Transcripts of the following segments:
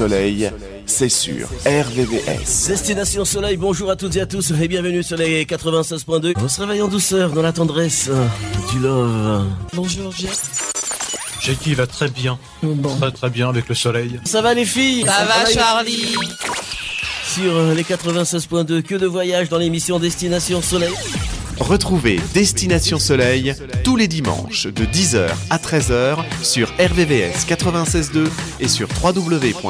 Soleil, c'est sur RVVS. Destination Soleil, bonjour à toutes et à tous et bienvenue sur les 96.2. On se réveille en douceur dans la tendresse euh, du love. Bonjour Jeff. Jackie va très bien. Très très bien avec le soleil. Ça va les filles? Ça va Charlie Sur euh, les 96.2, que de voyage dans l'émission Destination Soleil. Retrouvez Destination Soleil tous les dimanches de 10h à 13h sur RVVS 96.2 et sur www.rvvs.fr.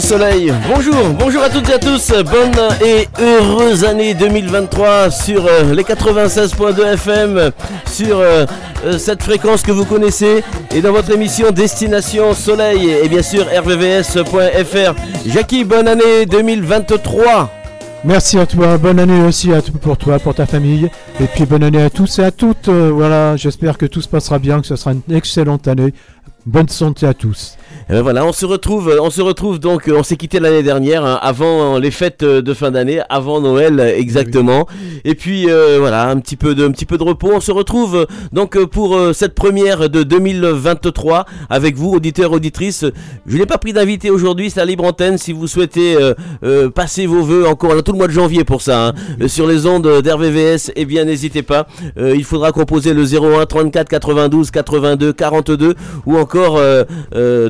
Soleil, bonjour, bonjour à toutes et à tous, bonne et heureuse année 2023 sur euh, les 96.2 FM, sur euh, euh, cette fréquence que vous connaissez et dans votre émission Destination Soleil et bien sûr rvvs.fr. Jackie, bonne année 2023. Merci à toi, bonne année aussi à pour toi, pour ta famille, et puis bonne année à tous et à toutes. voilà, j'espère que tout se passera bien, que ce sera une excellente année. Bonne santé à tous. Et ben voilà, on se retrouve, on se retrouve donc, on s'est quitté l'année dernière, hein, avant les fêtes de fin d'année, avant Noël euh, exactement. Et puis euh, voilà, un petit peu de, un petit peu de repos. On se retrouve euh, donc euh, pour cette première de 2023 avec vous, auditeurs, auditrices. Je n'ai pas pris d'invité aujourd'hui, c'est la libre antenne. Si vous souhaitez passer vos vœux encore, on a tout le mois de janvier pour ça, hein, sur les ondes d'RVVS, eh bien n'hésitez pas. Il faudra composer le 01 34 92 82 42 ou encore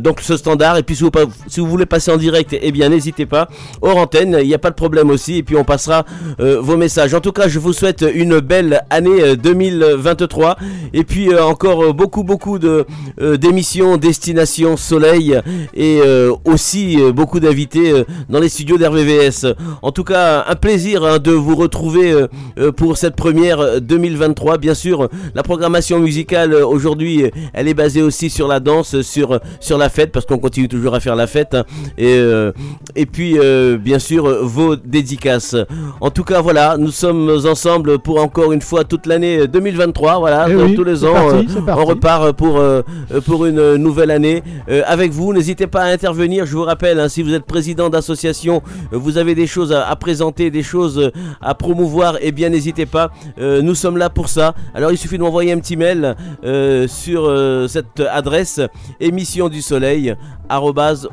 donc ce standard. Et puis si vous, si vous voulez passer en direct, eh bien n'hésitez pas. Hors antenne, il n'y a pas de problème aussi. Et puis on passera vos messages. En tout cas, je vous souhaite une belle année 2023. Et puis encore beaucoup, beaucoup de d'émissions Destination Soleil et aussi beaucoup d'invités dans les studios d'RVVS. En tout cas, un plaisir hein, de vous retrouver pour cette première 2023. Bien sûr, la programmation musicale aujourd'hui, elle est basée aussi sur la danse, sur, sur la fête, parce qu'on continue toujours à faire la fête. Hein. et, euh, et puis, euh, bien sûr, vos dédicaces. En tout cas, voilà, nous sommes ensemble pour encore une fois toute l'année 2023. Voilà, eh tous les ans, euh, on repart pour, pour une nouvelle année avec vous. N'hésitez pas à intervenir. Je vous rappelle, hein, si vous êtes président d'association, vous avez des choses à, présenter, des choses à promouvoir, et eh bien n'hésitez pas. nous sommes là pour ça. Alors, il suffit de m'envoyer un petit mail sur cette adresse émission du soleil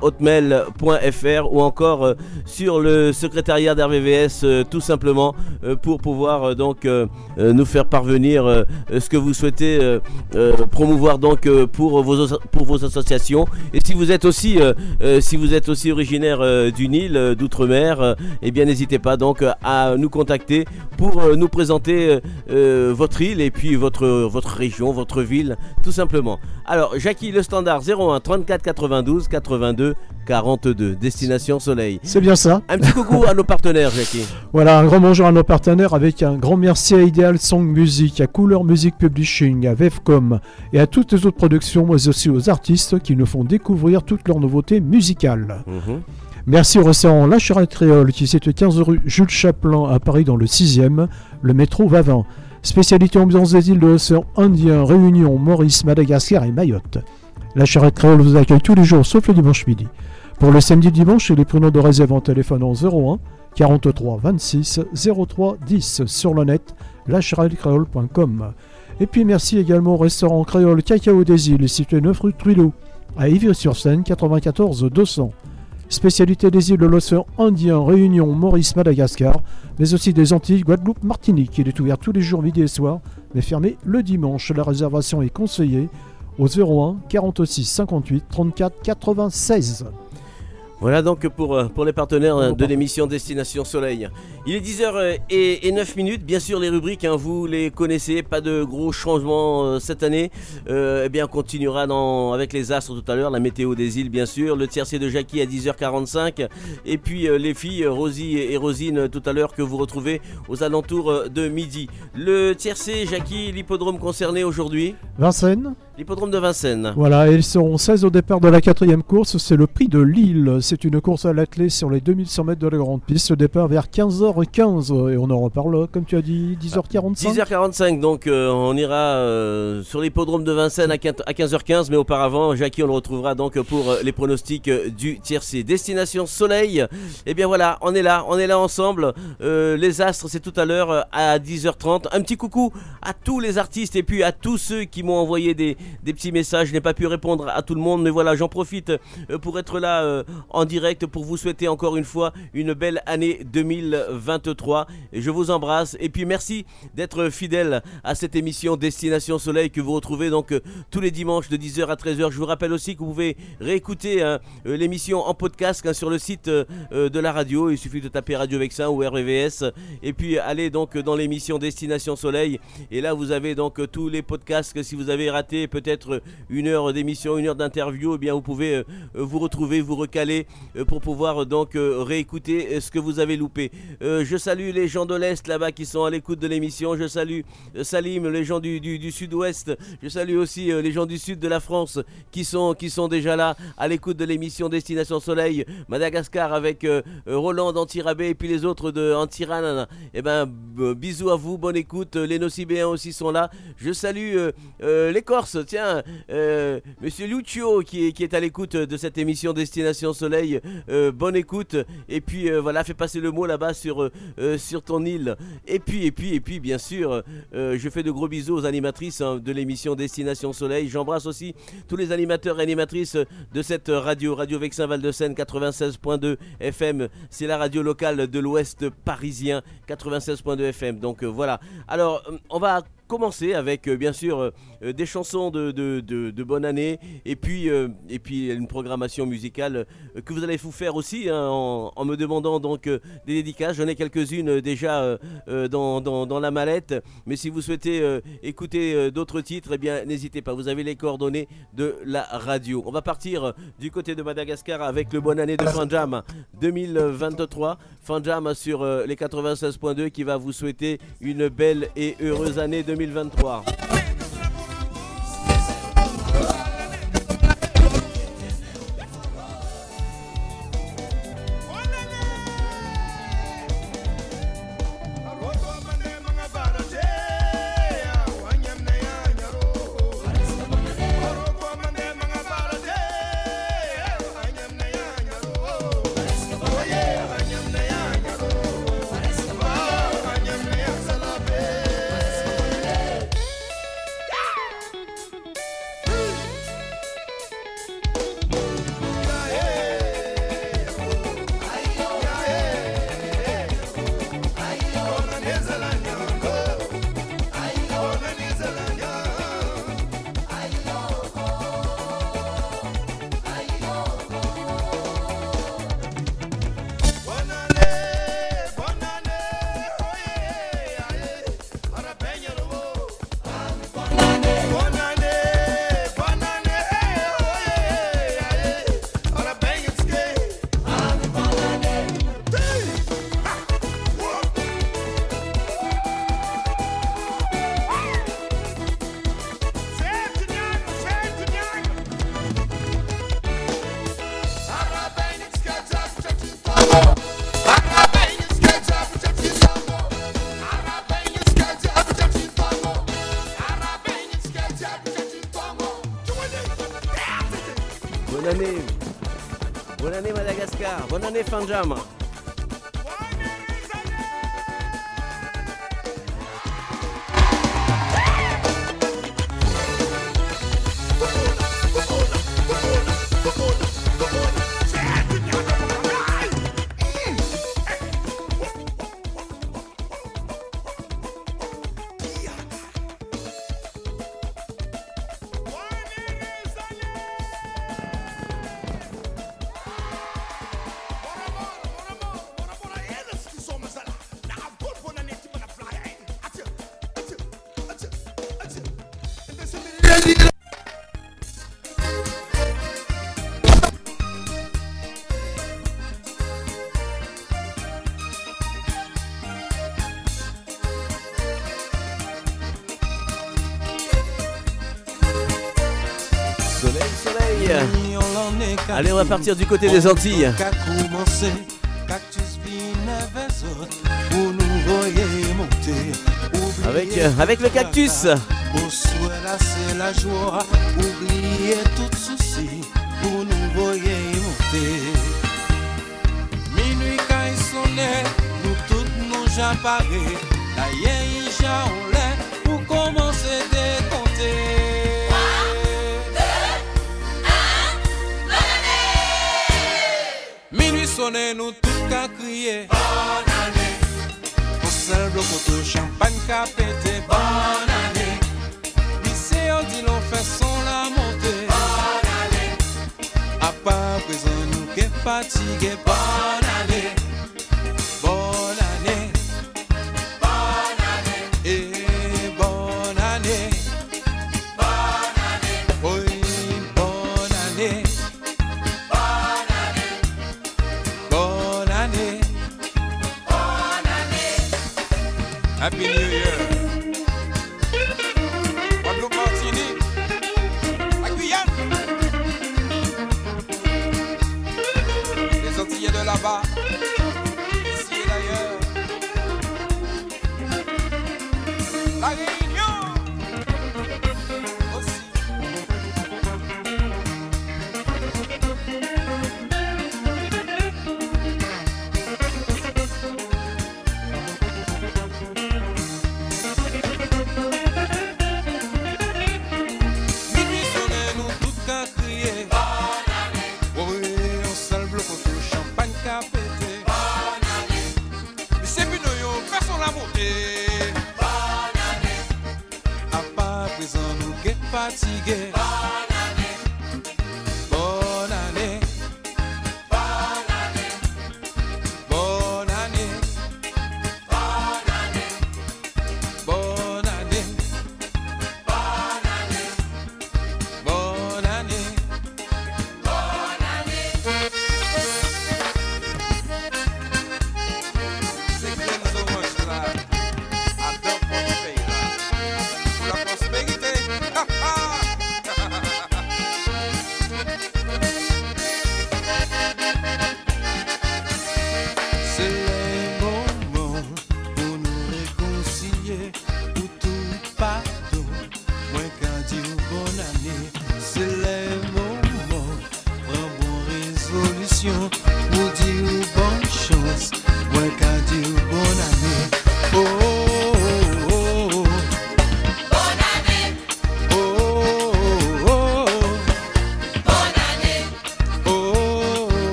hotmail.fr ou encore euh, sur le secrétariat d'RVVS euh, tout simplement euh, pour pouvoir donc nous faire parvenir ce que vous souhaitez promouvoir donc pour vos pour vos associations. Et si vous êtes aussi si vous êtes aussi originaire d'une île d'outre-mer eh bien n'hésitez pas donc à nous contacter pour nous présenter votre île et puis votre votre région votre ville tout simplement. Alors Jackie le standard 01 34 92 82 42. Destination Soleil. C'est bien ça. Un petit coucou à nos partenaires, Jackie. Voilà, un grand bonjour à nos partenaires avec un grand merci à Ideal Song Music, à Couleur Music Publishing, à Vevcom et à toutes les autres productions, mais aussi aux artistes qui nous font découvrir toutes leurs nouveautés musicales. Mhm. Merci au restaurant La Charrette Réole qui est situé 15 rue Jules Chaplin à Paris dans le 6e, le métro Vavant. Spécialité ambiance des îles de l'océan Indien, Réunion, Maurice, Madagascar et Mayotte. La charrette créole vous accueille tous les jours sauf le dimanche midi. Pour le samedi dimanche, les preneurs de réserve en téléphonant 01 43 26 03 10 sur le net lacharretteCréole.com. Et puis merci également au restaurant créole Cacao des Îles, situé 9 rue Trudeau, à Ivry-sur-Seine, 94 200. Spécialité des îles de l'océan Indien, Réunion, Maurice, Madagascar, mais aussi des Antilles, Guadeloupe, Martinique. Il est ouvert tous les jours midi et soir, mais fermé le dimanche. La réservation est conseillée au 01 46 58 34 96. Voilà donc pour, euh, les partenaires euh, de l'émission Destination Soleil. Il est 10h euh, et, 9 minutes. Bien sûr, les rubriques, hein, vous les connaissez. Pas de gros changements cette année. eh bien, on continuera dans, avec les astres tout à l'heure. La météo des îles, bien sûr. Le tiercé de Jackie à 10h45. Et puis les filles, Rosie et Rosine, tout à l'heure, que vous retrouvez aux alentours de midi. Le tiercé, Jackie, l'hippodrome concerné aujourd'hui? Vincennes. L'hippodrome de Vincennes. Voilà, ils seront 16 au départ de la quatrième course. C'est le prix de Lille. C'est une course à l'athlète sur les 2100 mètres de la grande piste. Le départ vers 15h15. Et on en reparle, comme tu as dit, 10h45. 10h45, donc euh, on ira euh, sur l'hippodrome de Vincennes à 15h15. Mais auparavant, Jackie, on le retrouvera donc pour euh, les pronostics du tiercé. Destination Soleil. Et eh bien voilà, on est là, on est là ensemble. les astres, c'est tout à l'heure à 10h30. Un petit coucou à tous les artistes et puis à tous ceux qui m'ont envoyé des, des petits messages. Je n'ai pas pu répondre à tout le monde, mais voilà, j'en profite euh, pour être là euh, en direct pour vous souhaiter encore une fois une belle année 2023. je vous embrasse et puis merci d'être fidèle à cette émission Destination Soleil que vous retrouvez donc euh, tous les dimanches de 10h à 13h. Je vous rappelle aussi que vous pouvez réécouter hein, l'émission en podcast hein, sur le site de la radio. Il suffit de taper Radio Vexin ou RVVS et puis aller donc dans l'émission Destination Soleil. Et là, vous avez donc tous les podcasts que si vous avez raté peut-être une heure d'émission, une heure d'interview, eh bien vous pouvez euh, vous retrouver, vous recaler euh, pour pouvoir donc euh, réécouter ce que vous avez loupé. je salue les gens de l'Est là-bas qui sont à l'écoute de l'émission. Je salue Salim, les gens du, Sud-Ouest. Je salue aussi les gens du Sud de la France qui sont, qui sont déjà là à l'écoute de l'émission Destination Soleil. Madagascar avec Roland d'Antirabé et puis les autres de Antiran. Eh ben, bisous à vous, bonne écoute. Les Nocibéens aussi sont là. Je salue les Corses tiens, euh, Monsieur Lucio qui est, à l'écoute de cette émission Destination Soleil, euh, bonne écoute. Et puis euh, voilà, fais passer le mot là-bas sur, sur ton île. Et puis, et puis, et puis, bien sûr, je fais de gros bisous aux animatrices hein, de l'émission Destination Soleil. J'embrasse aussi tous les animateurs et animatrices de cette radio, Radio Vexin Val de Seine 96.2 FM. C'est la radio locale de l'Ouest parisien 96.2 FM. Donc voilà. Alors, on va commencer avec bien sûr des chansons de, bonne année et puis, et puis une programmation musicale que vous allez vous faire aussi hein, en, me demandant donc des dédicaces. J'en ai quelques-unes déjà dans, la mallette, mais si vous souhaitez écouter d'autres titres, eh bien n'hésitez pas. Vous avez les coordonnées de la radio. On va partir du côté de Madagascar avec le bon année de Fanjam 2023. Fanjam sur les 96.2 qui va vous souhaiter une belle et heureuse année 2023. Fanjama. Allez, on va partir du côté des Antilles. Avec, euh, avec le cactus. konen nou tout ka kriye. Bon ane Konsel blok koto champagne ka pete Bon ane Lise yo di lon feson la monte Bon ane A pa prezen nou ke fatige Bon ane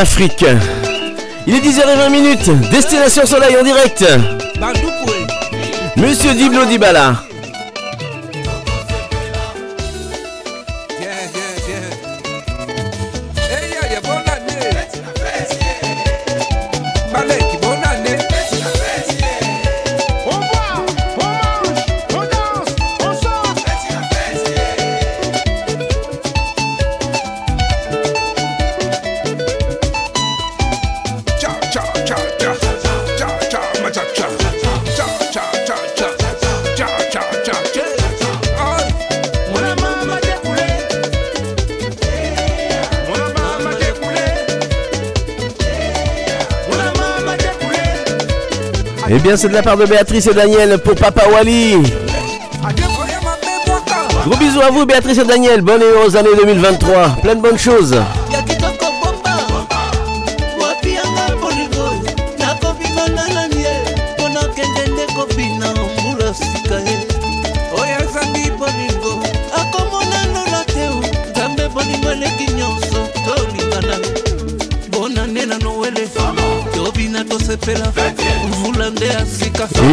Afrique. Il est 10h20 minutes, destination soleil en direct. Monsieur Diblo Dibala. bien, c'est de la part de Béatrice et Daniel pour Papa Wally. Gros bisous à vous, Béatrice et Daniel. Bonne et heureuse année 2023. Plein de bonnes choses.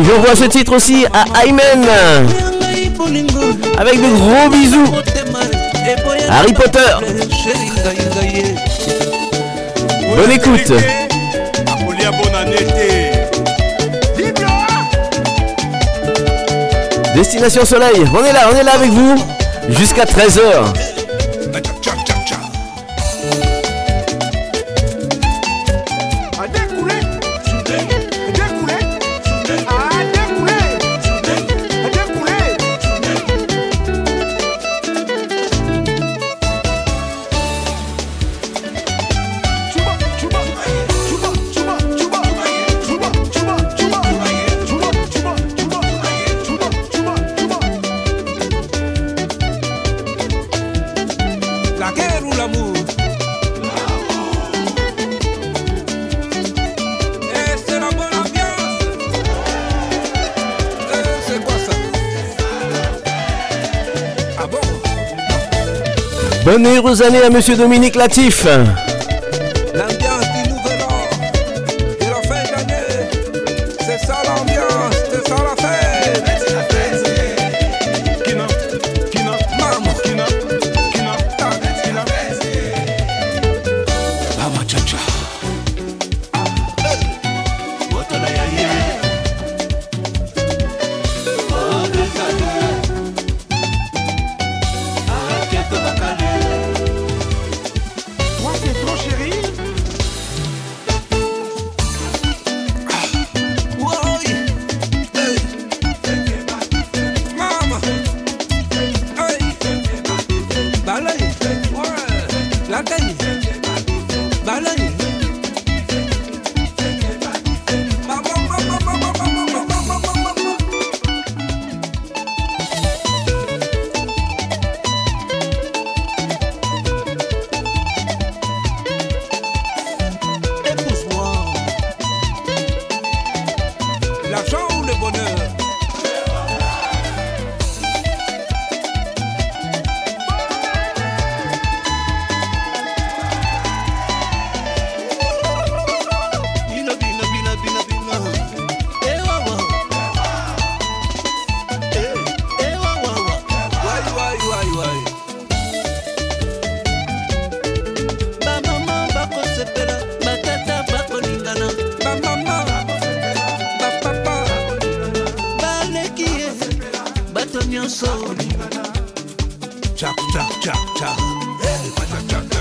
Je J'envoie ce titre aussi à Aymen. Avec de gros bisous. Harry Potter. Bonne écoute. Destination Soleil, on est là, on est là avec vous jusqu'à 13h. Bonne heureuse année à Monsieur Dominique Latif. on your soul. Chop, chop, chop, chop. Hey, chop, chop, chop.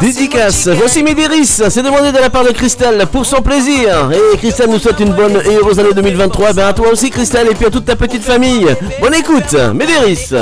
Dédicace, voici Médéris, c'est demandé de la part de Christelle pour son plaisir. Et Christelle nous souhaite une bonne et heureuse année 2023. Ben à toi aussi Christelle et puis à toute ta petite famille. Bonne écoute, Médéris.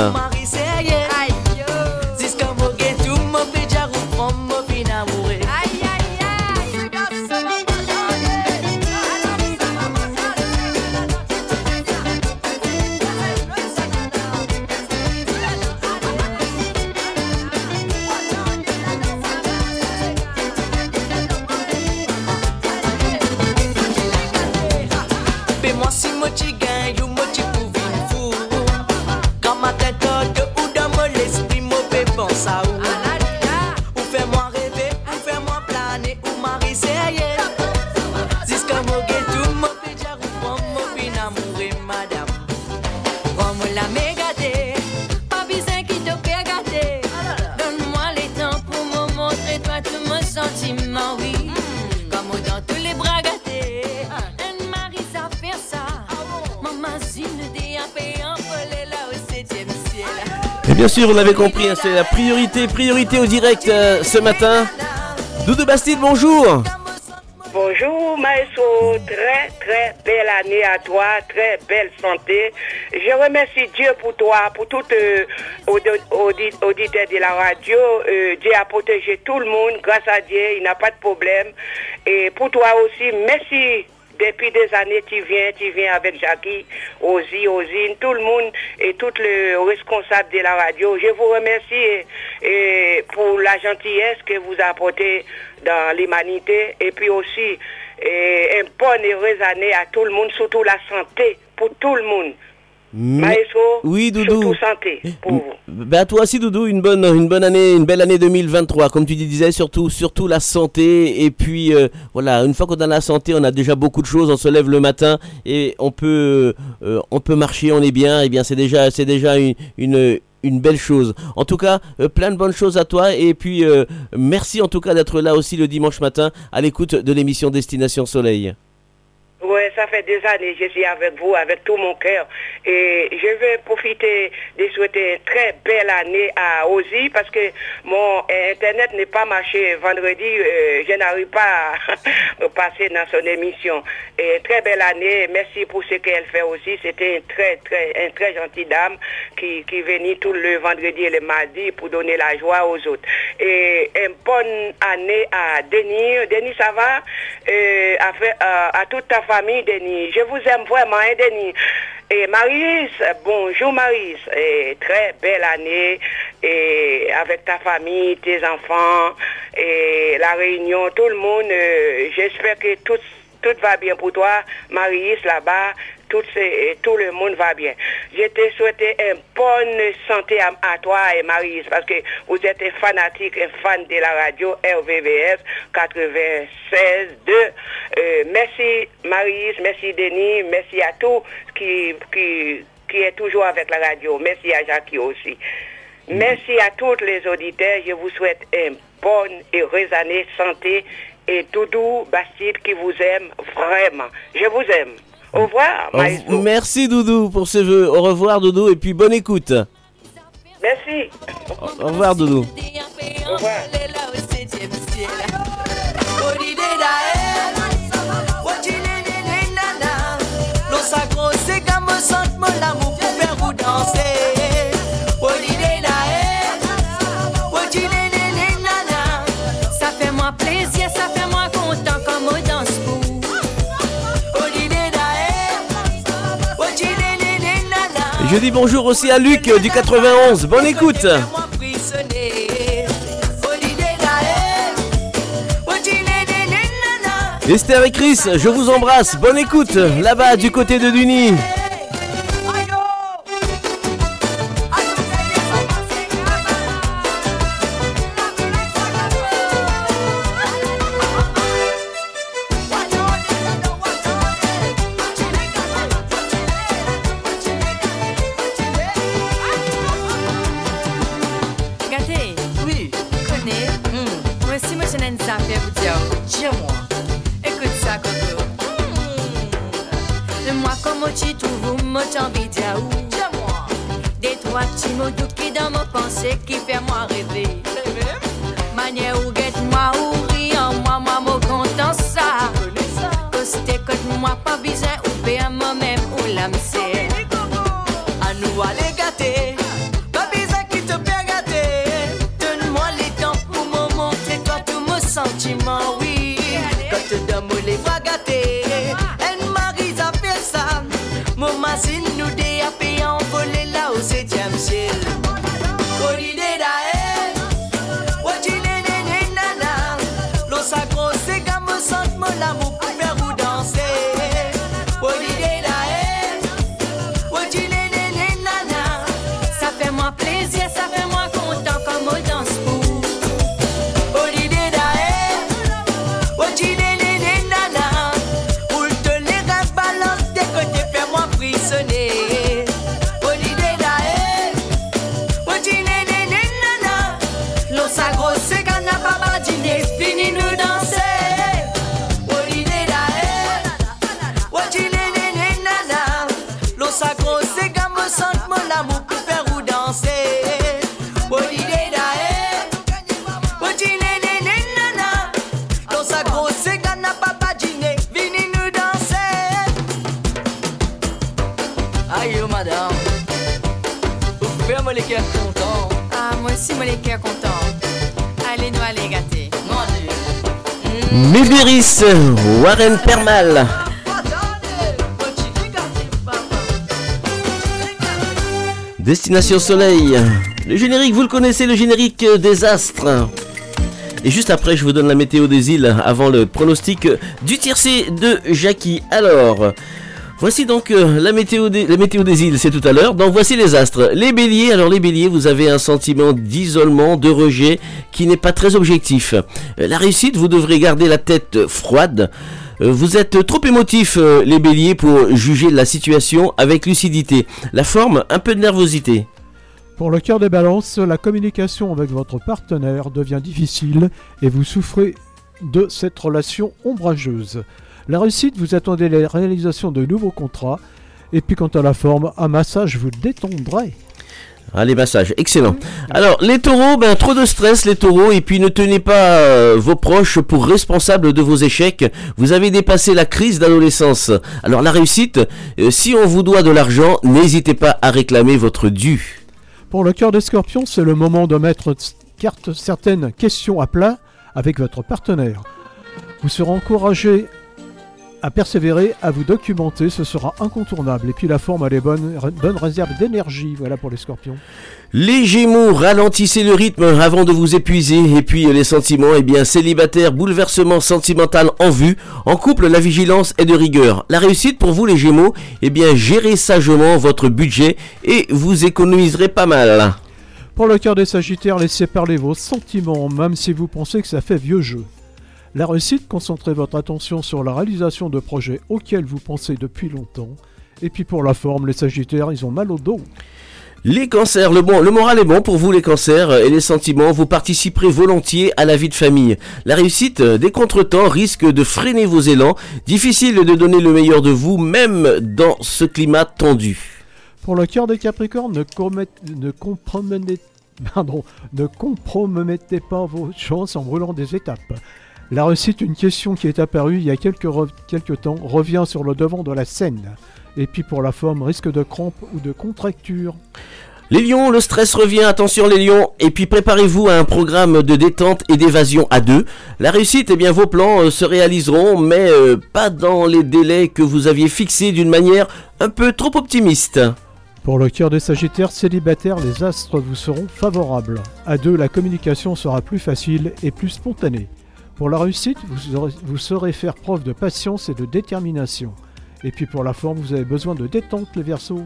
Sûr, vous l'avez compris, hein, c'est la priorité, priorité au direct euh, ce matin. Doudou Bastide, bonjour. Bonjour Maestro, très très belle année à toi, très belle santé. Je remercie Dieu pour toi, pour tout euh, audi- audi- auditeur de la radio. Euh, Dieu a protégé tout le monde, grâce à Dieu, il n'a pas de problème. Et pour toi aussi, merci. Depuis des années, tu viens, tu viens avec Jackie, Ozzy, Ozine, tout le monde et tout le responsable de la radio. Je vous remercie pour la gentillesse que vous apportez dans l'humanité et puis aussi et, une bonne heureuse année à tout le monde, surtout la santé pour tout le monde. Maestro, Oui, Doudou. surtout santé pour vous. Ben toi aussi Doudou, une bonne, une bonne année, une belle année 2023, comme tu disais, surtout, surtout la santé. Et puis euh, voilà, une fois qu'on a la santé, on a déjà beaucoup de choses. On se lève le matin et on peut, euh, on peut marcher, on est bien. Et bien c'est déjà, c'est déjà une, une, une belle chose. En tout cas, euh, plein de bonnes choses à toi. Et puis euh, merci en tout cas d'être là aussi le dimanche matin à l'écoute de l'émission Destination Soleil. Oui, ça fait des années je suis avec vous, avec tout mon cœur. Et je vais profiter de souhaiter une très belle année à Ozzy parce que mon Internet n'est pas marché vendredi. euh, je n'arrive pas à passer dans son émission. Et très belle année. Merci pour ce qu'elle fait aussi. C'était une très, très, une très gentille dame qui, venait tout le vendredi et le mardi pour donner la joie aux autres. Et une bonne année à Denis. Denis, ça va? Euh, à- à toute ta famille, Denis. Je vous aime vraiment, hein, Denis. Et Maris, bonjour Maris. Et très belle année et avec ta famille, tes enfants et la réunion, tout le monde. euh, J'espère que tout, tout va bien pour toi, Maris, là-bas. Tout, le monde va bien. Je te souhaite une bonne santé à, toi et Maris parce que vous êtes un fanatique, un fan de la radio RVVS 96.2. Euh, merci Maris, merci Denis, merci à tous qui, qui, qui est toujours avec la radio. Merci à Jackie aussi. Merci à tous les auditeurs. Je vous souhaite une bonne et heureuse année, santé et Doudou Bastide qui vous aime vraiment. Je vous aime. Au revoir, maestro. Merci Doudou pour ce jeu. Au revoir Doudou et puis bonne écoute. Merci. Au revoir Doudou. Au revoir. Los agrosés comme sente mon amour pour faire vous danser. Je dis bonjour aussi à Luc du 91. Bonne écoute. Esther et Chris, je vous embrasse. Bonne écoute là-bas du côté de Duny. J'ai envie de. Des trois petits mots doux qui dans mon pensée qui fait moi rêver. Warren Permal. Destination Soleil. Le générique, vous le connaissez, le générique des astres. Et juste après, je vous donne la météo des îles avant le pronostic du tiercé de Jackie. Alors, voici donc euh, la, météo des, îles, c'est tout à l'heure. Donc voici les astres. Les béliers, alors les béliers, vous avez un sentiment d'isolement, de rejet qui n'est pas très objectif. Euh, La réussite, vous devrez garder la tête froide. Euh, Vous êtes trop émotifs, euh, les béliers, pour juger la situation avec lucidité. La forme, un peu de nervosité. Pour le cœur des balances, la communication avec votre partenaire devient difficile et vous souffrez de cette relation ombrageuse. La réussite, vous attendez la réalisation de nouveaux contrats. Et puis quant à la forme, un massage vous détendrait. Ah, les massages, excellent. Alors, les taureaux, ben, trop de stress, les taureaux, et puis ne tenez pas euh, vos proches pour responsables de vos échecs. Vous avez dépassé la crise d'adolescence. Alors, la réussite, euh, si on vous doit de l'argent, n'hésitez pas à réclamer votre dû. Pour le cœur des scorpions, c'est le moment de mettre certaines questions à plat avec votre partenaire. Vous serez encouragé à persévérer, à vous documenter, ce sera incontournable. Et puis la forme, elle est bonne, ré- bonne réserve d'énergie, voilà pour les scorpions. Les gémeaux, ralentissez le rythme avant de vous épuiser. Et puis, les sentiments, eh bien, célibataire, bouleversement sentimental en vue. En couple, la vigilance est de rigueur. La réussite pour vous, les gémeaux, eh bien, gérez sagement votre budget et vous économiserez pas mal. Pour le cœur des sagittaires, laissez parler vos sentiments, même si vous pensez que ça fait vieux jeu. La réussite, concentrez votre attention sur la réalisation de projets auxquels vous pensez depuis longtemps. Et puis pour la forme, les sagittaires, ils ont mal au dos. Les cancers, le, bon, le moral est bon pour vous les cancers euh, et les sentiments, vous participerez volontiers à la vie de famille. La réussite euh, des contretemps risque de freiner vos élans, difficile de donner le meilleur de vous même dans ce climat tendu. Pour le cœur des Capricornes, ne, commet- ne compromettez, pardon, ne compromettez pas vos chances en brûlant des étapes. La réussite, une question qui est apparue il y a quelques, temps, revient sur le devant de la scène. Et puis pour la forme, risque de crampe ou de contracture. Les lions, le stress revient, attention les lions, et puis préparez-vous à un programme de détente et d'évasion à deux. La réussite, eh bien vos plans euh, se réaliseront, mais euh, pas dans les délais que vous aviez fixés d'une manière un peu trop optimiste. Pour le cœur des Sagittaires célibataires, les astres vous seront favorables. À deux, la communication sera plus facile et plus spontanée. Pour la réussite, vous, aurez- vous saurez faire preuve de patience et de détermination. Et puis pour la forme, vous avez besoin de détente, les Verseaux.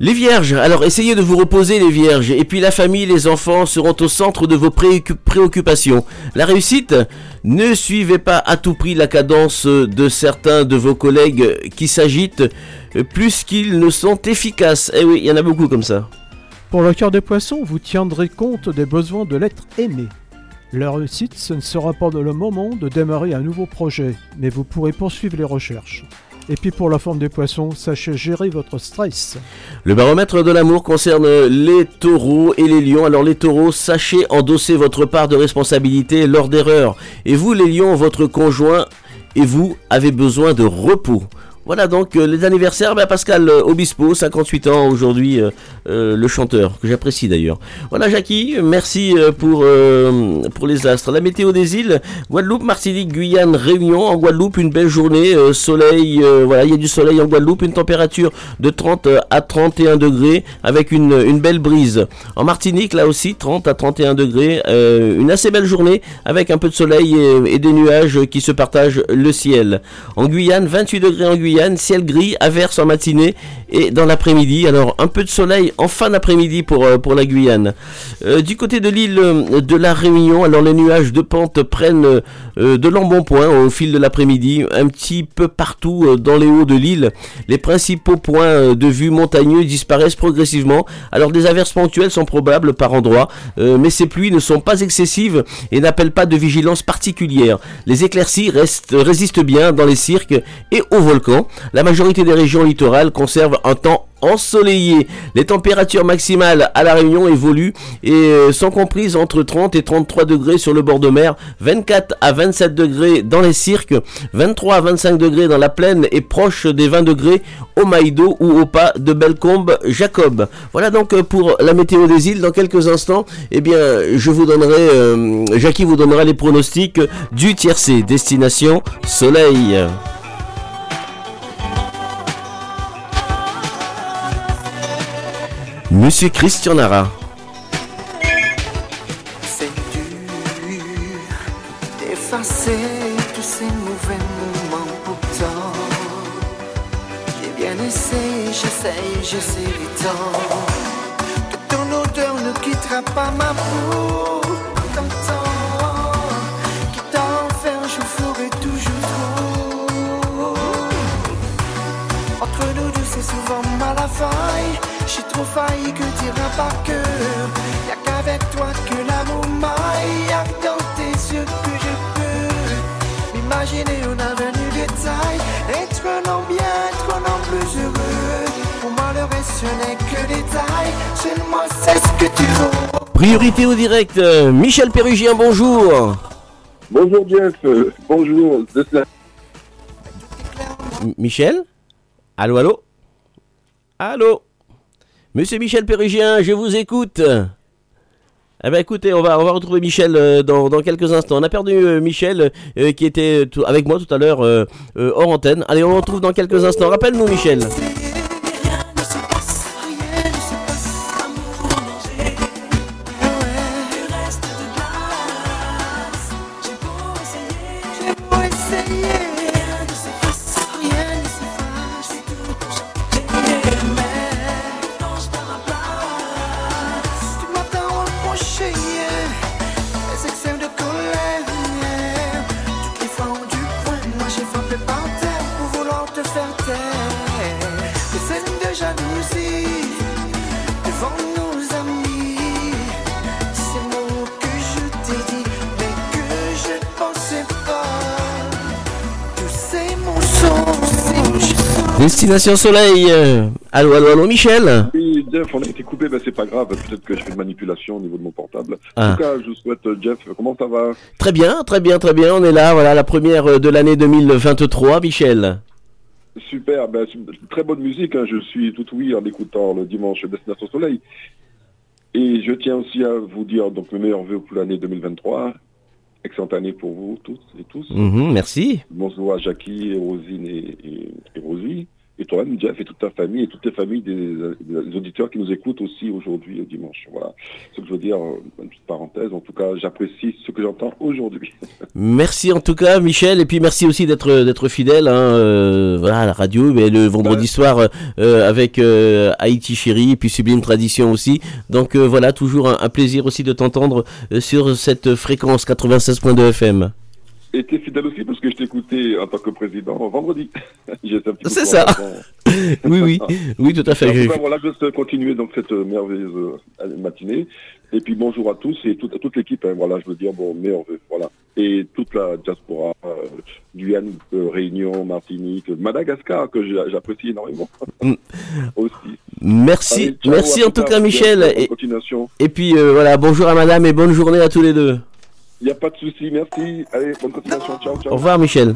Les vierges, alors essayez de vous reposer les vierges, et puis la famille, les enfants seront au centre de vos préoccu- préoccupations. La réussite, ne suivez pas à tout prix la cadence de certains de vos collègues qui s'agitent plus qu'ils ne sont efficaces. Eh oui, il y en a beaucoup comme ça. Pour le cœur des poissons, vous tiendrez compte des besoins de l'être aimé. La réussite, ce ne sera pas le moment de démarrer un nouveau projet, mais vous pourrez poursuivre les recherches. Et puis pour la forme des poissons, sachez gérer votre stress. Le baromètre de l'amour concerne les taureaux et les lions. Alors les taureaux, sachez endosser votre part de responsabilité lors d'erreurs. Et vous les lions, votre conjoint et vous avez besoin de repos. Voilà donc euh, les anniversaires, ben, Pascal euh, Obispo, 58 ans aujourd'hui, euh, le chanteur, que j'apprécie d'ailleurs. Voilà Jackie, merci pour, les astres. La météo des îles, Guadeloupe, Martinique, Guyane, Réunion. En Guadeloupe, une belle journée, soleil, voilà, il y a du soleil en Guadeloupe, une température de 30 à 31 degrés avec une, belle brise. En Martinique, là aussi, 30 à 31 degrés, une assez belle journée avec un peu de soleil et, et des nuages qui se partagent le ciel. En Guyane, 28 degrés en Guyane, ciel gris, averse en matinée et dans l'après-midi. Alors un peu de soleil en fin d'après-midi pour, euh, pour la Guyane. Euh, du côté de l'île euh, de la Réunion, alors les nuages de pente prennent de l'embonpoint au fil de l'après-midi, un petit peu partout dans les hauts de l'île. Les principaux points de vue montagneux disparaissent progressivement. Alors des averses ponctuelles sont probables par endroits, mais ces pluies ne sont pas excessives et n'appellent pas de vigilance particulière. Les éclaircies restent, résistent bien dans les cirques et aux volcans. La majorité des régions littorales conservent un temps ensoleillé. Les températures maximales à la Réunion évoluent et euh, sont comprises entre 30 et 33 degrés sur le bord de mer, 24 à 27 degrés dans les cirques, 23 à 25 degrés dans la plaine et proche des 20 degrés au Maïdo ou au pas de Bellecombe Jacob. Voilà donc euh, pour la météo des îles. Dans quelques instants, eh bien, je vous donnerai, euh, Jackie vous donnera les pronostics du tiercé destination Soleil. Monsieur Christian Nara. C'est dur d'effacer tous ces mauvais moments pourtant. J'ai bien essayé, j'essaye, j'essaye tant. Que ton odeur ne quittera pas ma peau. Quitte à en faire, je ferai toujours trop. Entre nous deux, c'est souvent mal à faille. J'ai trop failli, que dire un par cœur. Y'a qu'avec toi que l'amour m'aille Y'a que dans tes yeux que je peux M'imaginer un avenir de taille. Être un homme bien, être un homme plus heureux. Pour moi le reste ce n'est que détail Seulement c'est ce que tu veux. Priorité au direct, euh, Michel Pérugien, bonjour. Bonjour Jeff, euh, bonjour Michel? Allô, allô? Allô? Monsieur Michel Pérugien, je vous écoute. Eh ben écoutez, on va, on retrouver Michel euh, dans, dans quelques instants. On a perdu euh, Michel euh, qui était avec moi tout à l'heure hors antenne. Allez, on le retrouve dans quelques instants. Rappelle-nous Michel. Destination Soleil. euh, Allô, allô, allô, Michel. Oui, Jeff, on a été coupé, ben, c'est pas grave, peut-être que je fais de manipulation au niveau de mon portable. Ah. En tout cas, je vous souhaite, euh, Jeff, comment ça va? Très bien, très bien, très bien. On est là, voilà, la première euh, de l'année 2023, Michel. Super, ben, une très bonne musique, hein, je suis tout oui en écoutant le dimanche Destination Soleil. Et je tiens aussi à vous dire donc mes meilleurs vœux pour l'année 2023. Excellente année pour vous tous et tous. Mhm, merci. Bonjour à Jackie, et Rosine et, et, et Rosie. Et toi-même, Jeff, et toute ta famille, et toutes les familles des, des auditeurs qui nous écoutent aussi aujourd'hui, euh, dimanche. Voilà. Ce que je veux dire, euh, une petite parenthèse. En tout cas, j'apprécie ce que j'entends aujourd'hui. Merci en tout cas, Michel, et puis merci aussi d'être d'être fidèle, hein, euh, voilà, à la radio, mais le vendredi soir euh, euh, avec euh, Haïti Chérie, et puis Sublime Tradition aussi. Donc euh, voilà, toujours un, un plaisir aussi de t'entendre euh, sur cette fréquence 96.2 FM. Et t'es fidèle aussi parce que je t'écoutais en tant que président vendredi. C'est ça. Oui, oui, oui, tout à fait. En tout J'ai- cas, voilà, je vais continuer donc cette euh, merveilleuse euh, matinée. Et puis bonjour à tous et toute, à toute l'équipe. hein, voilà, je veux dire bon vœux, voilà. Et toute la diaspora, euh, Guyane, euh, Réunion, Martinique, Madagascar que j'apprécie énormément aussi. Merci, Allez, merci en tout cas, Michel. Et, et puis euh, voilà, bonjour à madame et bonne journée à tous les deux. Il n'y a pas de souci, merci. Allez, bonne continuation. Ciao, ciao. Au revoir, Michel.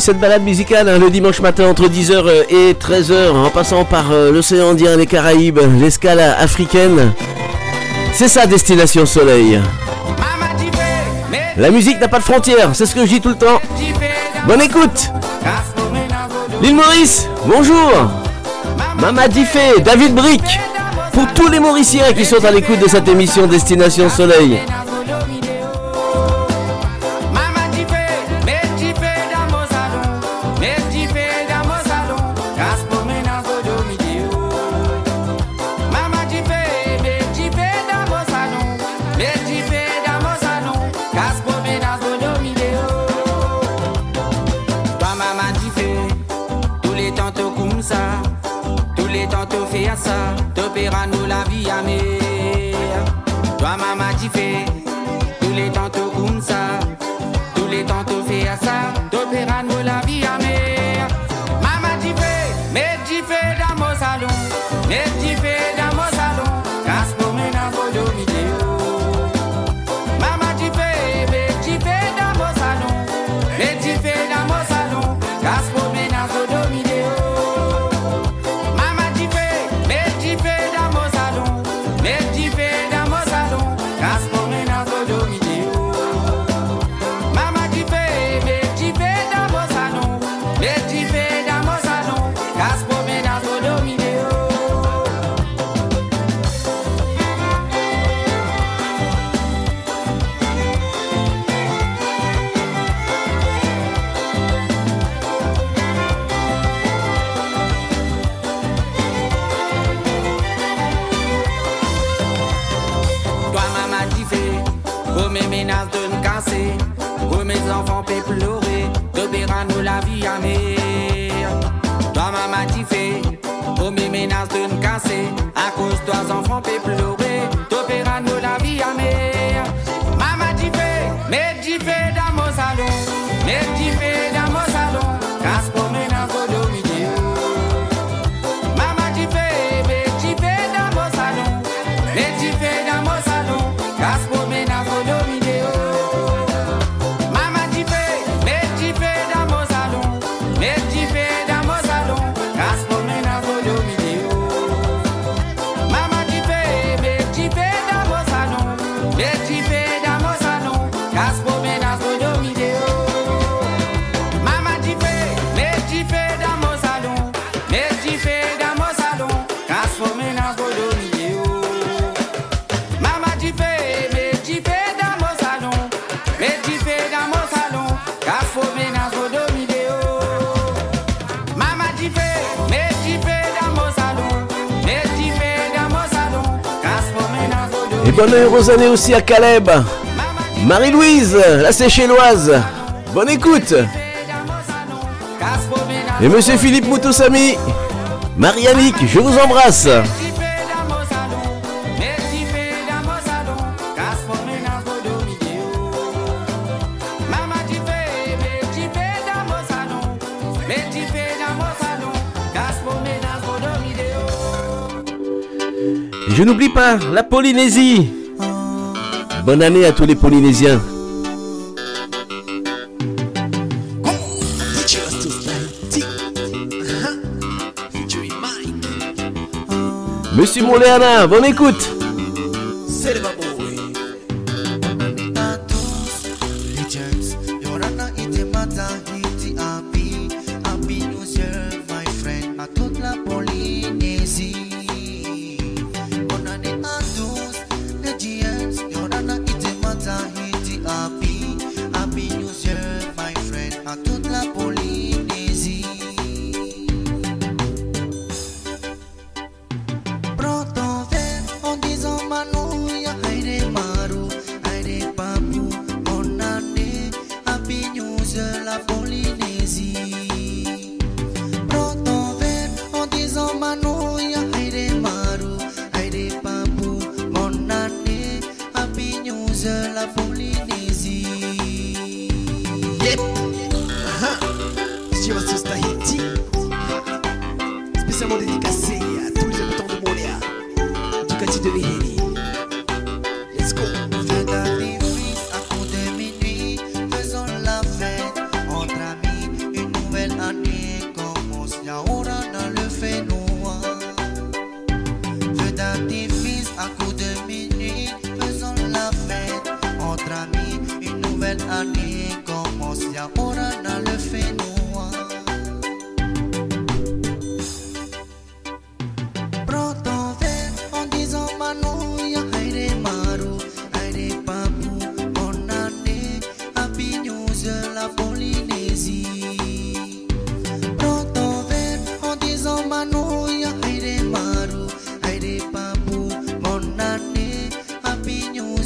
Cette balade musicale, hein, le dimanche matin entre 10h et 13h, en passant par euh, l'océan Indien, les Caraïbes, l'escale africaine. C'est ça, Destination Soleil. La musique n'a pas de frontières, c'est ce que je dis tout le temps. Bonne écoute L'île Maurice, bonjour Mama Diffé, David Brick, pour tous les Mauriciens qui sont à l'écoute de cette émission Destination Soleil. Ça Bonne et heureuse année aussi à Caleb. Marie-Louise, la Seychelloise. Bonne écoute. Et monsieur Philippe Moutoussami, Marie-Annick, je vous embrasse. Je n'oublie pas la Polynésie. Bonne année à tous les Polynésiens. Monsieur Moléana, bonne écoute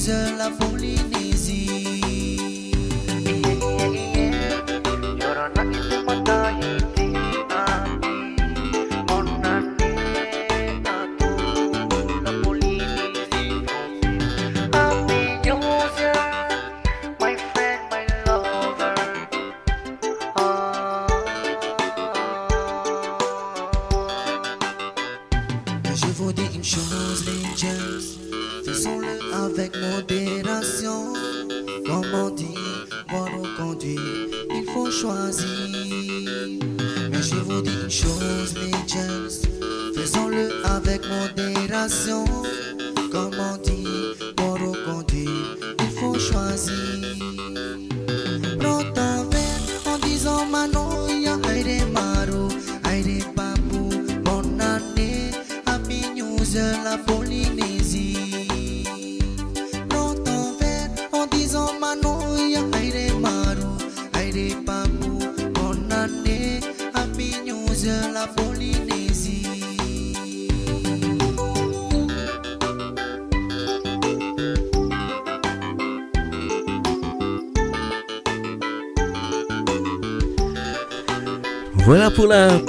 de la Polynésie.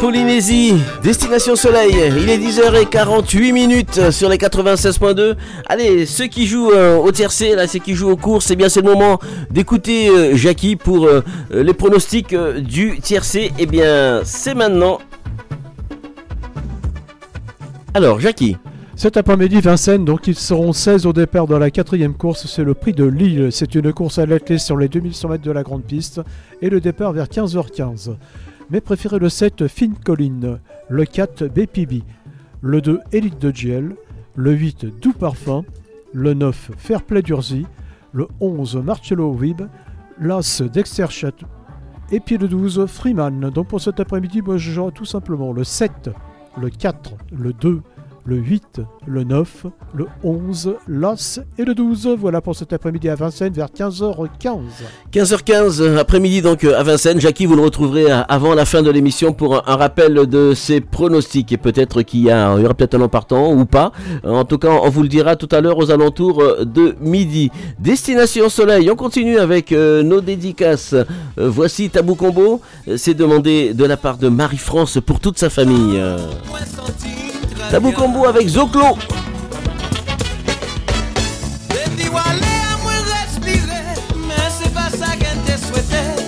Polynésie, destination soleil. Il est 10h48 minutes sur les 96.2. Allez, ceux qui jouent euh, au tiercé, là, ceux qui jouent aux courses, c'est bien c'est le moment d'écouter euh, Jackie pour euh, les pronostics du tiercé. Eh bien, c'est maintenant. Alors, Jackie. Cet après-midi, Vincennes, donc ils seront 16 au départ dans la quatrième course, c'est le prix de Lille. C'est une course à l'athlète sur les 2100 mètres de la grande piste et le départ vers 15h15. Mais préférez le 7 Fine Colline, le 4 BPB, le 2 Elite de GL, le 8 Doux Parfum, le 9 Fairplay d'Urzy, le 11 Marcello Wib, l'As Dexter Chat et puis le 12 Freeman. Donc pour cet après-midi, moi je tout simplement le 7, le 4, le 2, le 8, le 9, le 11, l'As et le 12. Voilà pour cet après-midi à Vincennes vers 15h15. 15h15 après-midi donc euh, à Vincennes. Jackie, vous le retrouverez euh, avant la fin de l'émission pour un, rappel de ses pronostics et peut-être qu'il y, a- il y aura peut-être un nom partant ou pas. Euh, En tout cas, on vous le dira tout à l'heure aux alentours de midi. Destination Soleil, on continue avec nos dédicaces. Voici Tabou Combo. C'est demandé de la part de Marie-France pour toute sa famille. Tabou Combo avec Zoclo. Depi wale a mwen respire Men se pa sa gen te swete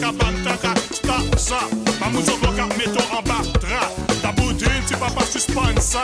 passe, tout ça qui bat, taka, stop ça. Ma mousse au bloc, mettons en bas, dra. Ta beauté, tu vas pas suspendre ça.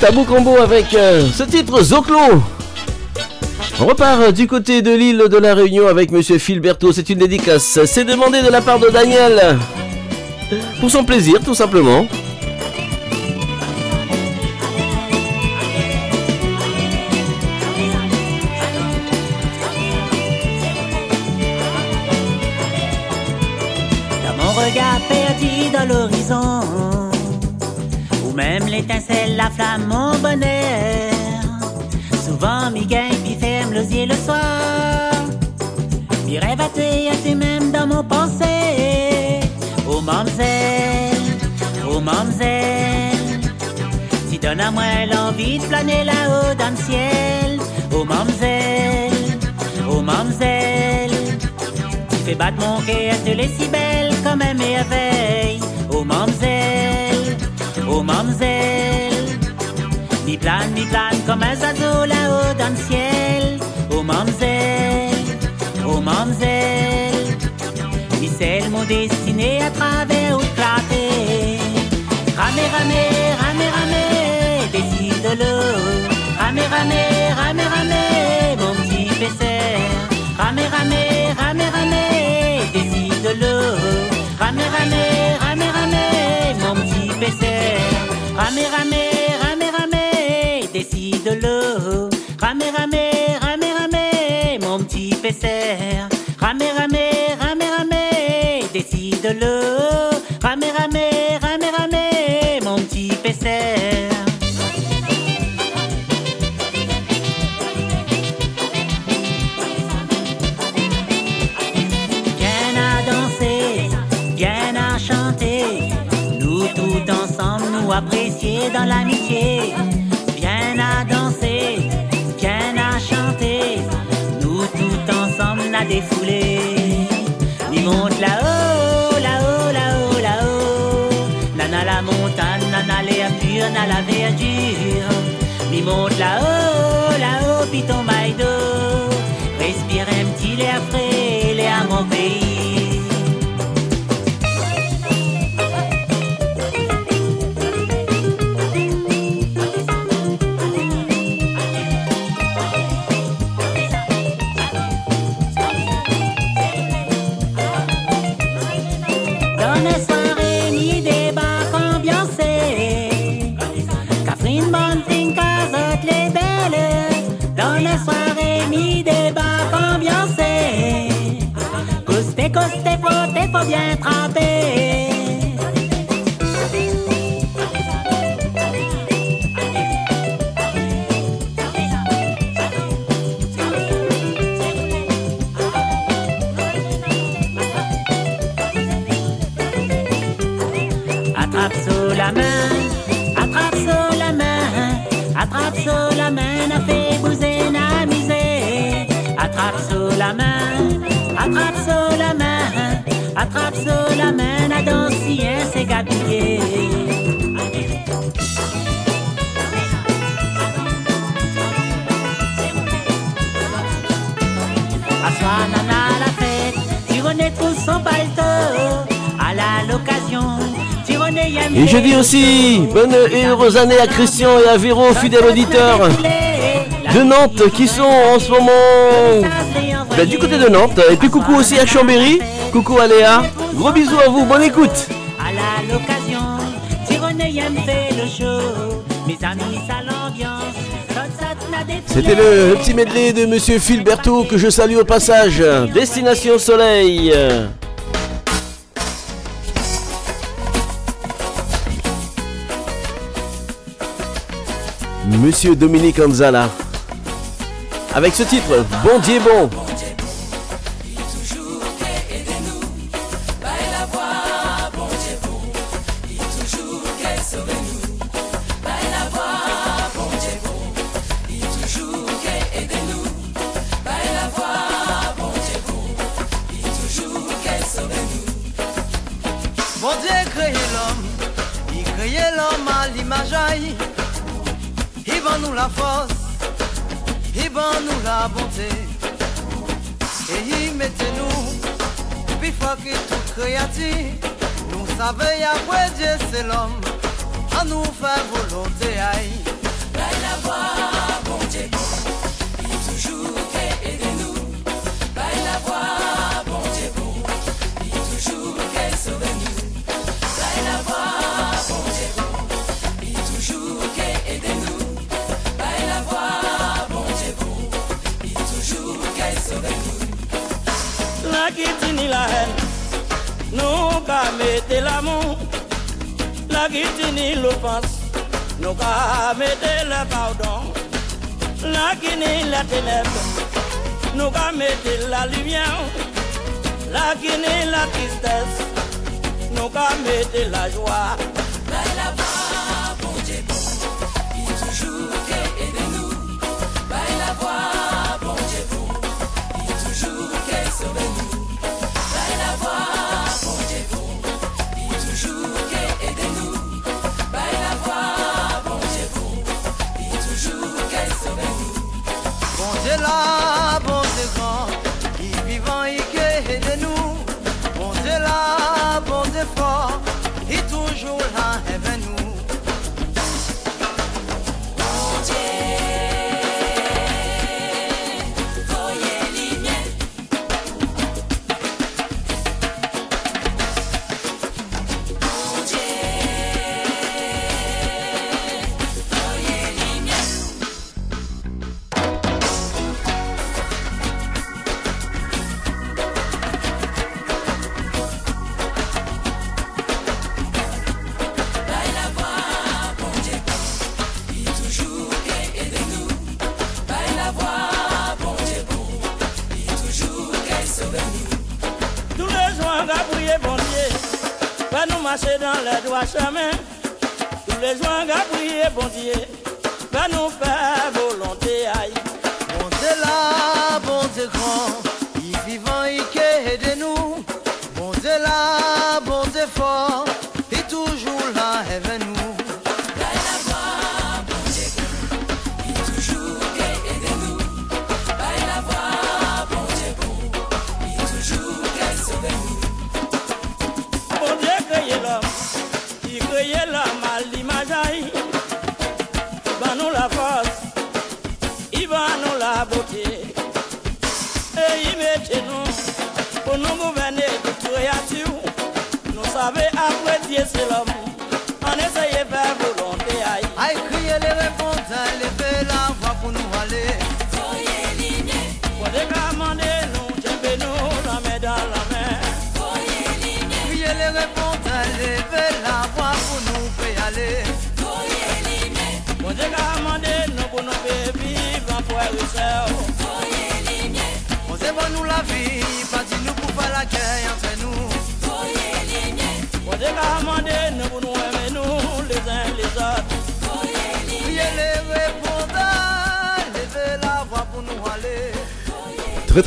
Tabou combo avec euh, ce titre Zoclo. On repart euh, du côté de l'île de la Réunion avec Monsieur Philberto. C'est une dédicace. C'est demandé de la part de Daniel. Pour son plaisir, tout simplement. À moi l'envie de planer là-haut dans le ciel. Oh mamzelle, oh mamzelle. Tu fais battre mon cœur, tu l'es si belle comme un merveille. Oh mamzelle, oh mamzelle. Mi plane, mi plane comme un oiseau là-haut dans le ciel. Oh mamzelle, oh mamzelle. Mi celle mon destiné à travers ou clarté. Ramé, ramé, de l'eau. Ramé, ramé, ramé, ramé, mon petit pesseur. Ramé, ramé, ramé, ramé, décide de l'eau. Ramé, ramé, ramé, ramé, mon petit pesseur. Ramé, ramé, ramé, ramé, décide de l'eau. Ramé, ramé, ramé, ramé, mon petit pesseur. Ramé, ramé, ramé, ramé, décide de l'eau. Dans l'amitié. Viens à danser, viens à chanter. Nous tout ensemble n'a défoulé. Il monte là-haut, là-haut, là-haut, là-haut. Nana la montagne, nana les pure, nana la verdure. Mi monte là-haut, là-haut, puis ton attrape sous la main, n'a dansé, c'est gabillé. Assoir, nana, la fête, Tironet trouve son paletot, à la aime Et je dis aussi bonne et heureuse année à Christian et à Véro, fidèles auditeurs de Nantes qui sont en ce moment ben, du côté de Nantes. Et puis coucou aussi à Chambéry, coucou à Léa. Gros bisous à vous, bonne écoute. à la l'occasion, Tironet aime fait le show, mes amis, ça l'ambiance, ça, ça, n'a défilé. C'était le, le petit medley de Monsieur Philberto que je salue au passage. Destination Soleil. Monsieur Dominique Anzala. Avec ce titre, Bon Dieu bon. Bon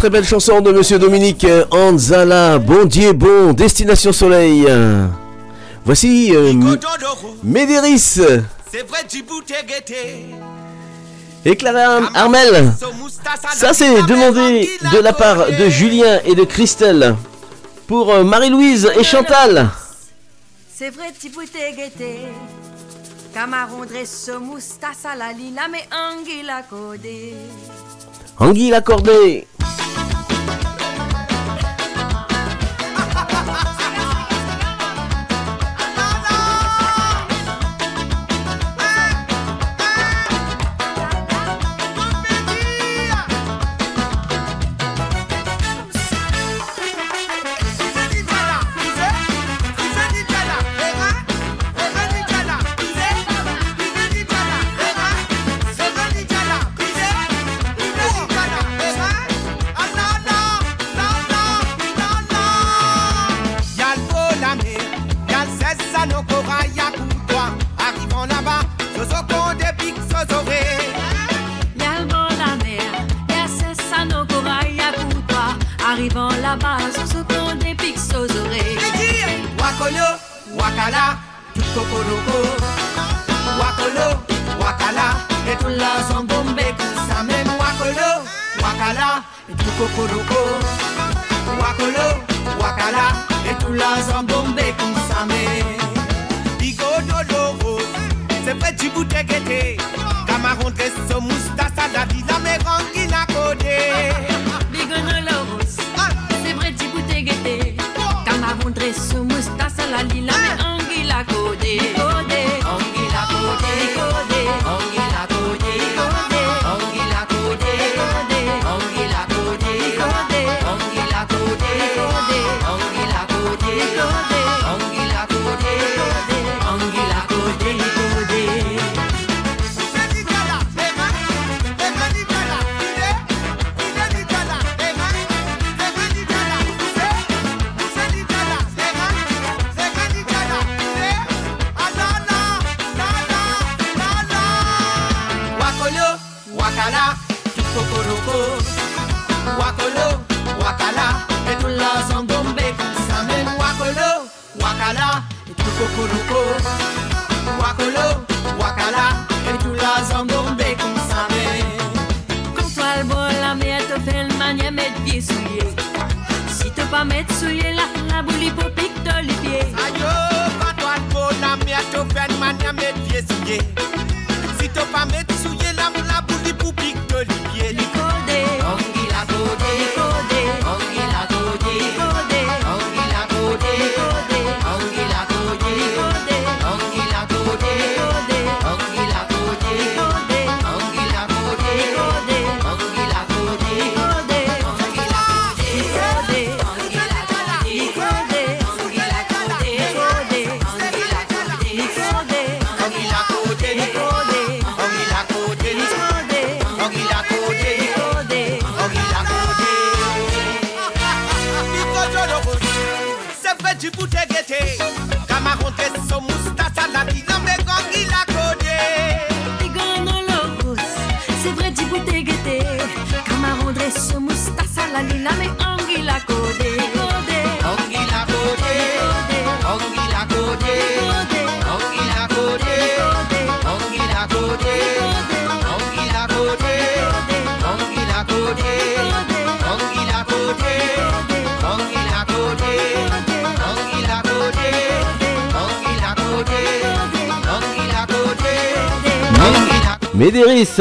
très belle chanson de Monsieur Dominique Anzala, Bon Dieu bon, Destination Soleil. Voici euh, Médéris. Et Clara Armel. Ça c'est demandé de la part de Julien et de Christelle. Pour euh, Marie-Louise et Chantal. C'est vrai, Camaron dresse moustache à la lila, mais anguille accordée. Anguille accordée.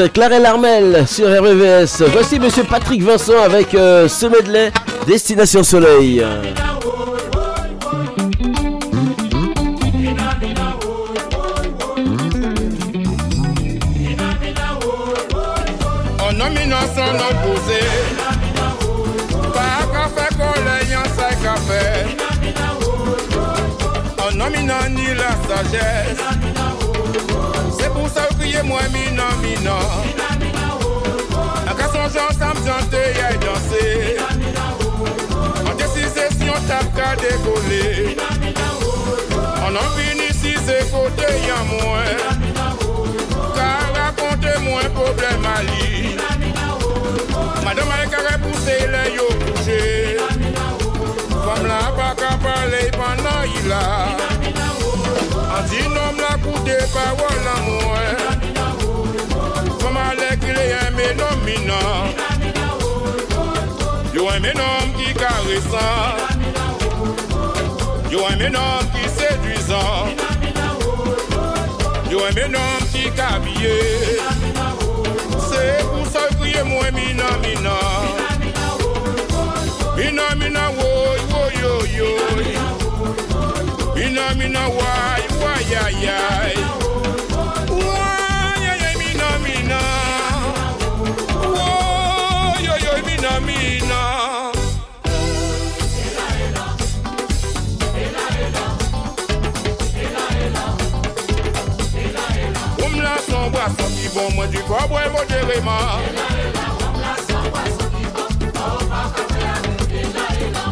Clarel Armel sur RVVS. Voici Monsieur Patrick Vincent avec euh, ce medley Destination Soleil. mwen minan minan An ka son jan sa m jante yay danse. An desise si yon tap ka dekole. An an vini si se kote yon mwen. Ka rakonte mwen problem a li. Madame a yon ka repouse le yo kouche Fom la pa ka pale panan yi la. Nom la coûté parole à moi. Femme à l'écrit un ménominant. Yo un ménom qui caressant. Yo un ménom qui séduisant. Yo un ménom qui cabillé. C'est pour ça que moi mina mina. Mina mina woy woy yo yo. Mina mina why why ay ay. Why ay ay mina mina. Woy yo yo mina mina. Oum la son boisson qui bon moi du corps bois modérément.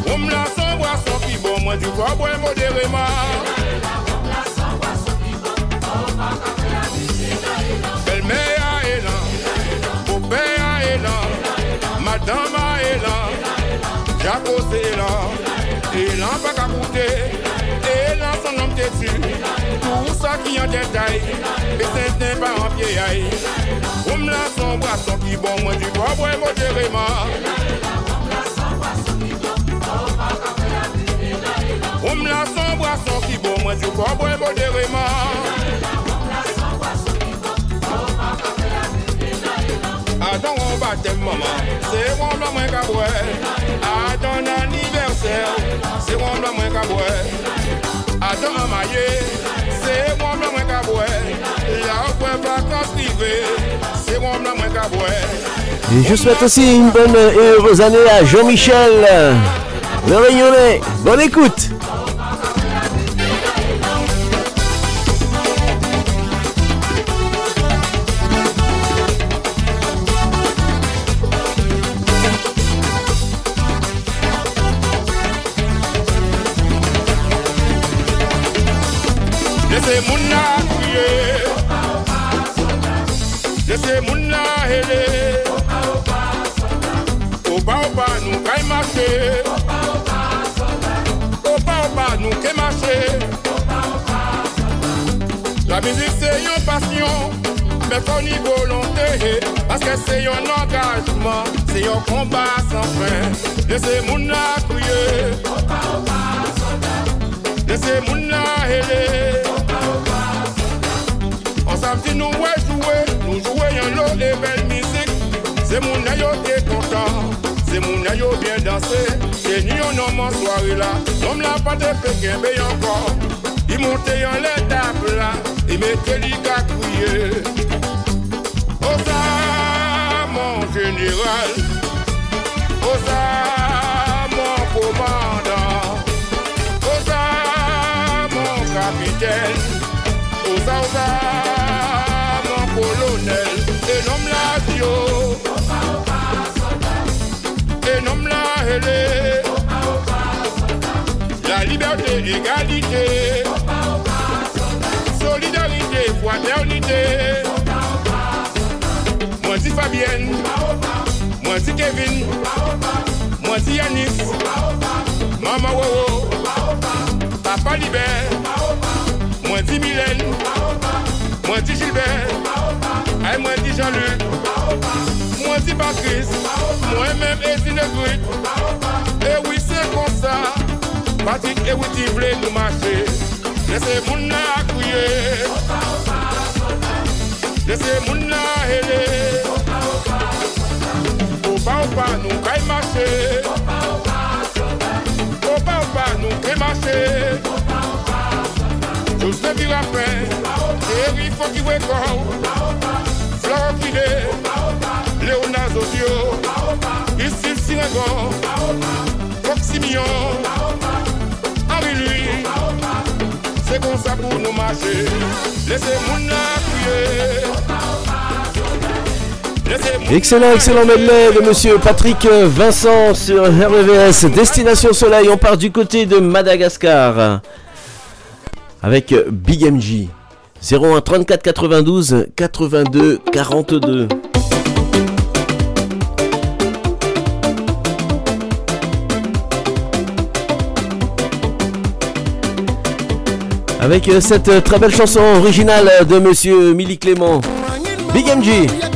Oum la son boisson qui bon moi du corps bois modérément. Nanma elan, jako se elan, elan pa ka koute, elan san nom te tu, tout sa ki an detay, pe senten pa an pie ay. Oum la san brason ki bon, mwen di kwa bwe moje reman. Oum la san brason ki bon, mwen pa ka koute, Oum la san brason ki bon, mwen di kwa bwe moje reman. C'est mon. À ton anniversaire, c'est mon. À ton c'est mon. Et je souhaite aussi une bonne et heureuse année à Jean-Michel. Le Réunionnais. Bonne écoute. Komba san fen Dese moun la kouye Opa opa san fen Dese moun la hele Opa opa san fen An samdi nou we jowe Nou jowe yon lo e bel mizik Se moun na yo te kontan Se moun na yo bien danse Se ni yon nom an soare la Nom la pate peken be yon kon I monte yon le tap la I mette li ka kouye Osa mon general mon commandant, ça, mon capitaine, ça, oh ça, mon colonel, et l'homme là, Dio, et l'homme là, Hélé, la liberté, égalité, solidarité, fraternité. Moi dis Fabienne, moi dis Kevin, moi dis Yanis, Maman Wowo, Papa Libert, moi dis Mylène, moi dis Gilbert, et moi dis Jean-Luc, moi dis Patrice, moi-même Ezine Gruit. Et oui c'est comme ça, Patrick et Witty voulaient nous marcher. Laissez mon na crier, laissez mon na hélé. Opa opa nou kay mase Opa opa sotan Opa opa nou kay mase Opa opa sotan Jous de virapè Opa opa Eri Fokiwekon Opa opa Florent Pile Opa opa Leonard Zosio Opa opa Isil Sirengon Opa opa Bob Simion Opa opa Henri Louis Opa opa Se kon sa pou nou mase Lese moun la kouye. Opa opa Excellent, excellent medley de monsieur Patrick Vincent sur RVVS Destination Soleil. On part du côté de Madagascar avec Big MJ 01 34 92 82 42. Avec euh, cette euh, très belle chanson originale de monsieur Milly Clément. Big MJ.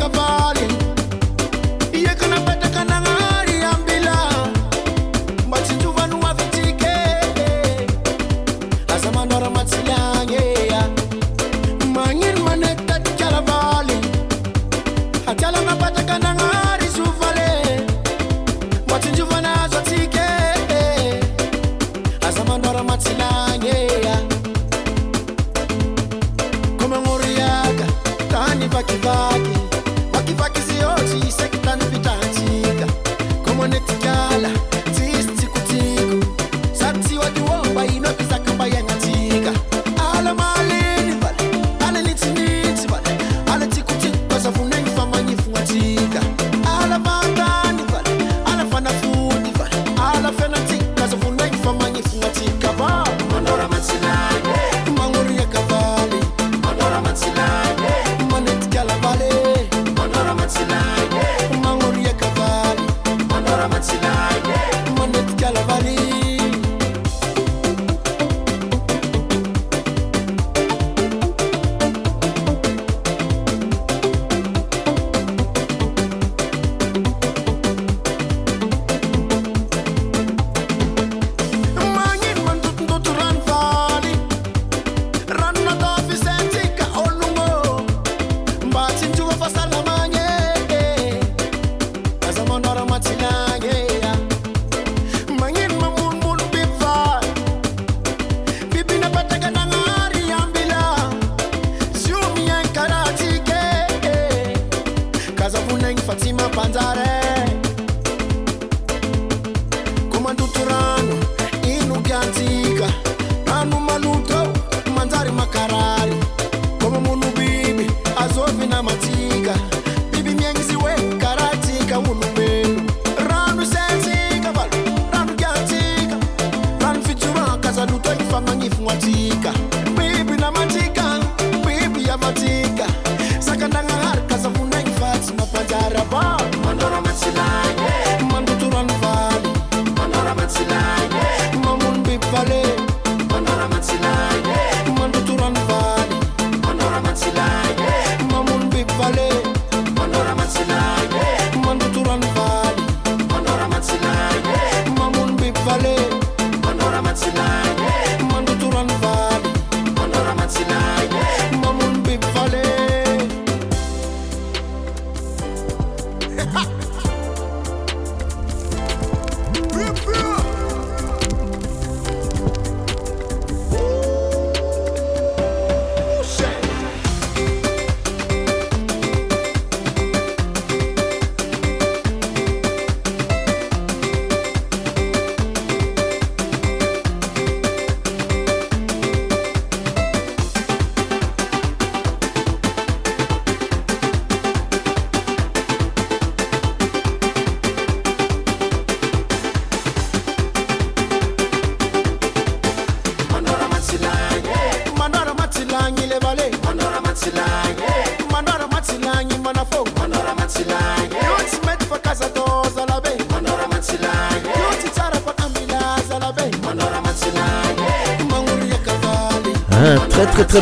can't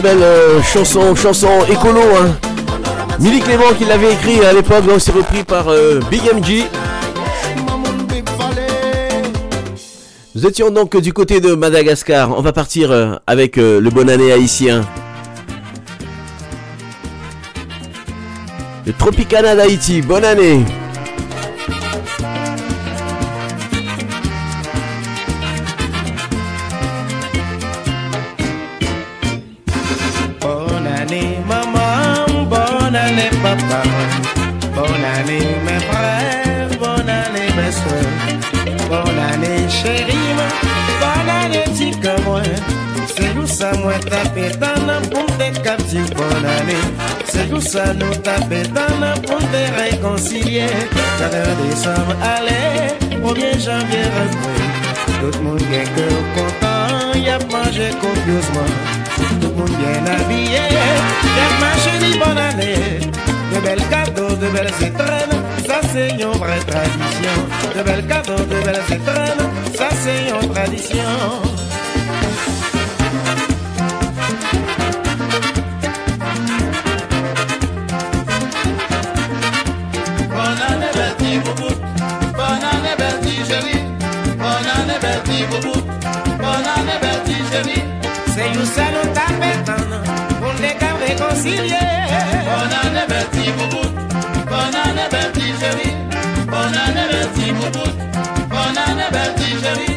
belle euh, chanson, chanson écolo. Hein. Milly Clément qui l'avait écrit à l'époque, donc c'est repris par euh, Big MG. Nous étions donc du côté de Madagascar. On va partir euh, avec le bon année haïtien. Le Tropicana d'Haïti, bonne année. Ça nous tapé dans la pompe des réconciliés. Quand décembre allez, 1er janvier rentré. Tout le monde est cœur content, y a mangé copieusement. Tout le monde bien habillé, y'a ma chérie bonne année. De belles cadeaux, de belles étrennes, ça c'est une vraie tradition. De belles cadeaux, de belles étrennes, ça c'est une tradition. Cas réconciliés. Bonne année, Betty Boubou. Bonne année, Betty chérie. Bonne année, Betty Boubou. Bonne année, Betty chérie.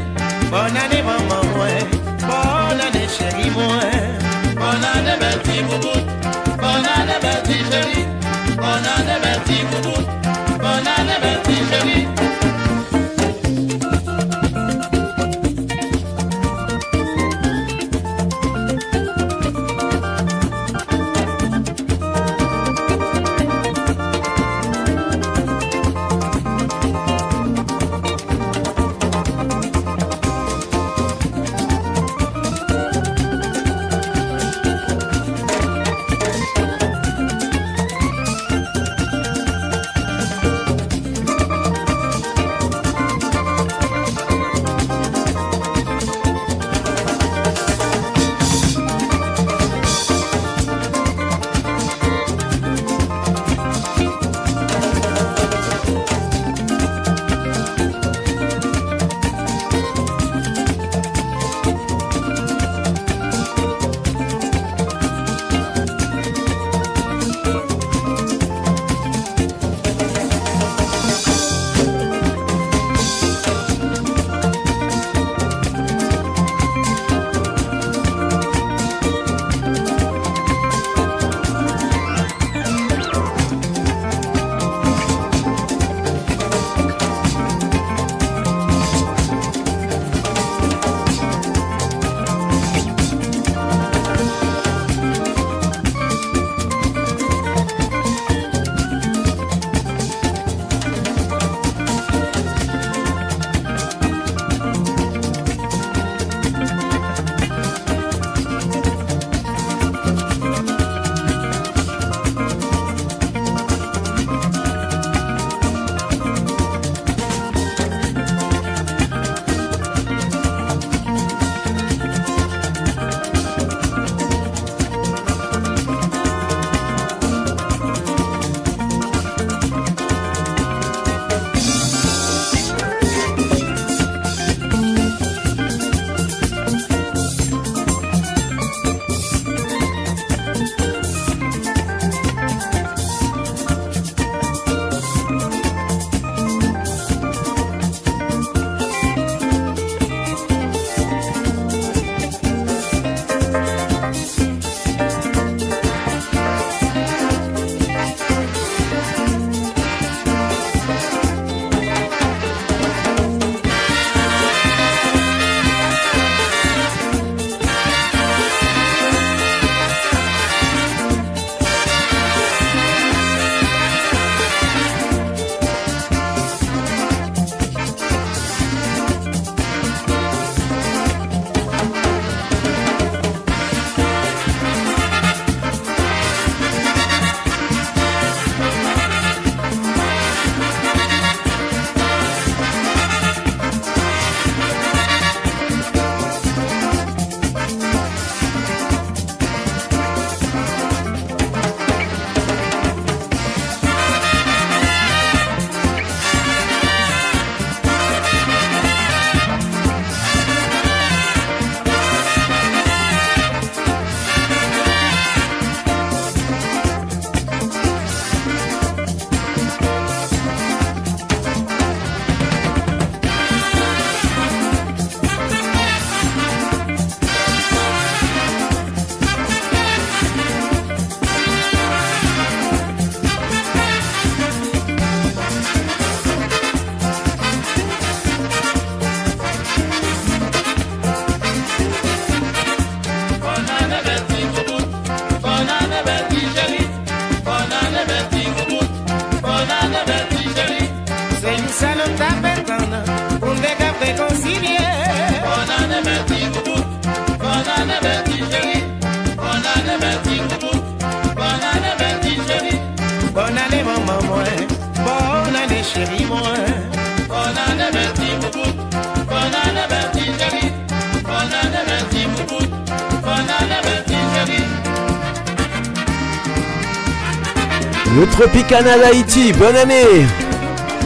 Canada Haïti, bonne année.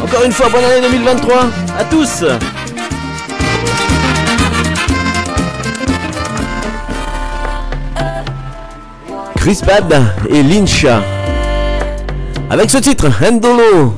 Encore une fois, bonne année 2023 à tous. Chris Bad et Lynch. Avec ce titre, Endolo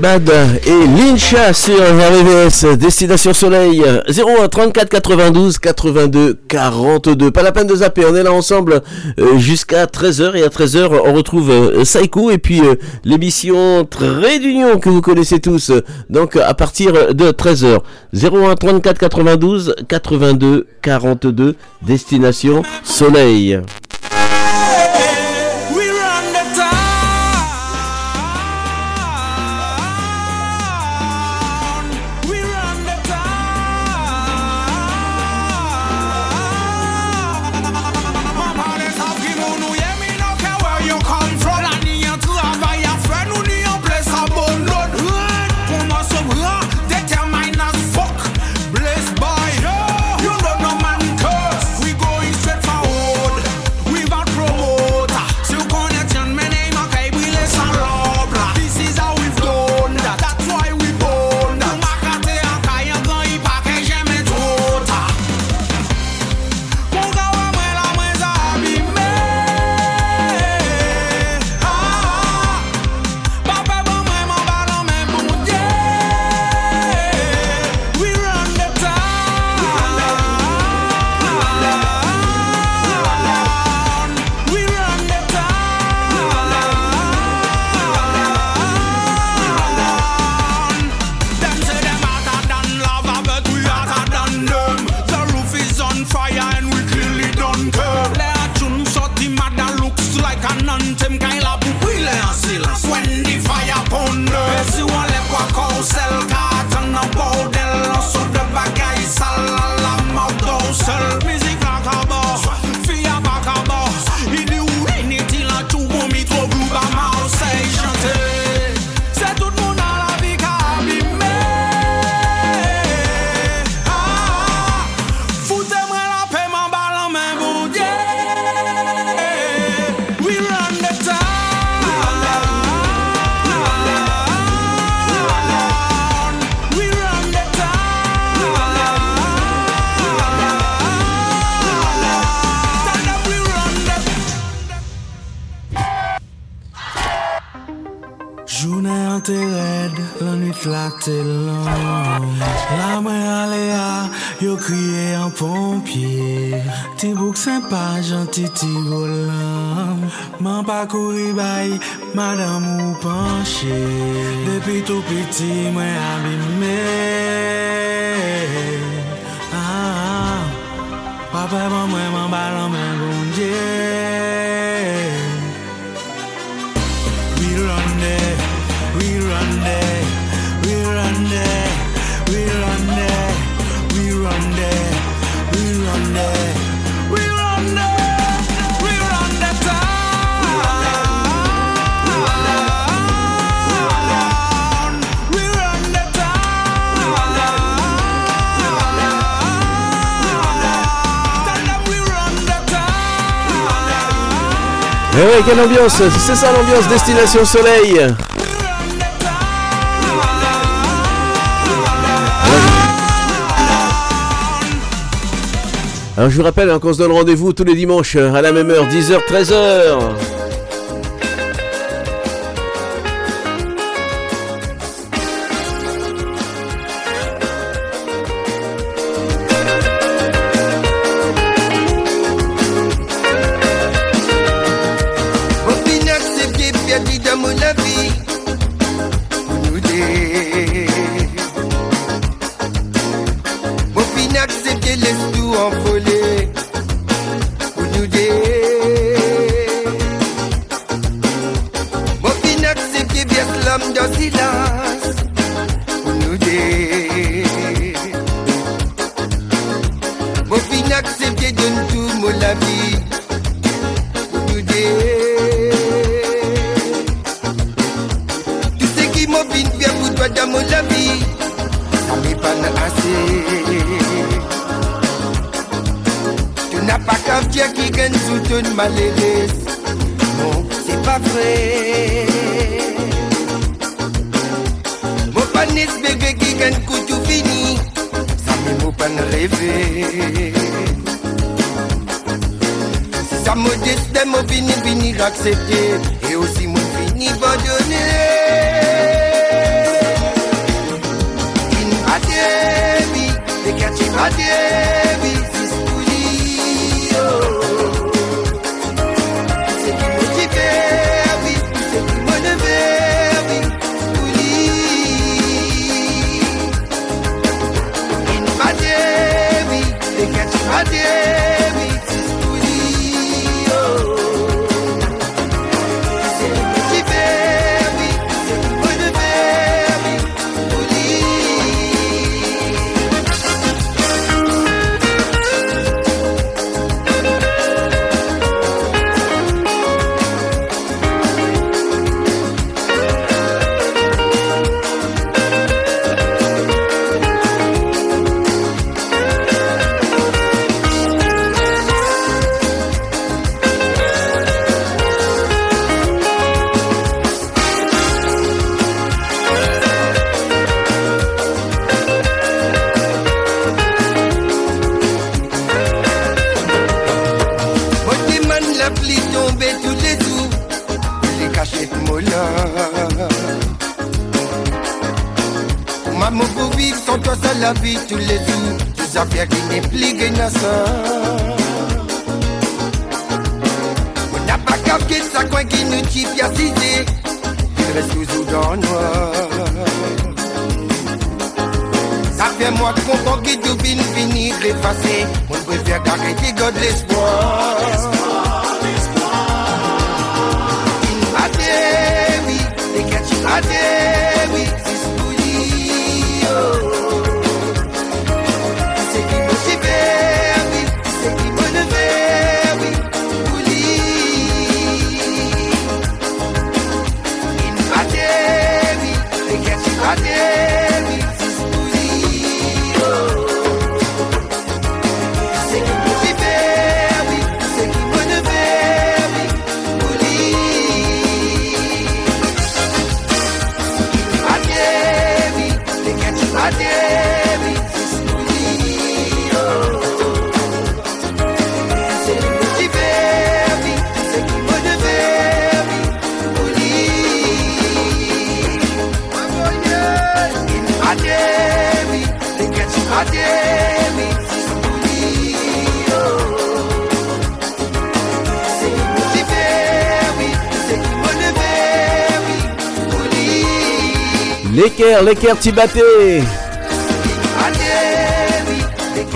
Bad et Lyncha sur RVS, Destination Soleil, 01 34 92 82 42. Pas la peine de zapper, on est là ensemble euh, jusqu'à 13h et à 13h on retrouve euh, Saiko et puis euh, l'émission Très d'Union que vous connaissez tous, donc à partir de 13h. 01 34 92 82 42, Destination Soleil. te red, la nwit la te lan La mwen ale a, yo kriye an pompye Ti bouk sempa, janti ti bolan Man pa kouri bay, madan mou panche. Depi tou piti mwen abime. Ah, ah, ah. Pape mwen mwen mwen balan mwen bonje. Eh ouais, quelle ambiance C'est ça l'ambiance Destination Soleil. Alors je vous rappelle hein, qu'on se donne rendez-vous tous les dimanches à la même heure, 10h, 13h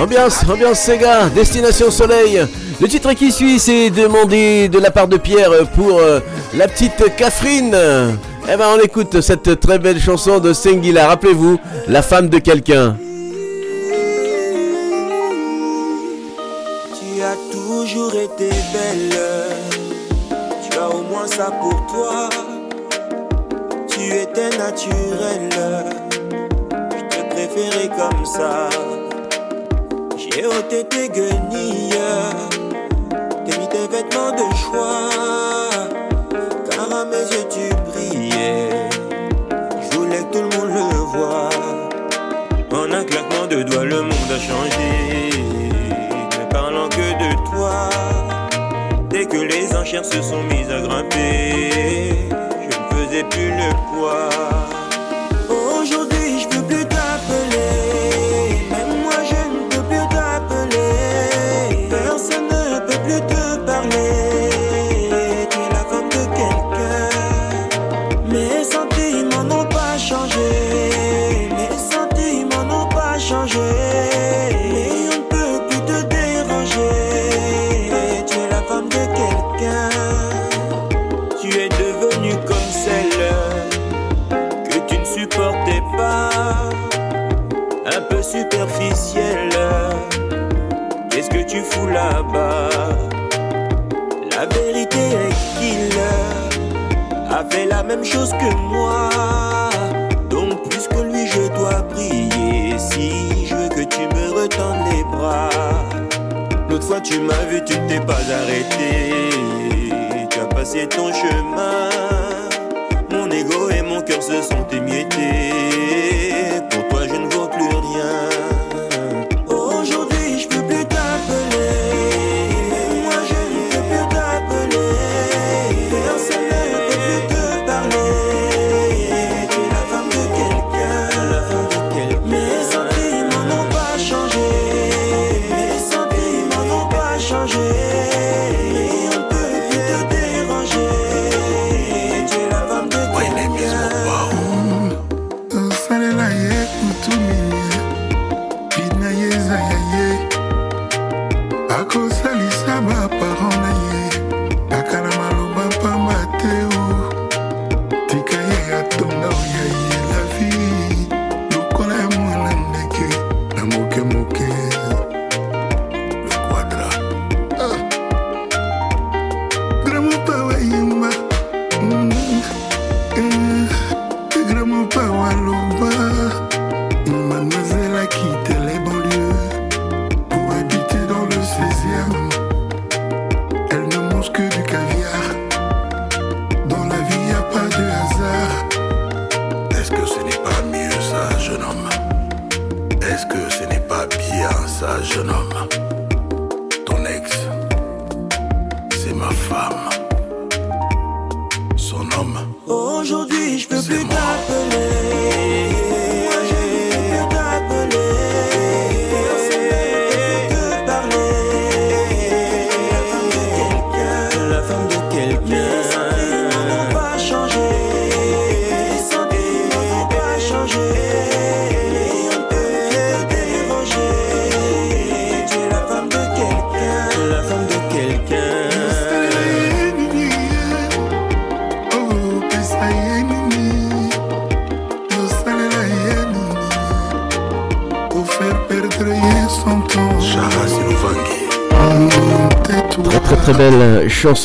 Ambiance, ambiance Sega, destination soleil. Le titre qui suit, c'est demandé de la part de Pierre pour euh, la petite Catherine. Eh ben, on écoute cette très belle chanson de Sengila. Rappelez-vous, la femme de quelqu'un. Tu as toujours été belle. Tu as au moins ça pour toi. Tu étais naturelle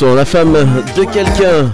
la femme de quelqu'un.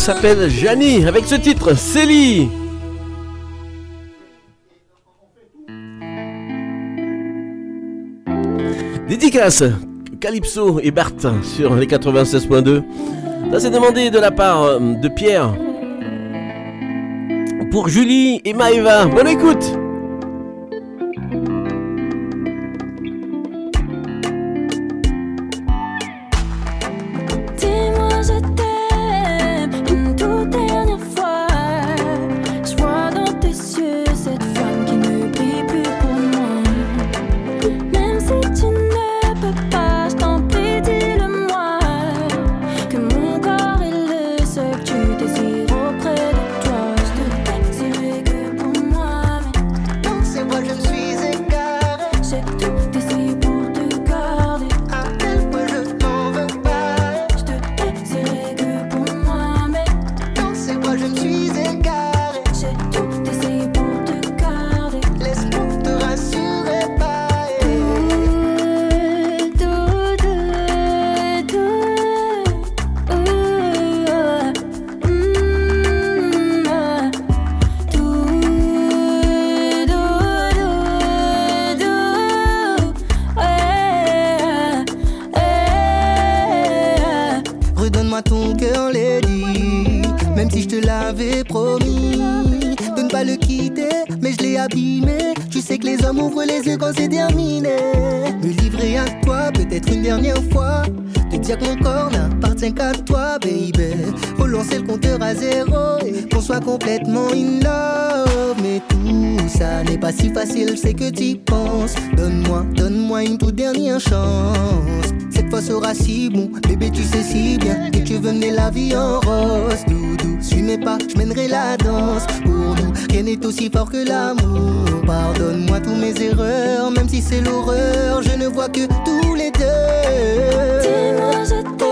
S'appelle Janie avec ce titre, Célie. Dédicace Calypso et Bart sur les 96.2. Ça s'est demandé de la part euh, de Pierre. Pour Julie et Maeva. bonne écoute Tu sais que les hommes ouvrent les yeux quand c'est terminé. Me livrer à toi, peut-être une dernière fois. Te dire que mon corps n'appartient qu'à toi, baby. Relancer le compteur à zéro et qu'on soit complètement in love. Mais tout ça n'est pas si facile, c'est que t'y penses. Donne-moi, donne-moi une toute dernière chance fois sera si bon. Bébé, tu sais si bien que tu veux mener la vie en rose. Doudou, suis mes pas, je mènerai la danse. Pour nous, rien n'est aussi fort que l'amour. Pardonne-moi tous mes erreurs, même si c'est l'horreur. Je ne vois que tous les deux. Dis-moi, je t'aime.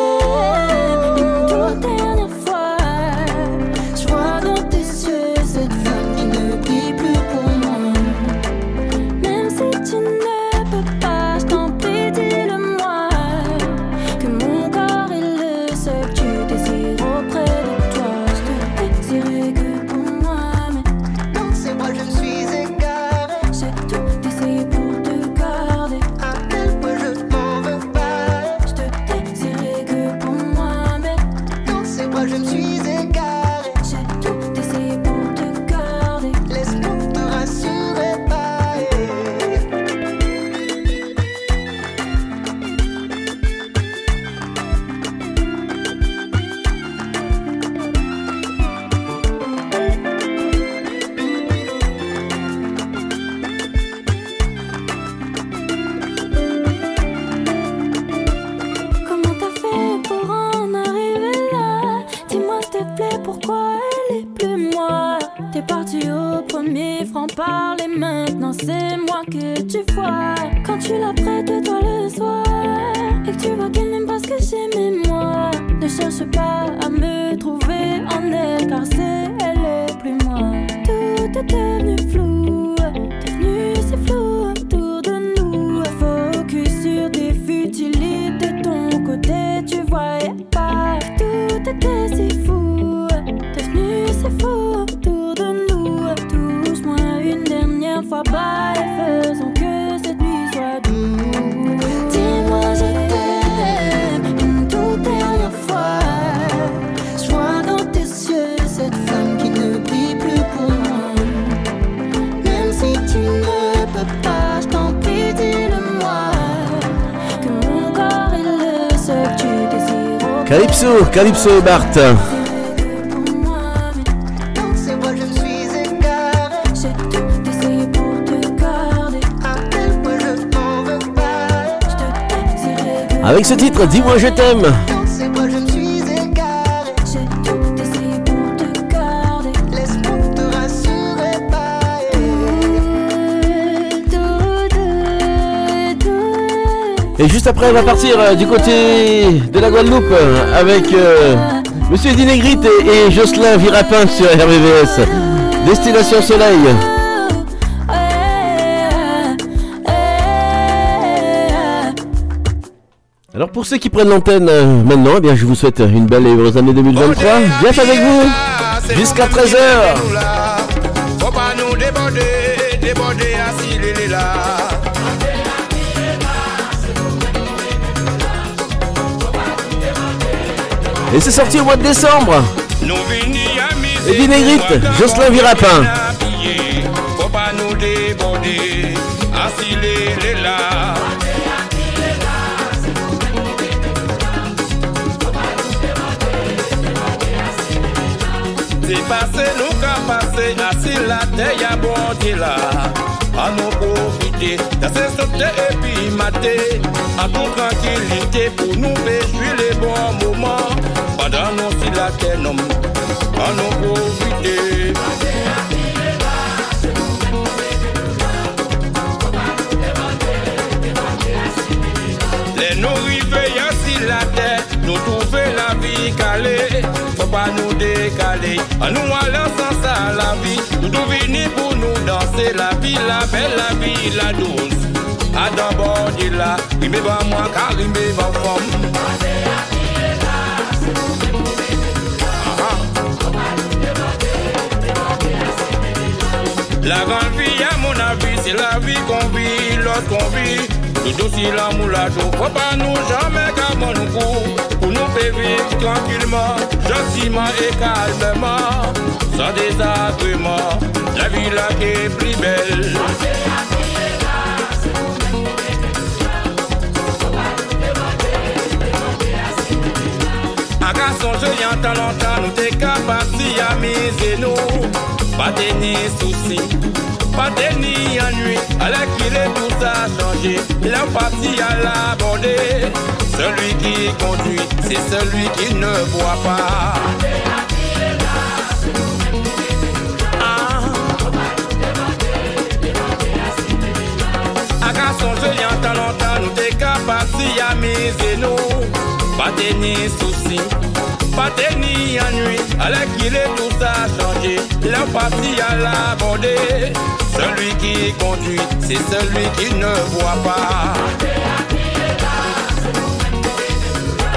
Te désirais. Avec ce titre, Dis-moi je t'aime. Et juste après, on va partir euh, du côté de la Guadeloupe euh, avec euh, Monsieur Dinégrit et, et Jocelyn Virapin sur RVVS. Destination Soleil. Alors pour ceux qui prennent l'antenne euh, maintenant, eh bien je vous souhaite une belle et heureuse année 2023. Jeff avec vous jusqu'à 13h. Et c'est sorti au mois de décembre. Et Dinégrit, Jocelyn Virapin. Faut pas nous déborder les là. C'est passé, nous qu'a passé, assis la terre, y'a bon là. À nous profiter, d'asser sauter et puis mater. En toute tranquillité pour nous réjouir les bons moments. Pendant nous si la terre nomme, à nous profiter. Les nous river ainsi la terre, nous trouver la vie calée. Faut pas nous décaler, à nous aller sans ça la vie. Nous tout venir pour nous danser la vie, la belle, la vie, la douce. À d'abord là, il me va moi car il me va femme. La grande vie, à mon avis, c'est la vie qu'on vit lorsqu'on vit. Tout aussi l'amour, la joie, faut pas nous jamais qu'à nous coup. Pour nous faire vivre tranquillement, gentiment et calmement, sans désagrément. La vie là est plus belle. Un garçon, je y entends longtemps, nous t'es capable à miser nous. Pas de ni soucis, pas de ni ennui. Alors qu'il est tout ça changé, parti à l'aborder. Celui qui conduit, c'est celui qui ne voit pas. Ah. Garçon, je y entends longtemps, nous t'es capable à miser nous. Pas de ni soucis, pas de ni ennui. Alors qu'il est tout ça changé, il est parti à l'aborder. Celui qui conduit, c'est celui qui ne voit pas.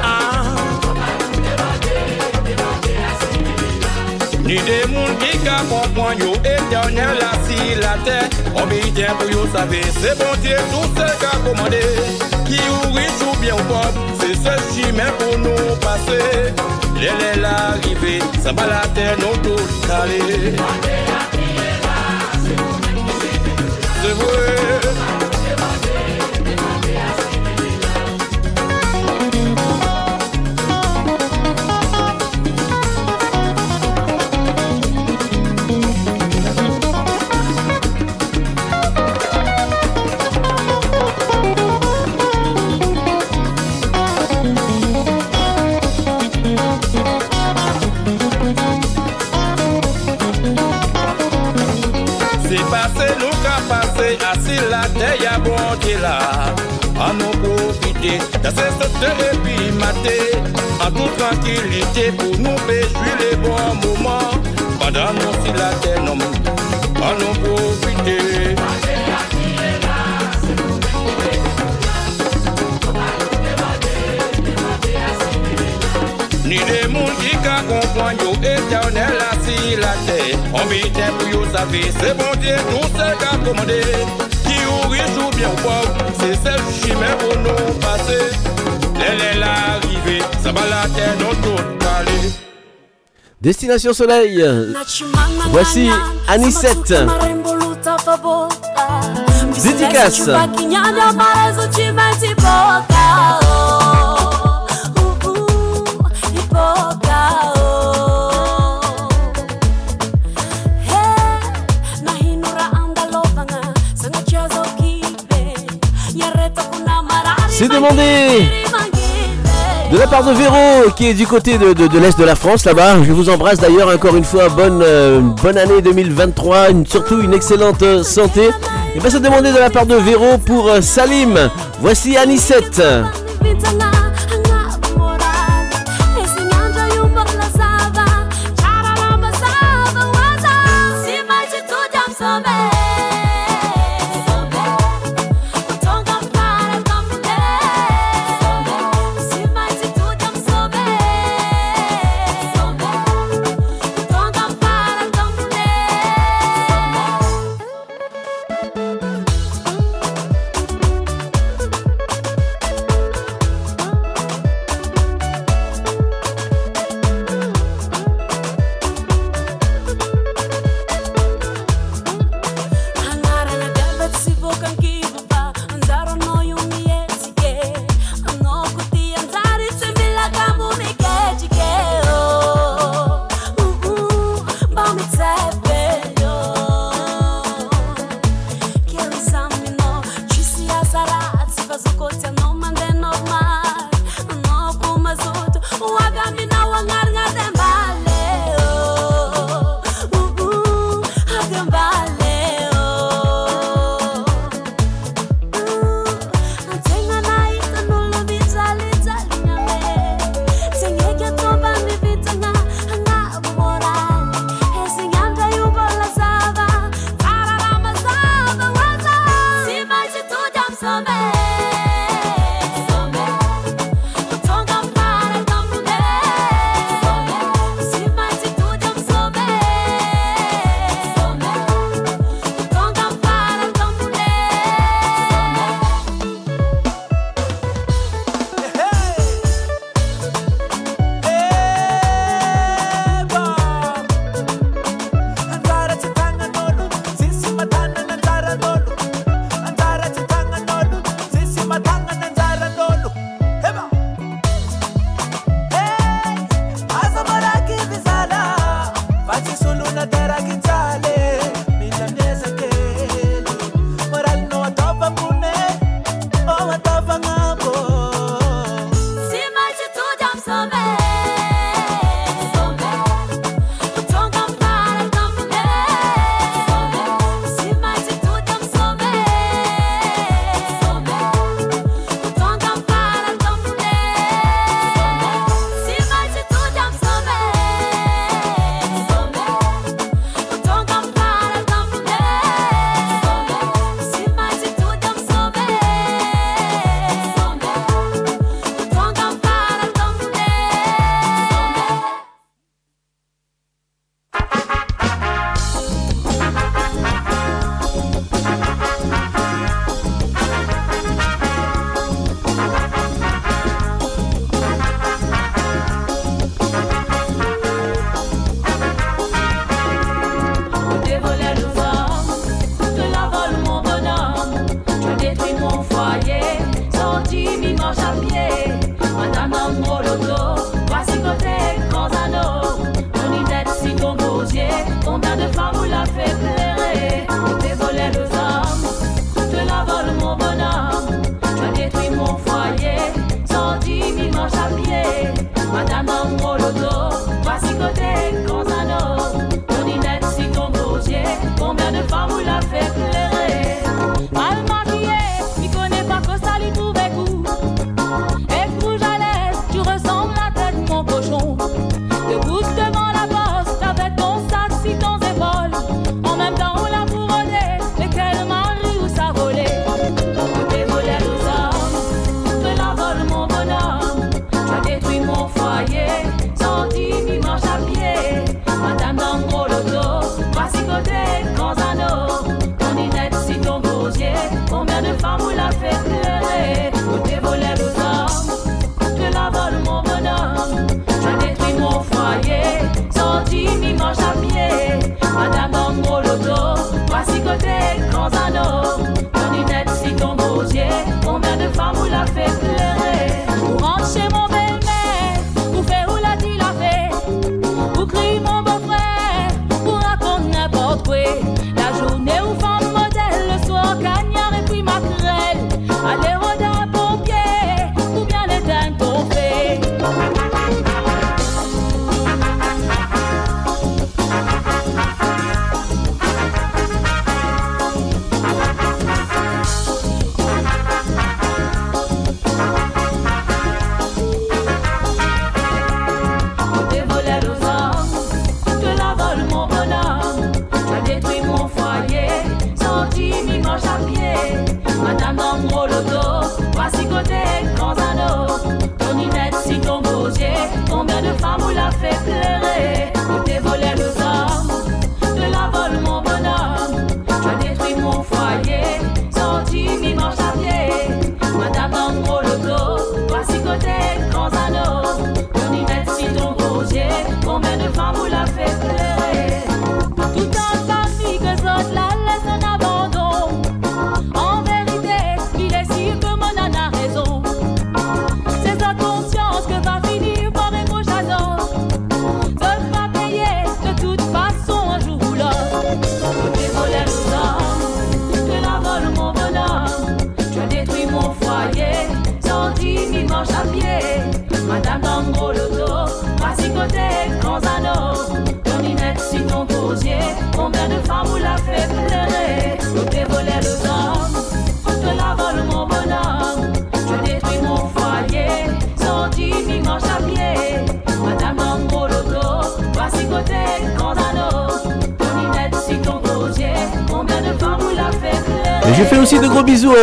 Ah. Ni des moun qui comprend yo éternel si la terre On bien pour yo savoir c'est bon Dieu tout ce qu'a commandé Qui ou riche ou bien ou pauvre C'est ce chemin pour nous passer L'elle est l'arrivée Ça va la terre nous tous calés danser, et puis mater. En toute tranquillité pour nous péchuer les bons moments. Pendant nous si la terre nous profiter. Ni des monde qui ka comprendre yo éternel assis la terre. On vit pour yo savoir, c'est bon Dieu tout ce qu'a commandé. Riche ou bien pauvre, c'est celle chimère pour nous passer. Elle est l'arrivée, ça va la terre dans tout calé. Destination Soleil. Voici Anisette. Dédicace. C'est demandé de la part de Véro qui est du côté de, l'Est de la France là-bas. Je vous embrasse d'ailleurs encore une fois. Bonne, euh, bonne année 2023, une- surtout une excellente euh, santé. Et bien c'est demandé de la part de Véro pour euh, Salim. Voici Anisette.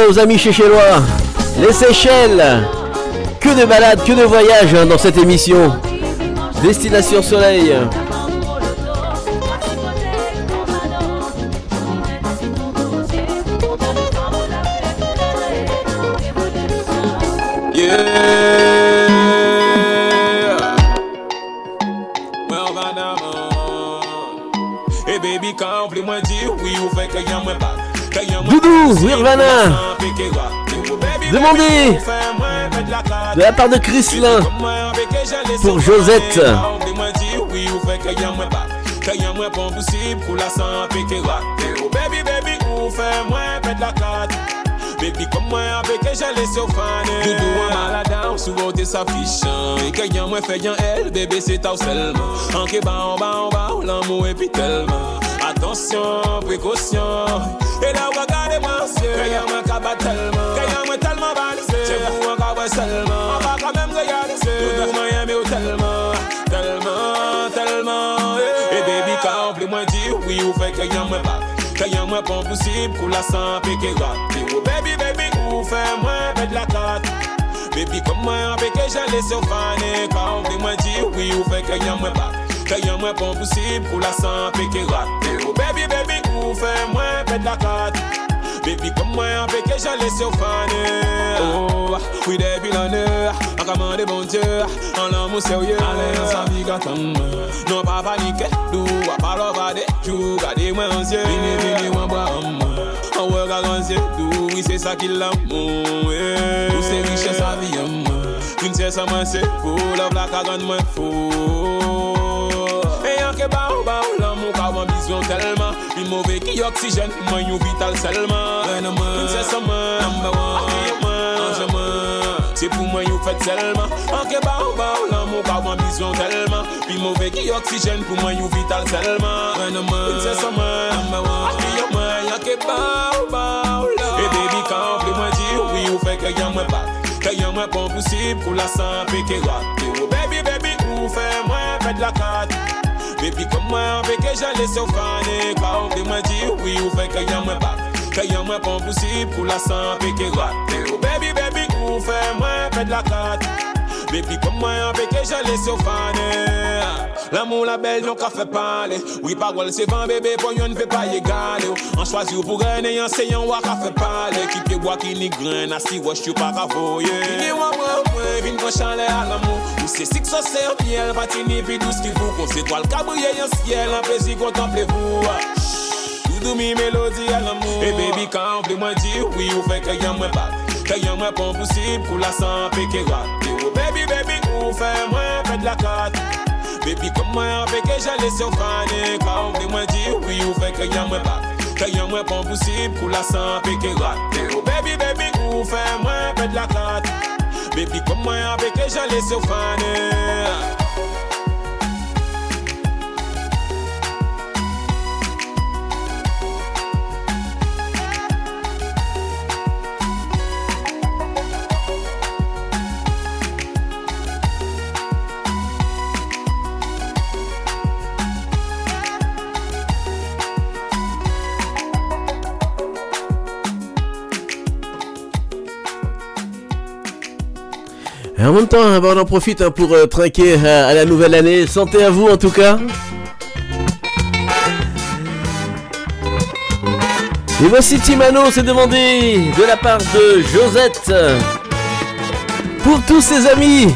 Aux amis chéchélois. Les Seychelles. Que de balades, que de voyages hein, dans cette émission. Destination Soleil. Doudou, Nirvana. Demandez de la part de Chrislin pour Josette. Oh baby, comme moi avec elle, j'allais sur fan. Doudou en maladin, souvent t'es sa fiche. Et que y'a moins fait y'a elle, bébé, c'est ta seulement. En que bas, en bas, en bas, l'amour est puis tellement. Attention, précaution. Et là, regardez-moi, c'est que y'a moins qu'à battre tellement. Que y'a moins tellement balisé. C'est pour encore ouais seulement. On va quand même réaliser. Doudou m'a aimé oh, tellement, tellement, tellement. Et baby, quand oublie-moi dire oui ou fait que y'a moins pas. Que y'a moins pas possible pour la sans piquer raté. Oh baby, baby, ou fait moins de la carte. Baby, comme moi avec elle, j'allais sur faner. Quand oublie-moi dire oui ou fait que y'a moins pas. Que y'a moins pas possible pour la raté. Oh baby, baby, ou fait moins de la carte. Baby, comme moi avec elle, j'allais sur faner. Oh, oui, depuis l'année, en commande bon Dieu, en l'amour sérieux. Allez, on s'amigue à Non, pas paniquer, d'où, à pas l'ovader, jou, gardez-moi en yeux. Vini, vini, moi, bois, en regard en yeux, d'où, oui, c'est ça qui l'amour. Tout c'est richesse à vie, Princesse à moi, c'est love la cagane, moi, fou. Et en que bao, bao, l'amour, car ma vision tellement, il mauvais qui oxygène, moi, you vital seulement. Princesse à moi, number one, ange moi. C'est pour moi, you fait seulement. En que bao, bao, l'amour, car ma vision tellement, il mauvais qui oxygène, pour moi, you vital à moi, number one, baby, quand oublie moi dire oui, ou possible pour la piquer raté. Oh baby, baby, ou moins, fait de la carte. Baby, comme moi avec elle, j'allais sur faner. Quand oublie moi dire oui, ou fait que y'a moins pas. Que y'a moins pas possible pour la sans piquer raté. Oh baby, baby, ou moins, fait de la carte. Baby, comme moi avec elle, j'allais sur faner. L'amour, la belle, non, qu'a fait parler. Oui, parole, c'est vent, bébé, pour yon ne fait pas égaler. En choisir pour gagner, en seyant, ou qu'a fait parler. Qui peut boire, qui ni grain, assis, pas voyer. Ni wa, moi, moi, vin chale à l'amour. Ou six, ça, c'est miel, patini, puis tout ce qu'il faut. Qu'on s'étoile, cabrier, en ciel, en plaisir, contemplez-vous. Doudou, mi baby, quand on moi dire oui, ou moins pas. Que y'a moins pas possible pour la piquer raté. Oh ou fait moins, fait de la carte. Baby, comme moi avec elle, j'allais sur faner. Quand on moi dire oui, ou pour la carte. Baby, comme moi avec elle, j'allais sur en même temps, on en profite pour euh, trinquer euh, à la nouvelle année. Santé à vous en tout cas. Et voici Timano, c'est demandé de la part de Josette pour tous ses amis.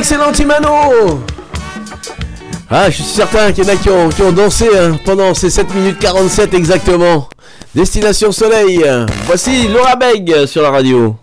excellent Imano Ah, je suis certain qu'il y en a qui ont, dansé hein, pendant ces 7 minutes 47 exactement. Destination Soleil, voici Laura Beg sur la radio.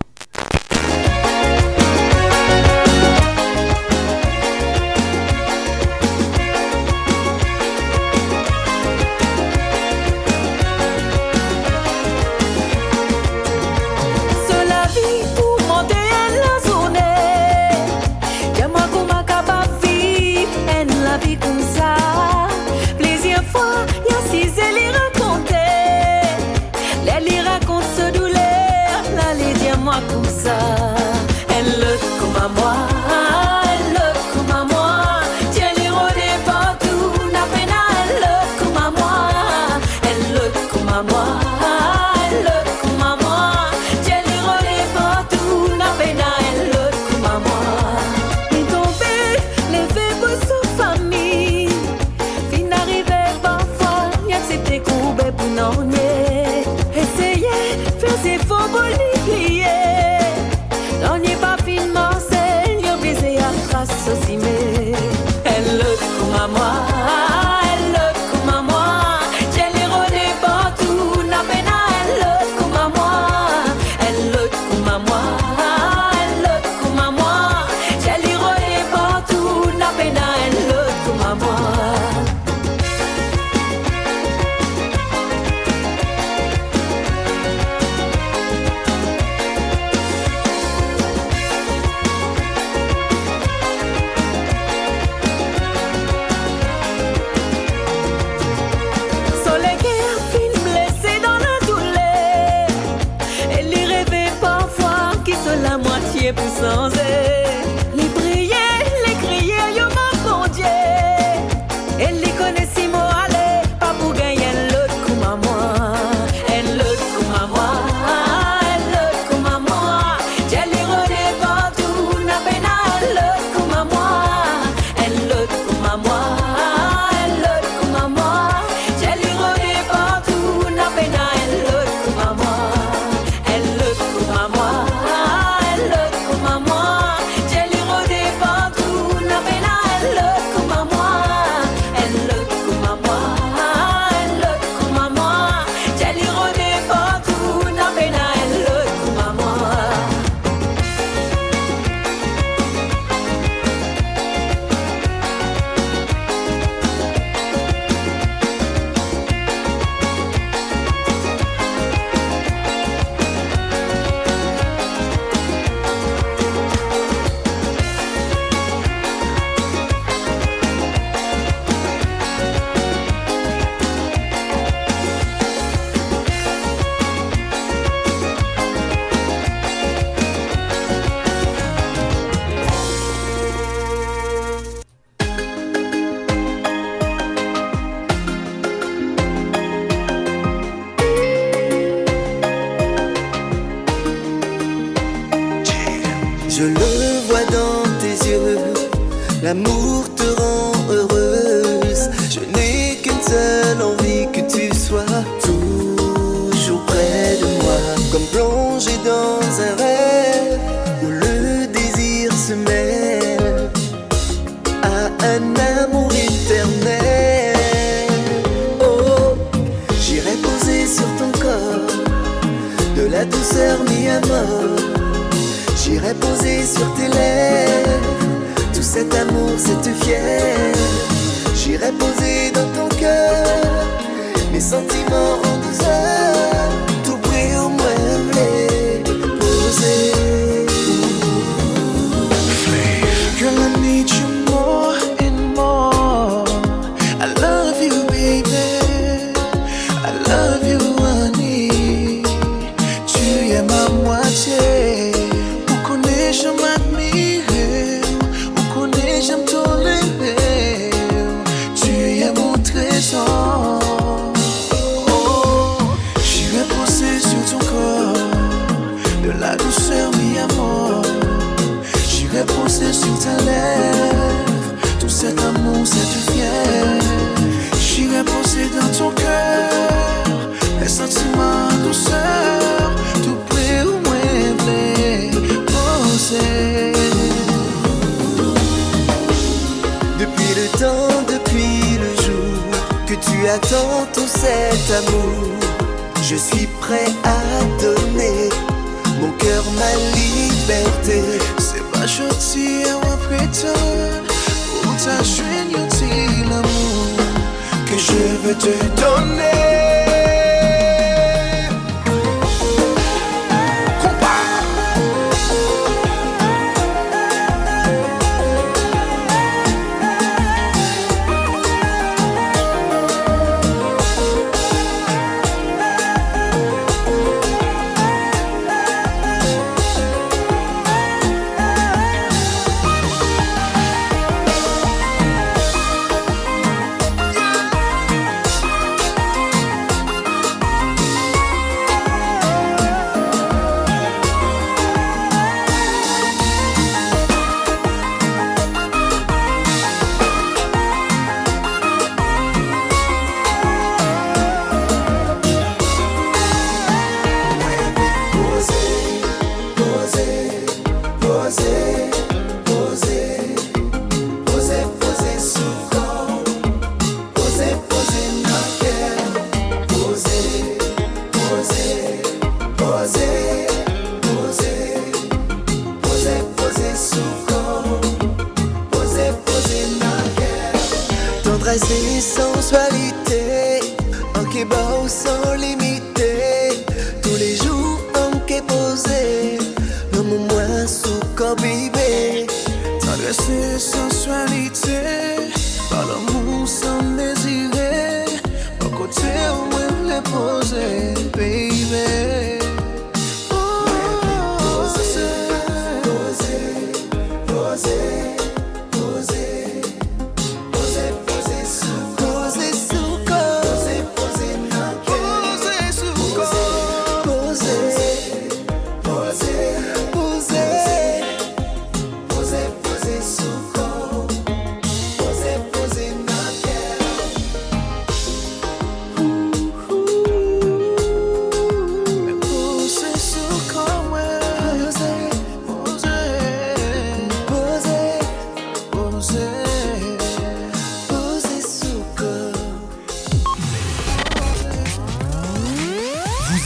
sempre são zero.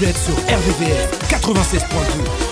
Êtes sur RVVS 96.2.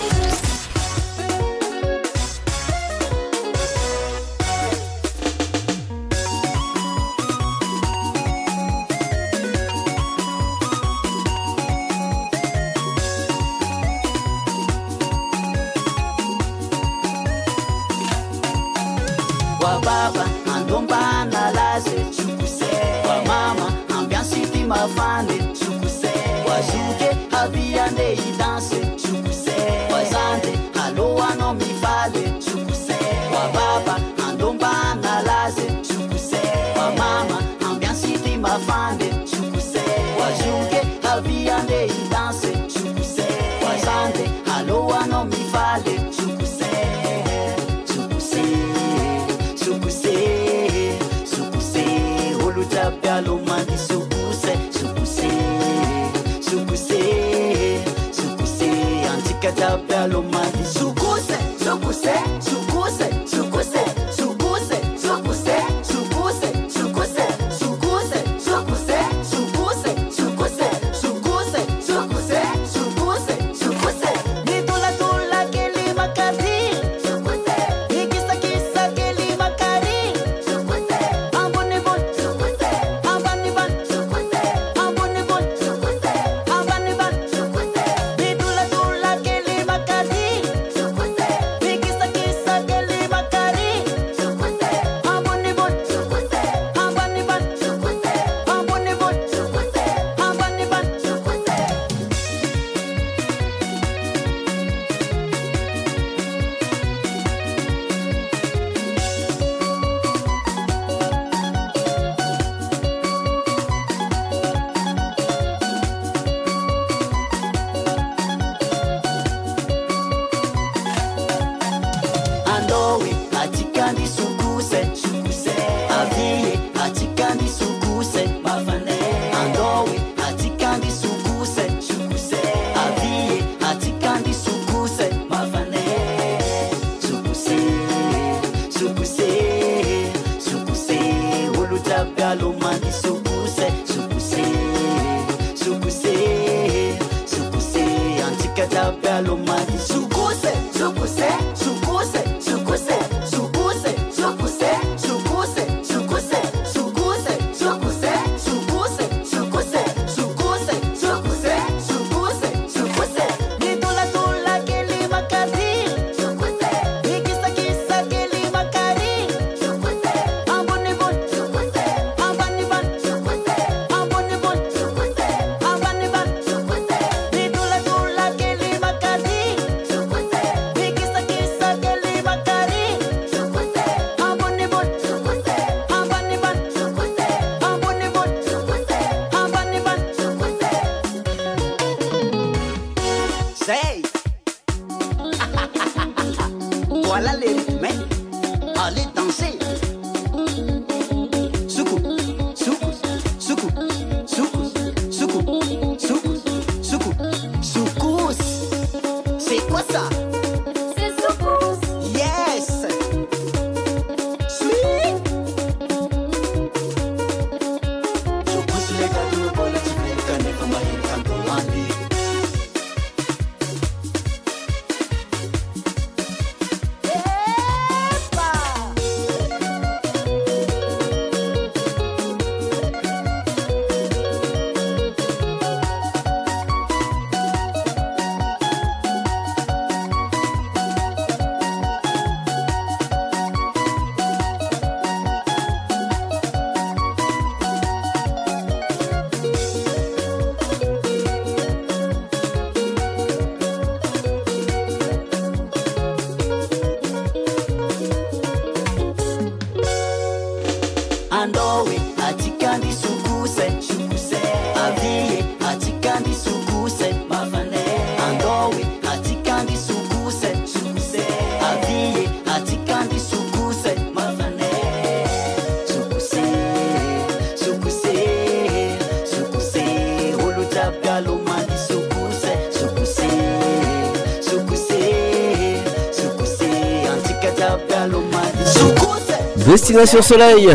Destination Soleil.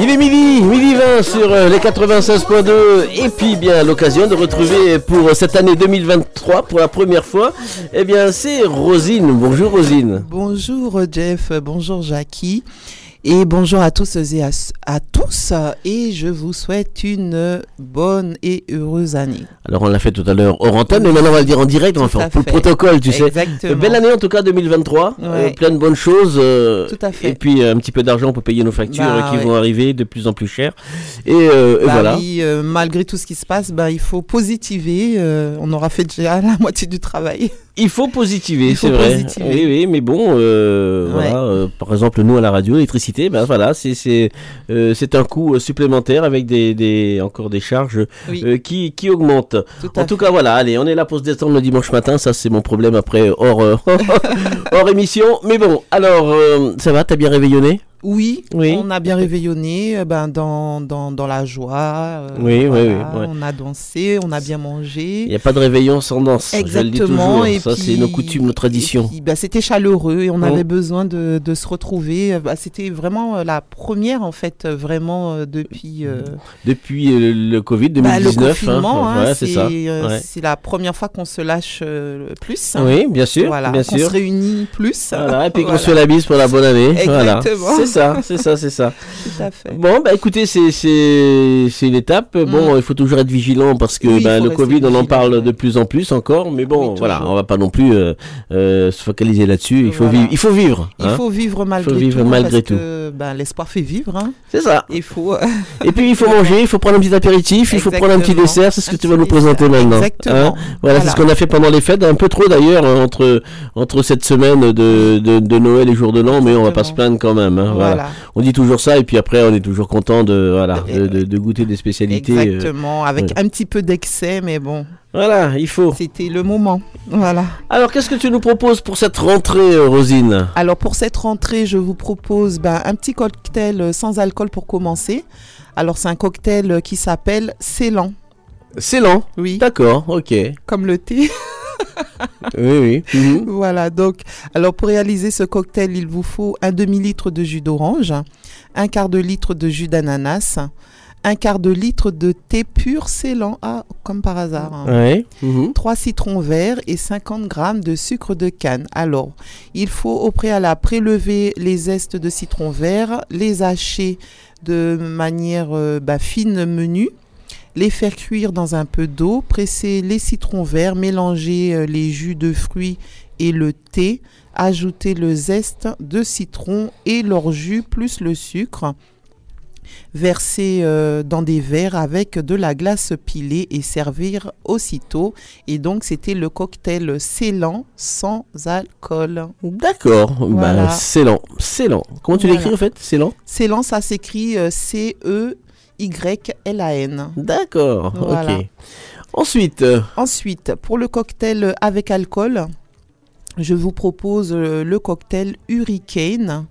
Il est midi, midi 20 sur euh, les 96.2 et puis bien l'occasion de retrouver pour cette année 2023 pour la première fois, eh bien c'est Rosine. Bonjour Rosine. Bonjour Jeff, bonjour Jackie. Et bonjour à tous et à, tous et je vous souhaite une bonne et heureuse année. Alors on l'a fait tout à l'heure hors antenne, mais maintenant on va le dire en direct, on va faire pour le protocole, tu Exactement. sais. Belle année en tout cas 2023, Ouais. euh, plein de bonnes choses. euh, Tout à fait. Et puis euh, un petit peu d'argent pour payer nos factures Bah, qui ouais. vont arriver de plus en plus chères. Et, euh, et Bah voilà. oui, euh, malgré tout ce qui se passe, bah, il faut positiver. euh, on aura fait déjà la moitié du travail. Il faut positiver, c'est vrai. positiver. Oui, oui, mais bon, euh, Ouais. voilà, par exemple, nous à la radio, l'électricité, ben voilà, c'est c'est un coût supplémentaire avec des, des encore des charges Oui. qui qui augmentent. Tout en tout cas, voilà, allez, on est là pour se détendre le dimanche matin. Ça, c'est mon problème après hors hors émission. Mais bon, alors, ça va, t'as bien réveillonné? Oui, Oui. on a bien réveillonné euh, ben, dans, dans, dans la joie. euh, Oui, oui, voilà, oui, ouais. On a dansé, on a bien mangé. Il n'y a pas de réveillon sans danse. Je le dis Exactement, toujours. et ça, c'est nos coutumes, nos traditions. Bah, c'était chaleureux et on Oh. avait besoin de, de se retrouver. Euh, bah, c'était vraiment la première, en fait, vraiment depuis euh, Depuis euh, le Covid bah, 2019. le confinement. hein, ouais, c'est ça. ouais. c'est la première fois qu'on se lâche plus. Oui, bien sûr, Voilà, bien qu'on sûr. se réunit plus. Voilà, et puis qu'on Voilà. se fait la bise pour la bonne année. Voilà. Exactement. C'est ça, c'est ça, c'est ça. Tout à fait. Bon, bah écoutez, c'est c'est c'est une étape. Bon, il faut toujours être vigilant parce que Mm. Oui, il bah, le Covid, on en parle de plus en plus encore. Mais bon, voilà, on va pas non plus euh, euh, se focaliser là-dessus. Il faut Voilà. vivre. Il faut vivre. Il hein. faut vivre malgré faut vivre tout. malgré parce tout. que, ben, l'espoir fait vivre. hein. C'est ça. Il faut. Et puis il faut manger, il faut prendre un petit apéritif, il faut prendre un petit Exactement. dessert, c'est ce que tu vas nous présenter maintenant. Exactement. Hein voilà, c'est ce qu'on a fait pendant les fêtes, un peu trop d'ailleurs, hein, entre, entre cette semaine de, de, de Noël et jour de l'an, mais on va pas se plaindre quand même. hein, voilà. Voilà. On dit toujours ça, et puis après on est toujours content de, voilà, de, de- de goûter des spécialités. euh, Exactement, avec ouais. un petit peu d'excès, mais bon. Voilà, il faut. C'était le moment. Voilà. Alors qu'est-ce que tu nous proposes pour cette rentrée, euh, Rosine? Alors pour cette rentrée, je vous propose ben, un petit cocktail euh, sans alcool pour commencer. Alors c'est un cocktail qui s'appelle Célan. Célan Oui. D'accord, ok. Comme le thé. Oui, oui. Mhm. Voilà, donc, alors pour réaliser ce cocktail, il vous faut un demi-litre de jus d'orange, un quart de litre de jus d'ananas, un quart de litre de thé pur Célan, ah, comme par hasard. hein. Ouais. mhm. 3 citrons verts et 50 grammes de sucre de canne. Alors, il faut au préalable prélever les zestes de citron vert, les hacher de manière euh, bah, fine menue, les faire cuire dans un peu d'eau, presser les citrons verts, mélanger euh, les jus de fruits et le thé, ajouter le zeste de citron et leur jus plus le sucre verser euh, dans des verres avec de la glace pilée et servir aussitôt. Et donc, c'était le cocktail Célan sans alcool. D'accord, Voilà. bah, Célan. Célan. Comment tu Voilà. l'écris en fait? Célan Célan, ça s'écrit euh, C-E-Y-L-A-N. D'accord, Voilà. ok. Ensuite, euh, Ensuite, pour le cocktail avec alcool, je vous propose euh, le cocktail Hurricane.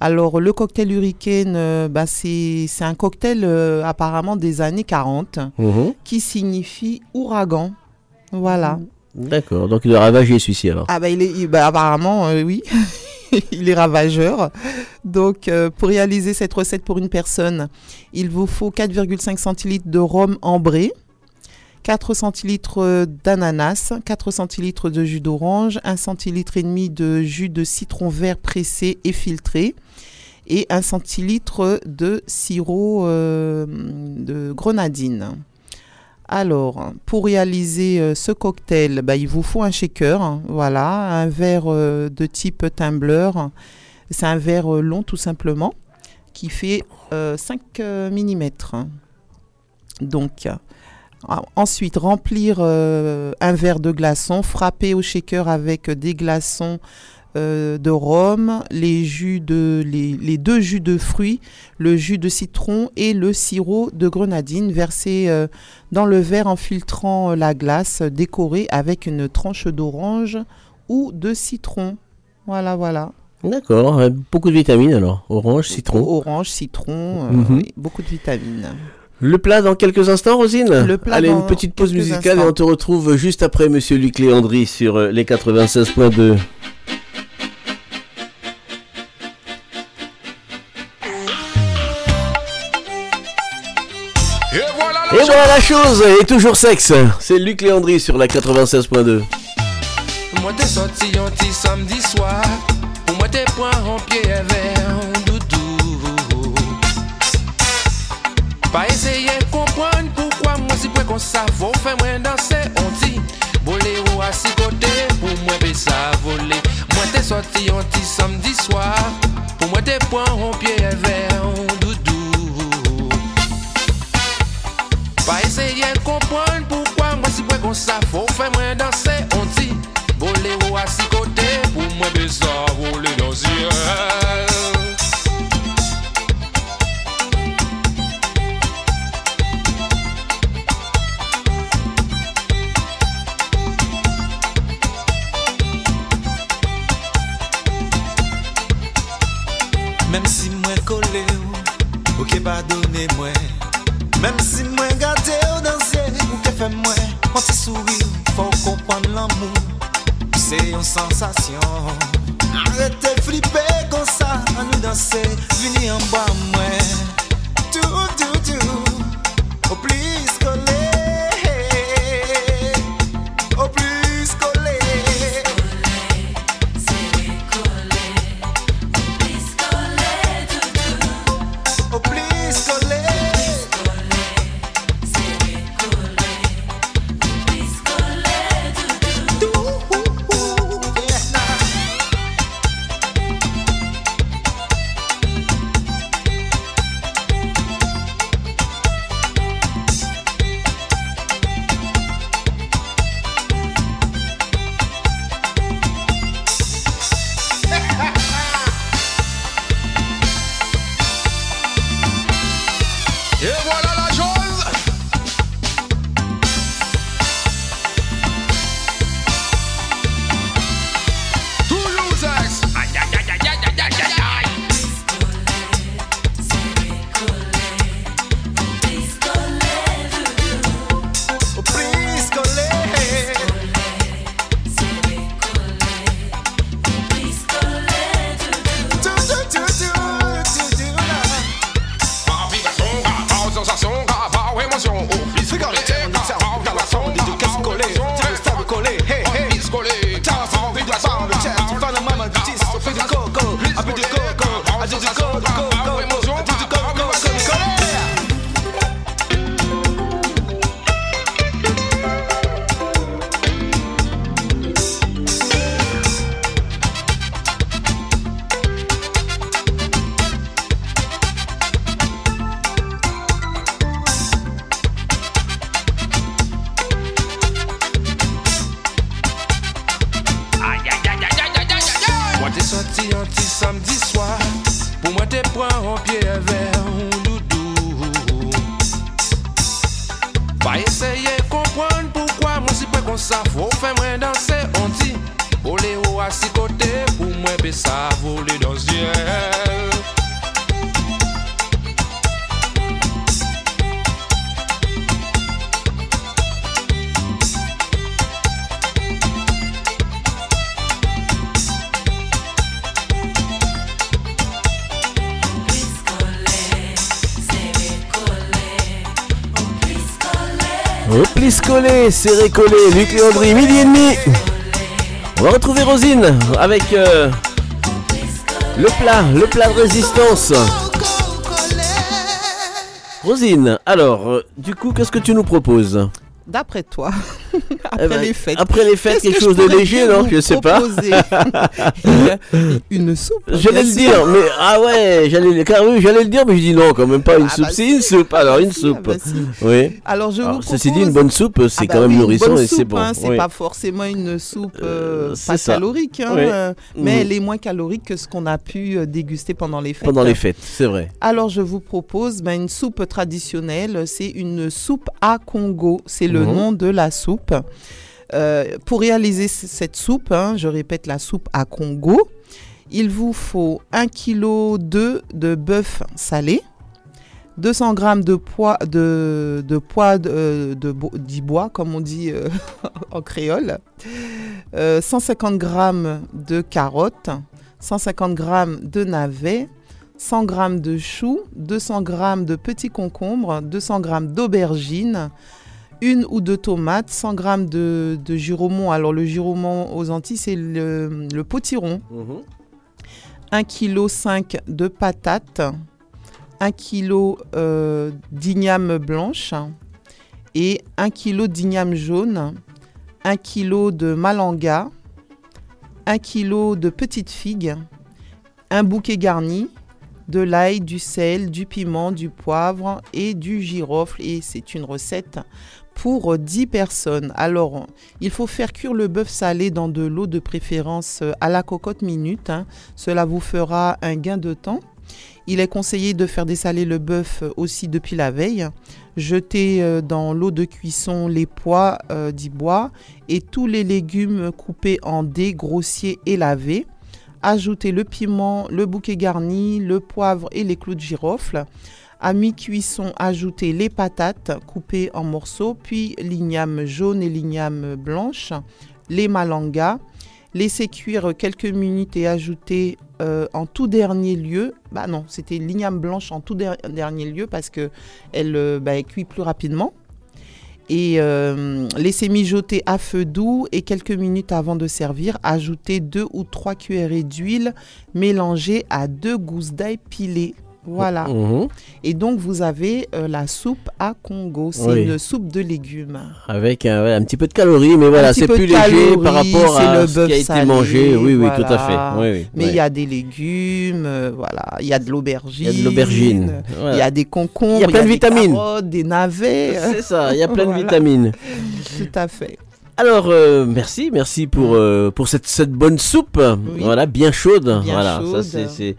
Alors, le cocktail Hurricane, euh, bah, c'est un cocktail euh, apparemment des années 40 Mhm. qui signifie ouragan. Voilà. d'accord, donc il est ravagé celui-ci alors. Ah bah, il est, bah, apparemment, oui. il est ravageur. Donc, euh, pour réaliser cette recette pour une personne, il vous faut 4,5 centilitres de rhum ambré, 4 centilitres euh, d'ananas, 4 centilitres de jus d'orange, 1 centilitre et demi de jus de citron vert pressé et filtré et 1 centilitre de sirop euh, de grenadine. Alors, pour réaliser euh, ce cocktail, bah, il vous faut un shaker, voilà, un verre euh, de type tumbler. C'est un verre euh, long tout simplement, qui fait euh, 5 mm. Donc, euh, ensuite, remplir un verre de glaçons, frapper au shaker avec des glaçons euh, de rhum, les, jus de, les, les deux jus de fruits, le jus de citron et le sirop de grenadine versé euh, dans le verre en filtrant la glace, décoré avec une tranche d'orange ou de citron. Voilà, voilà. D'accord, euh, beaucoup de vitamines alors. Orange, citron. Orange, citron, euh, Mhm. oui, beaucoup de vitamines. Le plat dans quelques instants, Rosine Le plat Allez, une petite pause musicale et on te retrouve juste après Monsieur Luc Léandry sur les 96.2. voilà la chose. et toujours sexe. C'est Luc Léandry sur la 96.2. Moi t'es sorti un petit samedi soir Pour moi t'es point en pied vers doudou Pas essayer de comprendre pourquoi moi si près qu'on ça Faut faire moi danser on dit Boléro à six côtés pour moi ben ça voler Moi t'es sorti un petit samedi soir Pour moi t'es point en pied vers Je vais essayer de comprendre pourquoi je suis si bon pour ça. Faut faire moi danser. On dit: Volez-vous à pour moi des arbres. Volez-vous danser. Même si je suis collé, je ne peux pas donner. Même si je. fè mwen, mwen ti souril, fò kompon l'amou, se yon sensasyon serré collé, Luc Léandry, midi et demi. On va retrouver Rosine avec euh, le plat, le plat de résistance. Rosine, alors, euh, du coup, qu'est-ce que tu nous proposes? D'après toi, après ben, les fêtes. après les fêtes, quelque que chose de léger, non Je sais pas. Une soupe. J'allais le dire, mais ah ouais, j'allais le, car oui, j'allais le dire, mais je dis non, quand même pas une Ah soupe. bah c'est si. une soupe, alors une soupe. bah si. Oui. Alors je vous Ceci dit, propose- une bonne soupe, c'est Ah bah quand même oui, une nourrissant et c'est bon. hein, c'est oui. pas forcément une soupe euh, c'est pas ça. calorique, hein, euh, mais Mhm. elle est moins calorique que ce qu'on a pu euh, déguster pendant les fêtes. Pendant les fêtes, c'est vrai. Alors je vous propose ben, une soupe traditionnelle, c'est une soupe à Congo, c'est le Mhm. nom de la soupe. Euh, pour réaliser cette soupe, hein, je répète la soupe à Congo, il vous faut 1 kg de, bœuf salé, 200 g de pois de, de, euh, comme on dit euh, en créole, euh, 150 g de carottes, 150 g de navets, 100 g de choux, 200 g de petits concombres, 200 g d'aubergines, une ou deux tomates, 100 g de, de giromont. Alors le giromont aux Antilles, c'est le, le potiron. 1 kg 5 de patates, 1 kg euh, d'igname blanche et 1 kg d'igname jaune, 1 kg de malanga, 1 kg de petites figues, un bouquet garni, de l'ail, du sel, du piment, du poivre et du girofle. Et c'est une recette pour 10 personnes. Alors, il faut faire cuire le bœuf salé dans de l'eau de préférence euh, à la cocotte minute. hein. Cela vous fera un gain de temps. Il est conseillé de faire dessaler le bœuf euh, aussi depuis la veille. Jeter euh, dans l'eau de cuisson les pois euh, d'ibois et tous les légumes coupés en dés grossiers et lavés. Ajouter le piment, le bouquet garni, le poivre et les clous de girofle. À mi-cuisson, ajouter les patates coupées en morceaux, puis l'igname jaune et l'igname blanche, les malangas. Laisser cuire quelques minutes et ajouter euh, en tout dernier lieu, bah non, c'était l'igname blanche en tout der- dernier lieu parce que elle, euh, bah, cuit plus rapidement. Et euh, laisser mijoter à feu doux et quelques minutes avant de servir, ajouter deux ou trois cuillerées d'huile mélangées à deux gousses d'ail pilées. Voilà. Mhm. Et donc vous avez euh, la soupe à Congo. C'est Oui. une soupe de légumes. Avec un, petit peu de calories, mais voilà, c'est plus léger par rapport à ce qui a été mangé. Oui, oui, tout à fait. Oui, oui, Mais il y a des légumes, euh, voilà, il y a de l'aubergine. Il y a de l'aubergine, Il voilà. y a des concombres. Il y a plein de des vitamines. carottes, des navets. C'est ça, il y a plein de vitamines. Tout à fait. Alors, euh, merci, merci pour, euh, pour cette, cette bonne soupe. Voilà, bien chaude. Bien voilà, chaude. ça c'est.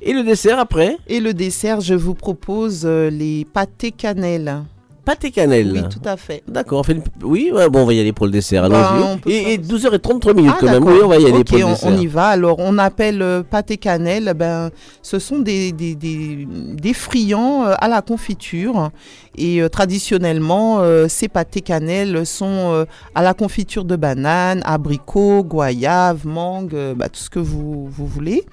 Et le dessert après Et le dessert, je vous propose euh, les pâtés cannelle. Pâté cannelle. Oui, tout à fait. D'accord, on fait une... oui, ouais, bon, on va y aller pour le dessert. Bah, allons-y. on peut et, et 12h33 minutes Ah, quand même. Oui, on va y aller pour le on, dessert. on y va. Alors, on appelle euh, pâté cannelle, ben, ce sont des, des, des, des friands euh, à la confiture. Et euh, traditionnellement, ces pâtés cannelle sont à la confiture de banane, abricot, goyave, mangue, bah, tout ce que vous, vous voulez.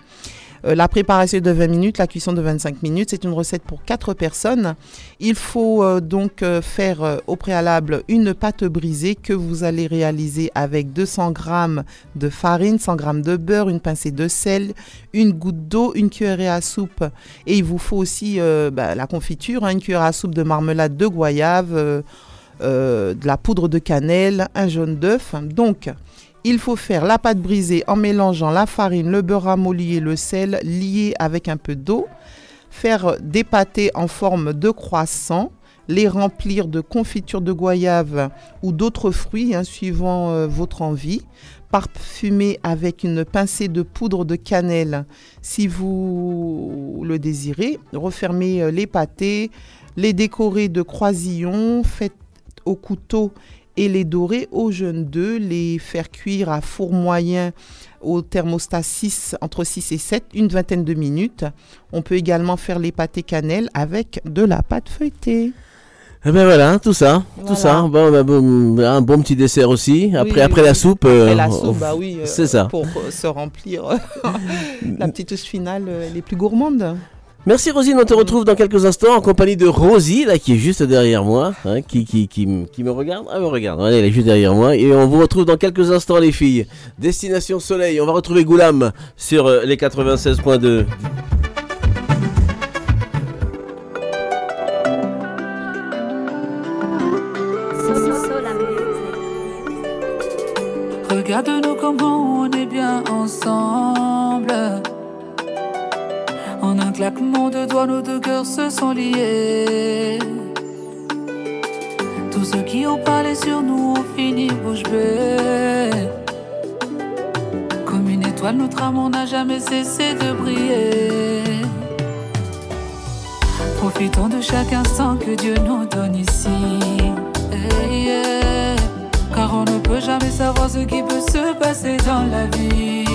Euh, la préparation de 20 minutes, la cuisson de 25 minutes. C'est une recette pour 4 personnes. Il faut euh, donc euh, faire au préalable une pâte brisée que vous allez réaliser avec 200 g de farine, 100 g de beurre, une pincée de sel, une goutte d'eau, une cuillerée à soupe. Et il vous faut aussi bah, la confiture, hein, une cuillère à soupe de marmelade de goyave, de la poudre de cannelle, un jaune d'œuf. Donc, il faut faire la pâte brisée en mélangeant la farine, le beurre ramolli et le sel liés avec un peu d'eau. Faire des pâtés en forme de croissant. Les remplir de confiture de goyave ou d'autres fruits, hein, suivant euh, votre envie. Parfumer avec une pincée de poudre de cannelle si vous le désirez. Refermer euh, les pâtés. Les décorer de croisillons. Faites au couteau et les dorer au jeune d'œuf, les faire cuire à four moyen au thermostat 6, entre 6 et 7, une vingtaine de minutes. On peut également faire les pâtés cannelle avec de la pâte feuilletée. Eh ben voilà, tout ça, tout ça. Bon, bah, bon, un bon petit dessert aussi. Après, Oui, après oui, la soupe. Après euh, la on- soupe, bah oui. euh, C'est ça. Pour euh, se remplir la petite touche finale, euh, les plus gourmandes. Merci Rosine, on te retrouve dans quelques instants en compagnie de Rosie, là, qui est juste derrière moi, hein, qui, qui, qui, me regarde. Ah, me regarde, elle est juste derrière moi. Et on vous retrouve dans quelques instants, les filles. Destination Soleil, on va retrouver Goulam sur euh, les 96.2. Regarde-nous comment on est bien ensemble. En un claquement de doigts, nos deux cœurs se sont liés. Tous ceux qui ont parlé sur nous ont fini bouche bée. Comme une étoile, notre amour n'a jamais cessé de briller. Profitons de chaque instant que Dieu nous donne ici. Hey, yeah. Car on ne peut jamais savoir ce qui peut se passer dans la vie.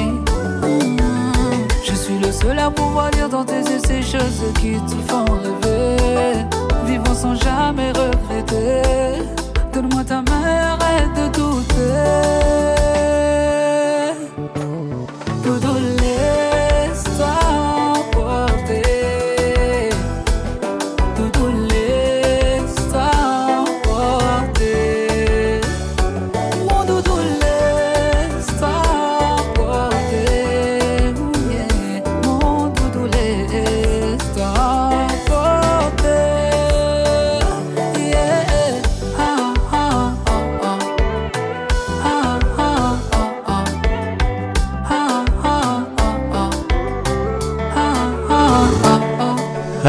Suis le seul à pouvoir lire dans tes yeux ces choses qui te font rêver. Vivons sans jamais regretter. Donne-moi ta main, arrête de douter.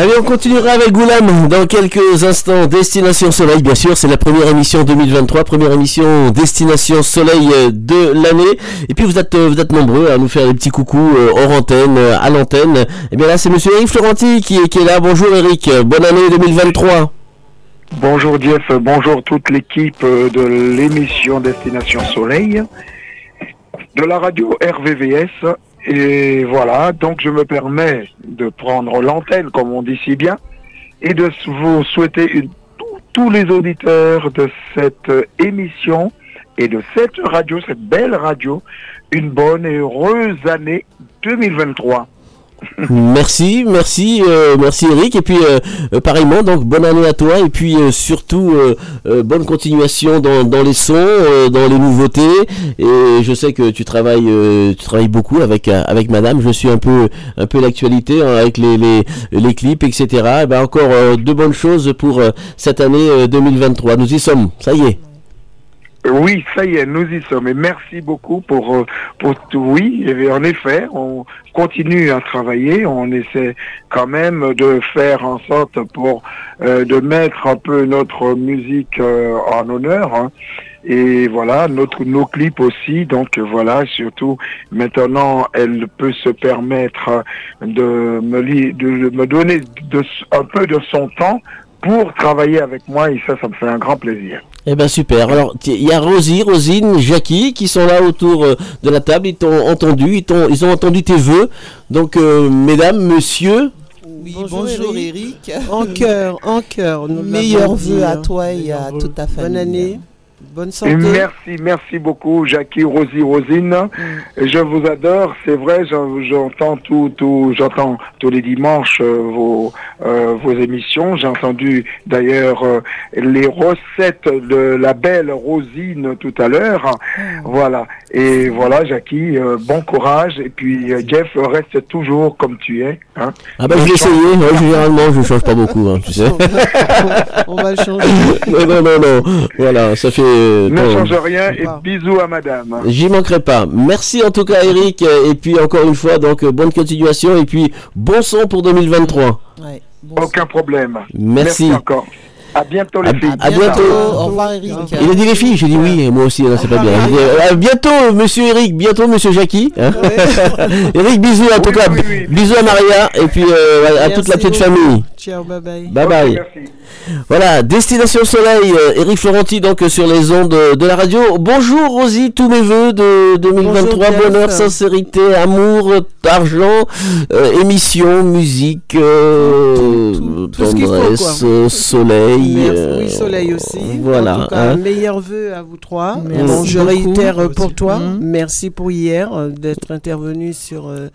Allez, on continuera avec Goulam dans quelques instants. Destination Soleil, bien sûr, c'est la première émission 2023, première émission Destination Soleil euh, de l'année. Et puis vous êtes, euh, vous êtes nombreux à nous faire des petits coucous euh, hors antenne, à l'antenne. Et bien là, c'est Monsieur Eric Florenti qui, est- qui est là. Bonjour Eric, bonne année 2023. Bonjour Jeff, bonjour toute l'équipe de l'émission Destination Soleil, de la radio RVVS. Et voilà, donc je me permets de prendre l'antenne, comme on dit si bien, et de vous souhaiter tous les auditeurs de cette euh, émission et de cette radio, cette belle radio, une bonne et heureuse année 2023. Merci, merci, euh, merci Eric. Et puis euh, euh, pareillement, donc bonne année à toi. Et puis euh, surtout euh, euh, bonne continuation dans, dans les sons, dans les nouveautés. Et je sais que tu travailles, tu travailles beaucoup avec avec Madame. Je suis un peu un peu l'actualité hein, avec les, les les clips, etc. Et ben encore euh, de bonnes choses pour cette année euh, 2023. Nous y sommes. Ça y est. Oui, ça y est, nous y sommes. Et merci beaucoup pour, euh, pour tout. Oui, en effet, on continue à travailler. On essaie quand même de faire en sorte pour euh, de mettre un peu notre musique euh, en honneur. hein. Et voilà, notre, nos clips aussi. Donc voilà, surtout maintenant, elle peut se permettre de me, li- de me donner de, un peu de son temps pour travailler avec moi. Et ça, ça me fait un grand plaisir. Eh ben super. Alors il y a Rosie, Rosine, Jackie qui sont là autour euh, de la table. Ils t'ont entendu, ils, t'ont- ils ont entendu tes vœux. Donc euh, mesdames, monsieur. Oui, bonjour, Eric. En cœur, en cœur. Meilleurs vœux à toi et à toute ta famille. Bonne année, bonne santé. merci, merci beaucoup, Jackie, Rosie, Rosine. Je vous adore. C'est vrai, j'en- j'entends tout, tout, j'entends tous les dimanches euh, vos, euh, vos émissions. J'ai entendu d'ailleurs euh, les recettes de la belle Rosine tout à l'heure. Voilà. Et voilà, Jackie, euh, bon courage. Et puis euh, Jeff, reste toujours comme tu es. Hein. Ah bah je vais essayer. Ouais, généralement je change pas beaucoup, hein, tu sais. On va le changer. non non non non. Voilà, ça fait. Euh, Ne change rien et bisous à madame. J'y manquerai pas. Merci en tout cas Eric. Et puis encore une fois, donc euh, bonne continuation et puis bon son pour 2023. Aucun problème. Merci. encore. À bientôt les filles. À bientôt. Au revoir Eric. Il a dit les filles, j'ai dit oui, et moi aussi, là, c'est pas bien. J'ai dit, euh, à bientôt, monsieur Eric, bientôt, monsieur Jackie. hein. Eric, bisous en tout cas, bisous à Maria, et puis euh, à, à toute la petite beaucoup. famille. Ciao, bye bye. Bye bye. Voilà, Destination Soleil, euh, Eric Florenti, donc sur les ondes de, la radio. Bonjour Rosie, tous mes voeux de 2023, Bonjour, Jeff. bonheur, sincérité, amour, argent, euh, émission, musique, euh, tout tendresse, euh, soleil. Merci, euh, oui, soleil aussi. Voilà. En tout cas, hein. meilleurs vœux à vous trois. Merci Bon, je beaucoup. réitère pour toi. Mhm. Merci pour hier euh, d'être intervenu sur euh,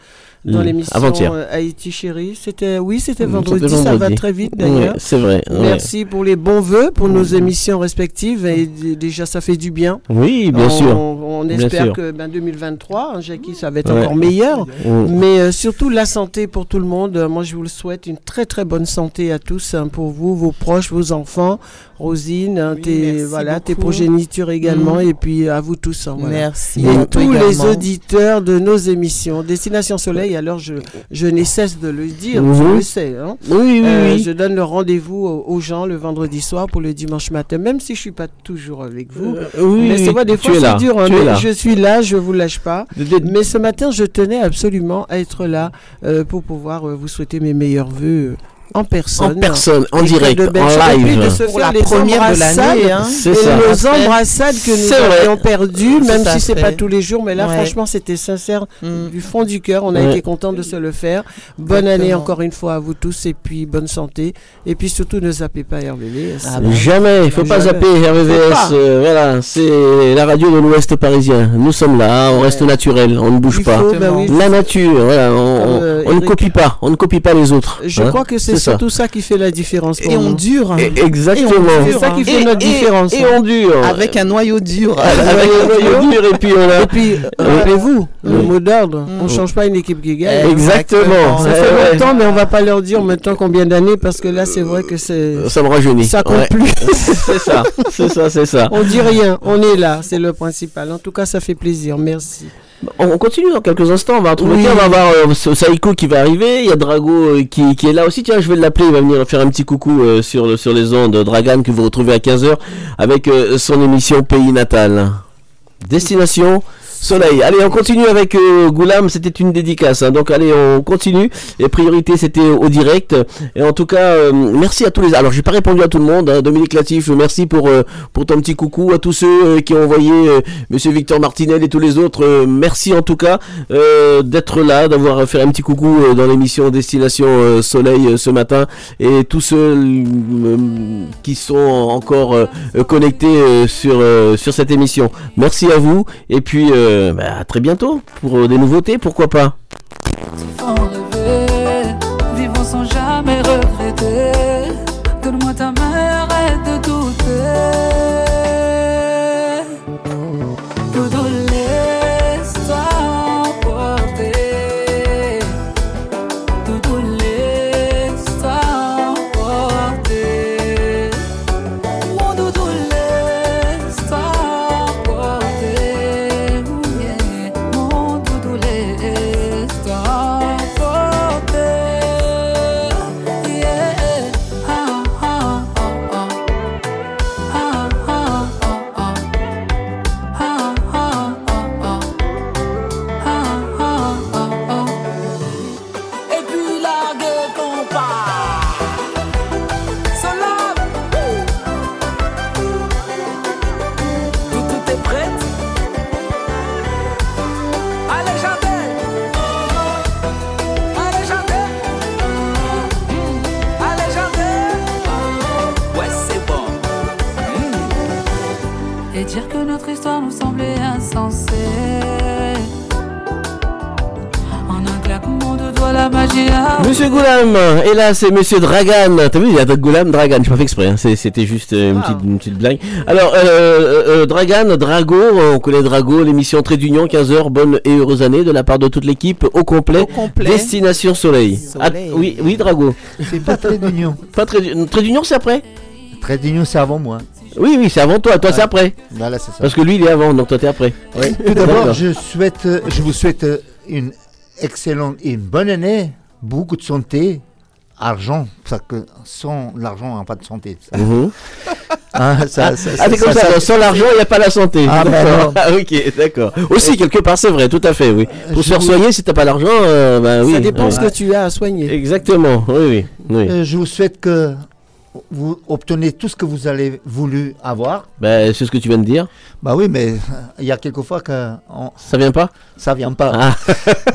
dans Mm. l'émission Avant-hier. euh, Haïti chérie. C'était oui, c'était Mm, vendredi, c'était Ça va très vite Ouais, d'ailleurs. c'est vrai, ouais. Merci pour les bons vœux pour nos émissions respectives et déjà ça fait du bien. Oui, bien On- sûr. On, espère sûr. que ben, 2023, hein, Jackie, ça va être Ouais. encore meilleur. Mm. Mais euh, surtout la santé pour tout le monde. Moi, je vous le souhaite une très très bonne santé à tous, hein, pour vous, vos proches, vos enfants, Rosine, hein, tes voilà, tes progénitures également, et puis à vous tous. hein, voilà. Merci Et tous les auditeurs de nos émissions, Destination Soleil. Alors, je je n'ai cesse de le dire, je le sais. hein. Oui, oui, Euh, oui. Je donne le rendez-vous aux, gens le vendredi soir pour le dimanche matin, même si je suis pas toujours avec vous. Euh, oui, mais c'est vrai, des fois c'est dur. hein, mais je suis là, je vous lâche pas. Mais ce matin, je tenais absolument à être là euh, pour pouvoir euh, vous souhaiter mes meilleurs voeux. En personne. En personne, en direct, en live. de se Pour faire la les première de l'année, hein. C'est et ça. nos embrassades que nous avions perdues, même si c'est pas tous les jours, mais là, Ouais. franchement, c'était sincère du fond du cœur. On a Ouais. été content de se le faire. Bonne Exactement. année encore une fois à vous tous, et puis bonne santé. Et puis surtout, ne zappez pas RVVS. Ah bah. Jamais, il faut pas Jamais. zapper RVVS. euh, voilà, c'est la radio de l'Ouest parisien. Nous sommes là, on reste naturel, on ne bouge Il pas. faut, bah oui. La nature, voilà, on, euh, on ne copie pas, on ne copie pas les autres. Je hein. crois que c'est ça. surtout ça qui fait la différence pour Et on dure. Et- Exactement. C'est ça qui fait Et- notre et- différence. Et on dure. Avec un noyau dur. Avec un noyau dur et puis on a. Et puis, euh, rappelez-vous, le mot d'ordre, on change pas une équipe qui gagne. Exactement. Ça fait ouais. longtemps, mais on va pas leur dire maintenant combien d'années, parce que là, c'est vrai que c'est. Ça me rajeunit. Ça compte plus. c'est ça, c'est ça, c'est ça. On dit rien, on est là, c'est le principal. En tout cas, ça fait plaisir. Merci. On on continue dans quelques instants, on va retrouver, Oui. tiens, on va avoir euh, Saiko qui va arriver, il y a Drago euh, qui, qui est là aussi, tiens je vais l'appeler, il va venir faire un petit coucou euh, sur, le- sur les ondes, Dragan que vous retrouvez à 15h avec son émission Pays Natal. Destination Soleil. Allez, on continue avec euh, Goulam, c'était une dédicace, hein. donc allez, on continue. Et priorité, c'était au direct. Et en tout cas, euh, merci à tous les... Alors, j'ai pas répondu à tout le monde, hein. Dominique Latif, merci pour, euh, pour ton petit coucou à tous ceux euh, qui ont envoyé euh, Monsieur Victor Martinel et tous les autres. euh, merci en tout cas euh, d'être là, d'avoir fait un petit coucou euh, dans l'émission Destination euh, Soleil euh, ce matin. Et tous ceux euh, qui sont encore euh, euh, connectés euh, sur, euh, sur cette émission. Merci à vous. Et puis, euh, bah, à très bientôt pour euh, des nouveautés, pourquoi pas. Monsieur Goulam, et là c'est Monsieur Dragan. T'as vu, il y a Goulam, Dragan, j'ai pas fait exprès, hein. C'était juste euh, une, petite, une petite blague. Alors, euh, euh, euh, Dragan, Drago, on connaît Drago, l'émission Trait d'Union, 15h, bonne et heureuse année de la part de toute l'équipe, au complet. Destination Soleil. Ah, oui, oui, Drago. C'est pas Trait d'Union. Pas Trait d'Union, c'est après Trait d'Union, c'est avant moi. Oui, oui, c'est avant toi, toi c'est après. Voilà, c'est ça. Parce que lui il est avant, donc toi t'es après. Oui. Tout d'abord, je souhaite, je vous souhaite une excellente et une bonne année, beaucoup de santé, argent, parce que sans l'argent, on n'a pas de santé. ça. Mhm. Hein, ça- ah, ça- ah, c'est comme ça, sans l'argent, il n'y a pas la santé. Ah, bah D'accord. non. Ah, ok, d'accord. Aussi, quelque part, c'est vrai, tout à fait, oui. Pour se faire vous- soigner, si t'as pas l'argent, euh, bah oui. Ça dépend ce que tu as à soigner. Exactement, oui, oui. oui. Euh, je vous souhaite que vous obtenez tout ce que vous avez voulu avoir. Bah, c'est ce que tu viens de dire. Bah oui, mais euh, il y a quelques fois que on- Ça vient pas? Ça vient pas. Ah.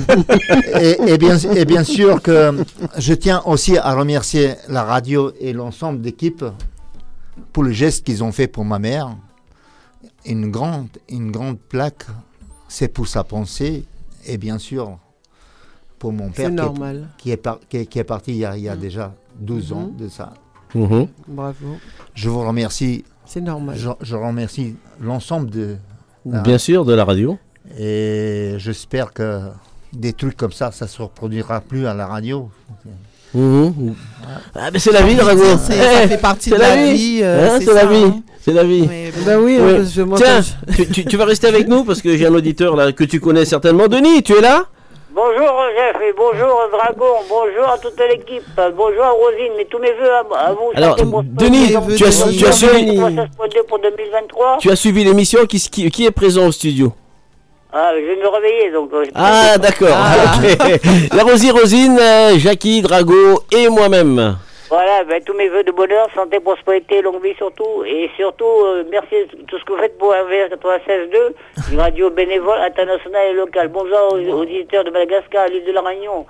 et, et bien, et bien sûr que je tiens aussi à remercier la radio et l'ensemble d'équipe pour le geste qu'ils ont fait pour ma mère. Une grande, une grande plaque, c'est pour sa pensée et bien sûr pour mon père C'est qui est- normal. Qui, est, par- qui est- qui est parti il y a, il y a déjà 12 ans Mhm. de ça. Mhm. Bravo. Je vous remercie. C'est normal. Je, je remercie l'ensemble de. Bien sûr, de la radio. Et j'espère que des trucs comme ça, ça se reproduira plus à la radio. Mhm. Ah, mais c'est la vie, Drago. C'est- ça fait partie c'est de la vie, euh, Hein, c'est c'est la vie. hein. C'est la vie. Bah oui, moi, Tiens, tu, tu- tu vas rester avec nous parce que j'ai un auditeur là que tu connais certainement. Denis, tu es là? Bonjour Jeff et bonjour Dragon, bonjour à toute l'équipe, bonjour à Rosine, mais tous mes voeux à, à vous. Alors, Denis, tu as- tu as suivi- 96.2 pour 2023. Tu as suivi l'émission. Qui, qui, qui est présent au studio Ah, je vais me réveiller donc. euh, Ah, d'accord. ok. La Rosie Rosine, euh, Jackie, Drago et moi-même. Voilà, ben, tous mes voeux de bonheur, santé, prospérité, longue vie surtout. Et surtout, euh, merci de tout ce que vous faites pour RVR 96.2, une radio bénévole, internationale et locale. Bonjour aux, aux auditeurs de Madagascar, à l'île de la Réunion.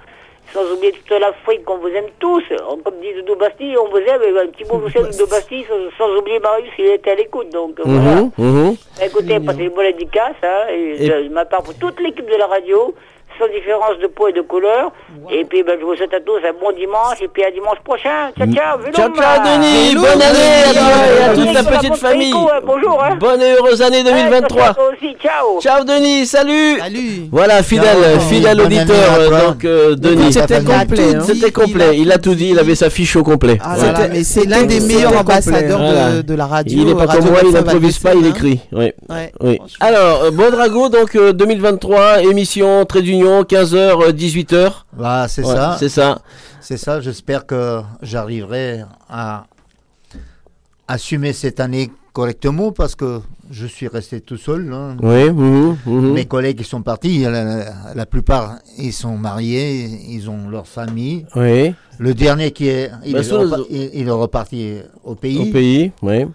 Sans oublier toute l'Afrique, qu'on vous aime tous. On- Comme dit Doudou Bastille, on vous aime. Et un petit mot, vous savez, Doudou Bastille, sans, sans oublier Marius, il était à l'écoute. Donc euh, voilà. Mhm, mhm. Écoutez, passez une bonne dédicace, hein, et Et- de ma part pour toute l'équipe de la radio, sans différence de peau et de couleur. Et puis, ben, je vous souhaite à tous un bon dimanche et puis à dimanche prochain. Ciao. Mm. Ciao, ciao, Denis. Bonne année à toi et à toute ta la petite famille. Hein, Bonjour, hein. Bonne et heureuse année 2023. Ouais, toi aussi, ciao. Ciao Denis, salut. Salut. Voilà, fidèle, Ciao, fidèle auditeur. euh. Donc euh, Denis, c'était complet, hein. C'était complet. Il a tout dit. Il avait sa fiche au complet. Ah mais c'est l'un des meilleurs ambassadeurs de, la radio. Il n'est pas comme moi, il n'improvise pas, il écrit. Oui. Alors, euh, bon Drago, donc euh, 2023, émission Trait d'Union, 15h, 18h. Bah, c'est Ouais, ça. C'est ça. C'est ça. J'espère que j'arriverai à assumer cette année correctement parce que je suis resté tout seul. hein. Oui. Mes collègues ils sont partis. La, plupart ils sont mariés, ils ont leur famille. Oui. Le dernier qui est, il, Bah, est, sous repa- le- il- il est reparti au pays. Au pays, oui.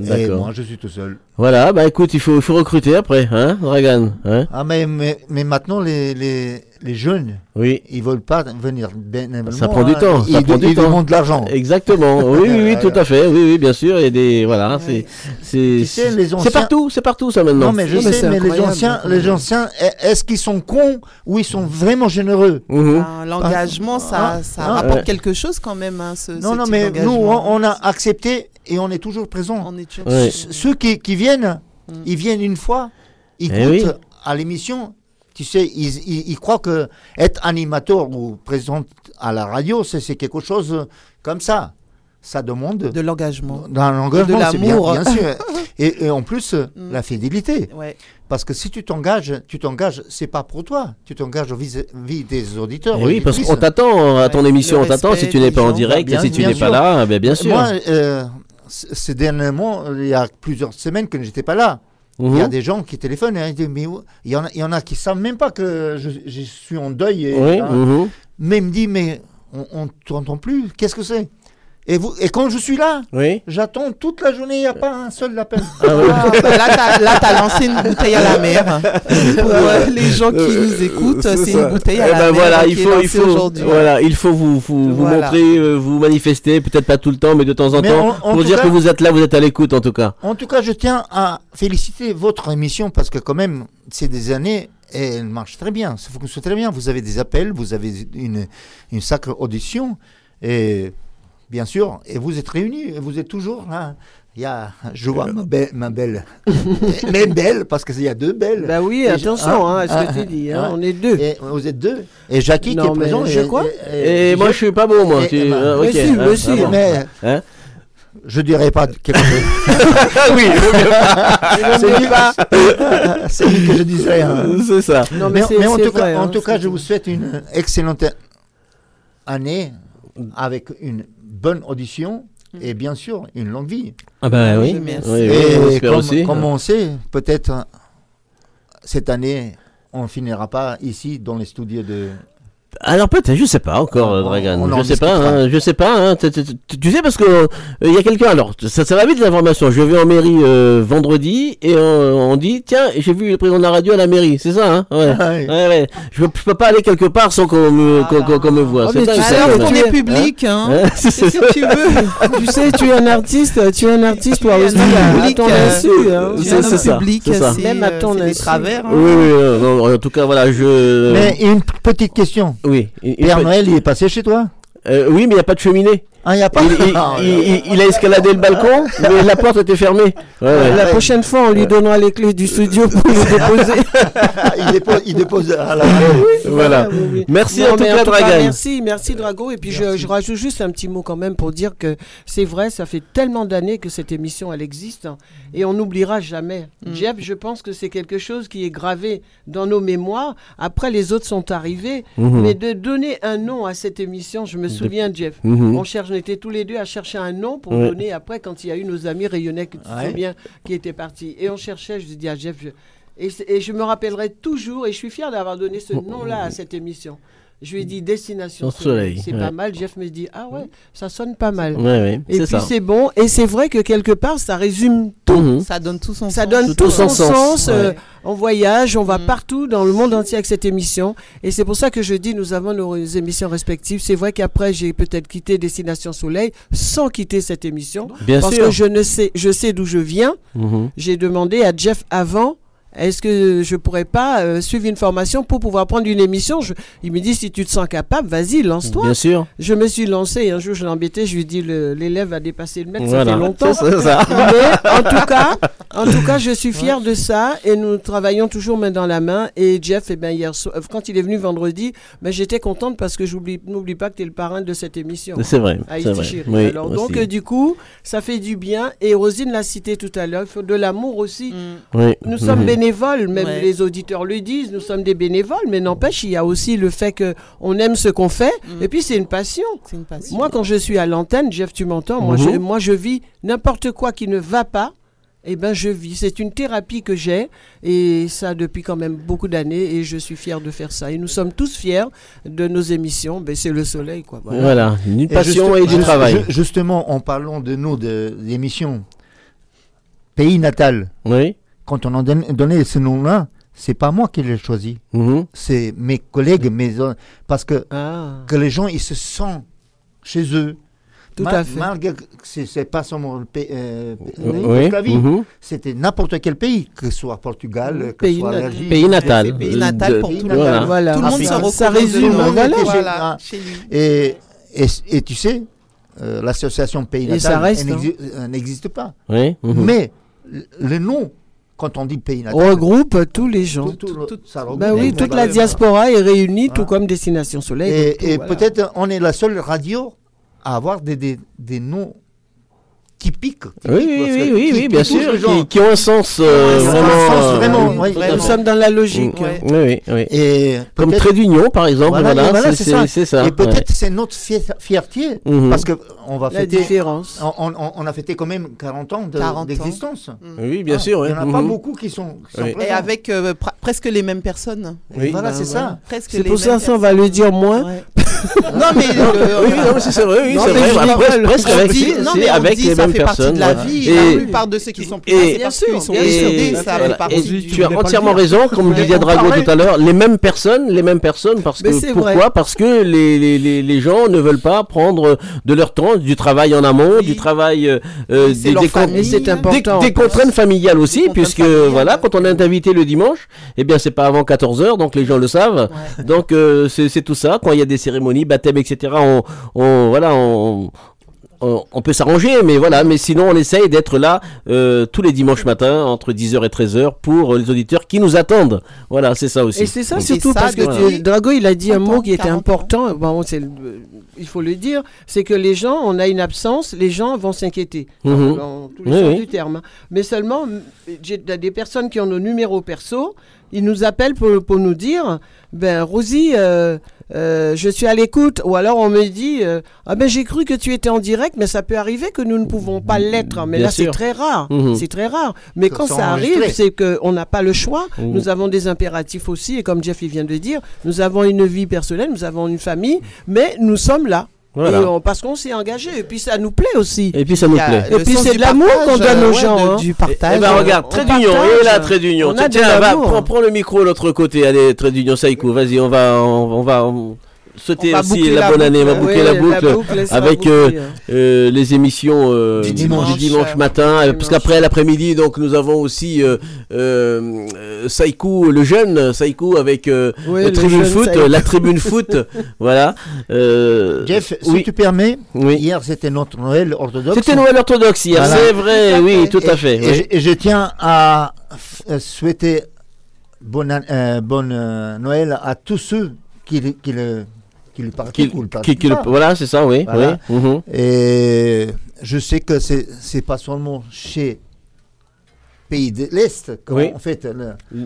Et moi je suis tout seul. Voilà, bah écoute, il faut, il faut recruter après, hein, Dragan. Hein Ah mais, mais, mais maintenant les, les, les jeunes, oui. ils veulent pas venir bénévolement. Ça prend du hein. temps. Ils, ça prend ils du temps. demandent de l'argent. Exactement. Oui, oui, oui, tout à fait. Oui, oui, bien sûr. Il y a des, voilà, c'est, c'est, Tu sais, les c'est anciens- partout, c'est partout ça maintenant. Non mais je sais, mais les anciens, les anciens, est-ce qu'ils sont cons ou ils sont vraiment généreux? Mhm. Ah, L'engagement, ça, Ah, ça ah, rapporte ouais. quelque chose quand même. Hein, ce, Non, ce non, type mais nous, on, on a accepté et on est toujours présent. On est toujours Ouais. Ceux qui, qui viennent, ils viennent une fois, ils Eh goûtent oui. à l'émission. Tu sais, ils, ils- ils croient que être animateur ou présent à la radio, c'est c'est quelque chose comme ça. Ça demande de l'engagement. Dans l'engagement, De c'est bien, l'amour. bien sûr. Et, et en plus, la fidélité. Ouais. Parce que si tu t'engages, tu t'engages, c'est pas pour toi, tu t'engages vis-à-vis des auditeurs. Eh oui, parce qu'on t'attend à ton Ouais, émission, on t'attend si tu n'es pas en direct, Bien- si tu n'es pas là, ben bien sûr. Moi, euh, ces dernièrement, il y a plusieurs semaines que je n'étais pas là. Il y a Mhm. des gens qui téléphonent et ils disent, mais il y, en a, il y en a qui savent même pas que je, je suis en deuil. Et, Oui, hein. mhm. Mais ils me disent, mais on ne t'entend plus, qu'est-ce que c'est? Et, vous, et quand je suis là, Oui. j'attends toute la journée, il n'y a pas un seul appel. Ah, bah là, là, t'as lancé une bouteille à la mer. Pour euh, les gens qui nous écoutent, c'est une bouteille à Eh la ben mer voilà, qui il est faut, il faut, voilà, il faut vous, vous, vous Voilà. montrer, euh, vous manifester, peut-être pas tout le temps, mais de temps en Mais temps, en- en pour tout dire cas- que vous êtes là, vous êtes à l'écoute en tout cas. En tout cas, je tiens à féliciter votre émission parce que quand même, c'est des années et elle marche très bien. Ça fonctionne très bien. Vous avez des appels, vous avez une, une sacrée audition et bien sûr, et vous êtes réunis, vous êtes toujours là. Il y a, je vois ma, be- ma belle, mais belle parce qu'il y a deux belles. Bah oui, Et attention, hein, à ce que tu dis, hein, on est deux. Et vous êtes deux. Et Jackie Non, qui est présent. je et- quoi Et moi, je suis pas beau, moi. et- tu- et- ah, mais ok, si, hein, mais si, mais- Hein Je dirais pas quelque chose. oui. C'est lui, c'est lui que je disais. hein. C'est ça. Non, mais mais, mais en tout cas, vrai, en hein, tout cas, je vous souhaite une excellente année avec une bonne audition et bien sûr une longue vie. Ah bah oui, Merci. oui, et comme, aussi. comme on sait, peut-être euh, cette année, on finira pas ici dans les studios de. Alors peut-être, je sais pas encore, euh, Dragan. on je sais pas, hein, je sais pas. hein, tu- tu- tu- tu sais parce que euh, il y a quelqu'un. Alors ça, ça va vite l'information. Je vais en mairie euh, vendredi et euh, on dit tiens j'ai vu le président de la radio à la mairie. C'est ça, hein? Ouais. Ah oui. ouais, ouais. Je, peux- je peux pas aller quelque part sans qu'on me, qu'on- qu'on- qu'on me voit. Oh, C'est mais dingue, tu ça, sais, est public, hein. Hein, c'est C'est ça. ce que tu veux. tu sais, tu es un artiste, tu es un artiste, es aussi, un à public, ton euh, insu. hein. tu es C'est- ça, public, Même à euh, ton insu. travers. hein. Oui, oui, euh, en tout cas voilà je. Mais une petite question. Oui. Père Noël, il est passé chez toi? Euh, oui, mais il n'y a pas de cheminée. Ah, il a pas. Il, il- Ah, il- il- il a escaladé le balcon, mais la porte était fermée. Ouais, ouais. La prochaine fois, on lui donnera les clés du studio pour le déposer. il, dépose, il dépose à la Voilà. oui, oui. Merci Non, en tout cas, Dragan. Merci, merci Drago. Et puis je, je rajoute juste un petit mot quand même pour dire que c'est vrai, ça fait tellement d'années que cette émission elle existe hein, et on n'oubliera jamais. Jeff, je pense que c'est quelque chose qui est gravé dans nos mémoires. Après, les autres sont arrivés, Mhm. mais de donner un nom à cette émission, je me souviens, Jeff. Mhm. On cherche, était tous les deux à chercher un nom pour Ouais. donner après quand il y a eu nos amis rayonnais que tu souviens qui étaient partis. Et on cherchait, je dis à Jeff, je- et, je me rappellerai toujours, et je suis fier d'avoir donné ce nom-là à cette émission. Je lui ai dit Destination soleil, Soleil. C'est ouais. pas mal. Jeff me dit Ah ouais, ça sonne pas mal. Ouais, ouais, et puis c'est bon. Et c'est vrai que quelque part, ça résume tout. Mhm. Ça donne tout son Ça sens. donne Tout tout, son son sens, sens. euh, on voyage, on Mm. va partout dans le monde entier avec cette émission. Et c'est pour ça que je dis, nous avons nos émissions respectives. C'est vrai qu'après, j'ai peut-être quitté Destination Soleil sans quitter cette émission. Bien parce sûr. que je ne sais, je sais d'où je viens. Mhm. J'ai demandé à Jeff avant est-ce que je pourrais pas euh, suivre une formation pour pouvoir prendre une émission? Je- Il me dit, si tu te sens capable, vas-y, lance-toi. Bien sûr. Je me suis lancé et un jour je l'ai embêté, je lui ai dit le- l'élève a dépassé le maître, Voilà. ça fait longtemps. C'est ça, ça. Mais en tout cas, en tout cas, je suis fier de ça et nous travaillons toujours main dans la main. Et Jeff, eh ben, hier soir, quand il est venu vendredi, ben, j'étais contente parce que j'oublie, n'oublie pas que tu es le parrain de cette émission. C'est vrai, Haïti c'est vrai. Chérie. Oui, Alors, donc euh, du coup, ça fait du bien. Et Rosine l'a cité tout à l'heure, il faut de l'amour aussi. Oui. Nous sommes Mhm. Bénévoles, même Ouais. les auditeurs le disent, nous sommes des bénévoles, mais n'empêche, il y a aussi le fait que on aime ce qu'on fait, et puis c'est une passion. une passion. Moi, quand je suis à l'antenne, Jeff, tu m'entends, moi, Mhm. je, moi je vis n'importe quoi qui ne va pas, eh ben je vis. C'est une thérapie que j'ai, et ça depuis quand même beaucoup d'années, et je suis fier de faire ça. Et nous sommes tous fiers de nos émissions, ben, c'est le soleil, quoi. Voilà, une Et passion juste- et du travail. ju- justement, en parlant de nous, de l'émission Pays natal, oui. Quand on a donné, ce nom-là, c'est pas moi qui l'ai choisi. Mhm. C'est mes collègues, mes parce que Ah. que les gens ils se sentent chez eux. Tout Ma- à fait. Malgré que c'est pas seulement le pays, euh, Oui, mhm. c'était n'importe quel pays, que ce soit Portugal, que ce Pays soit l'Algérie. Pays natal. Pays natal pour Pays tout le monde. Voilà. Tout le monde se Afrique. Ça résume, voilà. était chez- Voilà, ah. chez lui. Et, et, et tu sais, euh, l'association Pays Et Natal ça reste, elle hein. n'exi- n'existe pas. Oui. mhm. Mais le- le nom, quand on dit Pays Natal, regroupe tous les gens. tout- ça regroupe Ben oui, tout- toute tout- la diaspora est réunie, tout comme Destination Soleil. Et, tout, et voilà. peut-être on est la seule radio à avoir des, des, des noms typiques. typiques, Oui, oui, oui, oui, qui- oui, qui bien sûr, qui, qui ont un sens euh, Qui ont un vraiment. sens euh, vraiment, oui, vraiment. Nous sommes dans la logique. Mm. Ouais. Oui, oui, oui. Et Comme trait d'union, par exemple, Voilà, voilà, voilà, c'est ça. Et peut-être ouais. c'est notre fier- fierté, Mhm. parce que on va La fêter. différence. On, on- on a fêté quand même 40 ans de- 40 ans. d'existence. Oui, bien Ah, sûr. Il n'y en a pas Mhm. beaucoup qui sont, qui. Et avec euh, presque les mêmes personnes. Oui. Voilà, c'est voilà. ça. C'est pour ça mêmes ça, on va le dire moins. Non, mais le- Oui, oui, c'est vrai, oui, Non, c'est mais vrai. rigole. presque, avec, dit- c'est- non, c'est mais on avec dit les ça mêmes fait partie personnes. de la voilà. vie. Et- La plupart de ceux qui sont plus et- Bien parce sûr, qu'ils sont Voilà. ça Voilà. fait partie Et du- tu as entièrement raison, comme disait on Drago tout à l'heure, les mêmes personnes, les mêmes personnes, parce que pourquoi. Parce que les, les, les, les gens ne veulent pas prendre de leur temps, du travail en amont, du travail, euh, euh, des, des, famille. Contraintes familiales aussi, puisque voilà, quand on est invité le dimanche, eh bien c'est pas avant 14h, donc les gens le savent. Donc euh, c'est tout ça. Quand il y a des cérémonies, baptêmes, etc. On, on voilà, on, on, on peut s'arranger, mais voilà. Mais sinon, on essaye d'être là euh, tous les dimanches matins entre 10h et 13h pour les auditeurs qui nous attendent. Voilà, c'est ça aussi. Et c'est ça Donc, surtout ça parce que tu- Drago il a dit un 30 mot qui était 40 ans. important. Bon, c'est le- euh, il faut le dire, c'est que les gens, on a une absence, les gens vont s'inquiéter Mhm. dans tous les Oui, sens oui. du terme. Mais seulement, j'ai des personnes qui ont nos numéros perso, ils nous appellent pour, pour nous dire, ben Rosie, euh, euh, je suis à l'écoute, ou alors on me dit, euh, ah ben j'ai cru que tu étais en direct, mais ça peut arriver que nous ne pouvons pas l'être. Mais Bien là c'est sûr. très rare, Mhm. c'est très rare. Mais Que quand ça arrive, c'est qu'on n'a pas le choix. Mhm. Nous avons des impératifs aussi, et comme Jeff il vient de dire, nous avons une vie personnelle, nous avons une famille, mais nous sommes là. Voilà. Et on- parce qu'on s'est engagé, et puis ça nous plaît aussi. Et puis ça nous plaît. Et puis c'est de l'amour partage, qu'on donne aux euh, gens, hein. Du Eh partage. ben regarde, trait d'union, partage. et là, trait d'union. Tiens, va, prends le micro de l'autre côté. Allez, trait d'union, Saïkou, vas-y, on va, on, on va on- souhaiter aussi la, la bonne année, on va boucle. boucler la la boucle, avec euh, hein. euh, les émissions euh, Du du dimanche. dimanche matin, euh, parce qu'après l'après-midi, donc nous avons aussi euh, euh, euh, Saïkou, le jeune Saïkou avec euh, Ouais, la le tribune foot, Saïkou. la tribune foot, voilà. Euh, Jeff, si oui. tu permets, Oui. hier c'était notre Noël orthodoxe. C'était Noël orthodoxe hier, Voilà. c'est vrai, oui, tout à fait. Et, oui. je, et je tiens à souhaiter bonne, euh, bonne euh, Noël à tous ceux qui le qui le pratiquent ou le Qui- pratiquent qui le- pas. voilà, c'est ça, oui. Voilà. oui. mhm. Et je sais que c'est c'est pas seulement chez pays de l'Est. Oui. En fait,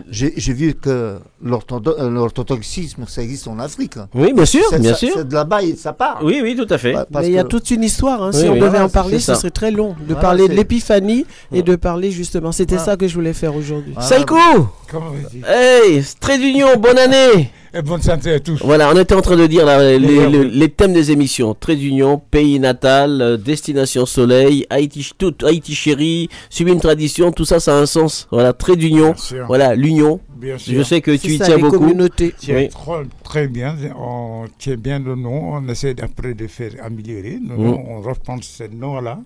j'ai vu que l'orthodo- l'orthodoxisme, ça existe en Afrique. Oui, bien sûr, bien ça- sûr. C'est de là-bas et ça part. Oui, oui, tout à fait. Bah, Mais il y a toute une histoire. hein. Oui, si on devait Voilà, en parler, ce serait très long de Voilà, parler de l'épiphanie et de parler justement. C'était Voilà. ça que je voulais faire aujourd'hui. Voilà. Saïkou Comment Hey, trait d'union, bonne année Et bonne santé à tous. Voilà, on était en train de dire là, les, thèmes des émissions. Trait d'union, pays natal, euh, destination soleil, Haïti, tout, Haïti chéri, sublime tradition, tout ça, ça a un sens. Voilà, trait d'union, voilà, l'union. Bien sûr. Je sais que tu y tiens beaucoup. communautés. Tiens, Oui. trop- très bien. On tient bien le nom. On essaie après de faire améliorer. Nous, Mm. On reprend ce nom-là.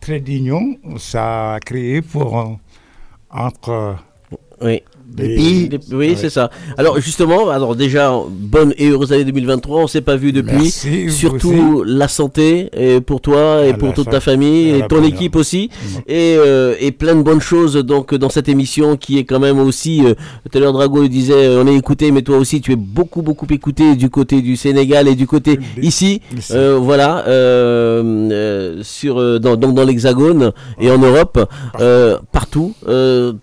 Très d'union, ça a créé pour euh, entre Oui. Des pays. Des- oui, c'est ça. Alors justement, alors déjà bonne et heureuse année 2023. On s'est pas vu depuis. Merci, Surtout la santé et pour toi et Ah, pour toute ta famille Ah, et ton équipe aussi et, euh, et plein de bonnes choses donc dans cette émission qui est quand même aussi. euh, l'heure Drago le disait, euh, on est écouté, mais toi aussi tu es beaucoup beaucoup écouté du côté du Sénégal et du côté ici. Euh, voilà, sur dans, donc dans l'Hexagone et en Europe, euh, partout.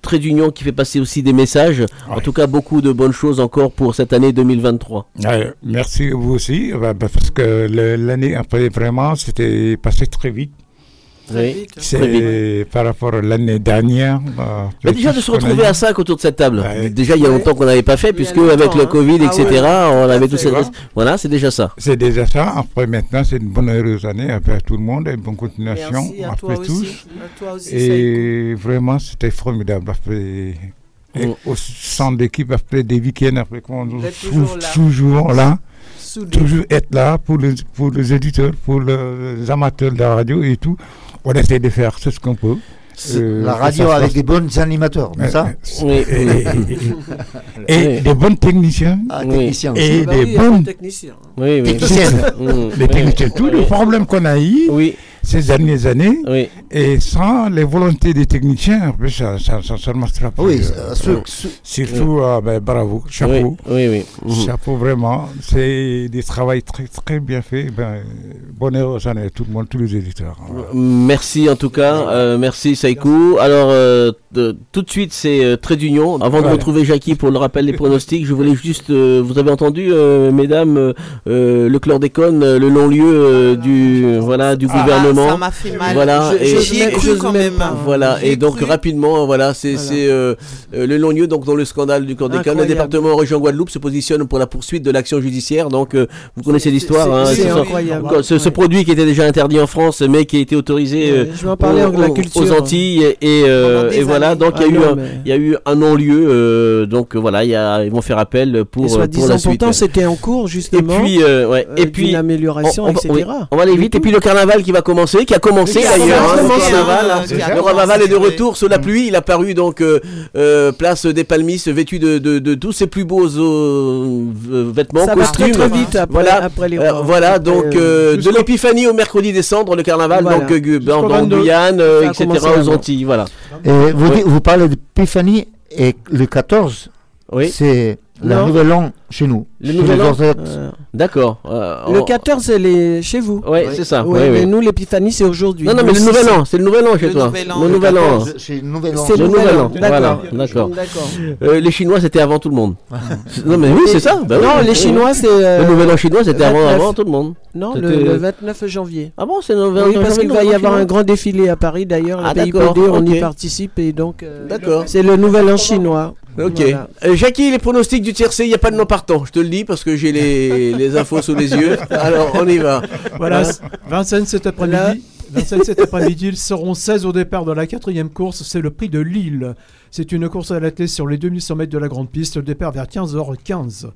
Trait d'union qui fait passer aussi des messages. En tout cas, beaucoup de bonnes choses encore pour cette année 2023. Ouais, merci vous aussi, bah, parce que l'année après, vraiment, c'était passé très vite. Hein. C'est par rapport à l'année dernière. bah, Mais déjà de se retrouver à 5 autour de cette table. Déjà il y a longtemps qu'on n'avait pas fait, puisque avec le Covid, Ah etc., ouais. on avait tout fait, cette... ouais. Voilà, c'est déjà ça. C'est déjà ça. Après, maintenant, c'est une bonne heureuse année avec tout le monde et bonne continuation Merci à toi après aussi. tous. À toi aussi, et vraiment, c'était formidable. Après, et au centre d'équipe, après des week-ends, après qu'on nous D'être trouve toujours là. toujours là. Toujours être là pour les, pour les éditeurs, pour le- les amateurs de la radio et tout. On essaie de faire ce qu'on peut. Euh, la radio avec des bons animateurs, n'est-ce ça Oui. Et, et des bons techniciens. Ah, techniciens. Et Bah des oui, pas de techniciens. Oui, oui. techniciennes. Mm. Les techniciens. Tous les problèmes qu'on a eu ces dernières années. Et sans les volontés des techniciens, après, ça, ça, ça, ça ne marchera pas. Oui, Euh, Surtout, euh, ben, bravo, chapeau. Oui, oui, oui. Chapeau vraiment. C'est des travaux très, très bien faits. Ben, bonne heureuse année à tout le monde, tous les éditeurs. Merci en tout cas, euh, merci Saïkou. Alors euh, de- tout de suite c'est euh, Trait d'Union. Avant de retrouver Jackie pour le rappel des pronostics, je voulais juste, euh, vous avez entendu euh, mesdames, le chlordécone, le non-lieu euh, du voilà du Ah, ça m'a fait mal. Voilà Je- et j'y ai cru quand même. Voilà J'y ai et donc cru. rapidement voilà c'est Voilà. euh, euh, le donc dans le scandale du chlordécone. Le département région Guadeloupe se positionne pour la poursuite de l'action judiciaire. Donc euh, vous connaissez l'histoire. hein, ce-. Ce, produit qui était déjà interdit en France mais qui a été autorisé euh, aux, aux- culture. aux Antilles et, et, euh, voilà donc il y a Ah il y a eu un non-lieu donc voilà il y a, ils vont faire appel pour la suite. pourtant, c'était en cours, justement. Et puis, ouais, et puis amélioration, on, va- etc. oui, on va aller vite. Et puis le carnaval qui va commencer, commencé Qui a d'ailleurs. commencé, le carnaval, hein, Le carnaval est de retour sous la pluie. Il a paru donc euh, euh, place des Palmis, vêtu de, tous ses plus beaux vêtements, costumes. très, très vite après- voilà, après les rois. voilà donc euh, de l'épiphanie au mercredi des cendres, le carnaval donc 22. Guyane, etc. aux. Antilles, voilà. Vous parlez d'épiphanie et le 14, c'est le nouvel an chez nous. Le chez nouvel les an. Euh, D'accord. euh, Le on- 14, c'est les... chez vous. Ouais, c'est ça. Ouais, ouais, mais nous, l'épiphanie, c'est aujourd'hui. Non, non, mais le nouvel an, c'est le nouvel an chez Le toi. nouvel an, Le le nouvel an. 14, c'est le nouvel an. C'est le nouvel an. D'accord. Voilà, d'accord. D'accord. Euh, les Chinois, c'était avant tout le monde. non, mais oui, c'est ça. bah non, oui. les Chinois, c'est. euh, Le nouvel an chinois, c'était avant, 29. avant tout le monde. Non, le, C'était- le 29 janvier. Ah bon, c'est le 29 Oui, parce qu'il va y nouvel avoir un grand défilé à Paris d'ailleurs. Ah, le PIPD, d'accord, on y participe et donc. euh, D'accord. C'est le nouvel an chinois. Ok. Voilà. Euh, Jackie, les pronostics du tiercé, il n'y a pas de nom partant. Je te le dis parce que j'ai les, les infos sous les yeux. Alors, on y va. Voilà, Vincennes cet après-midi. Vincennes cet après-midi, ils seront 16 au départ de la quatrième course. C'est le prix de Lille. C'est une course à la clé sur les 2100 mètres de la grande piste. Le départ vers 15h15.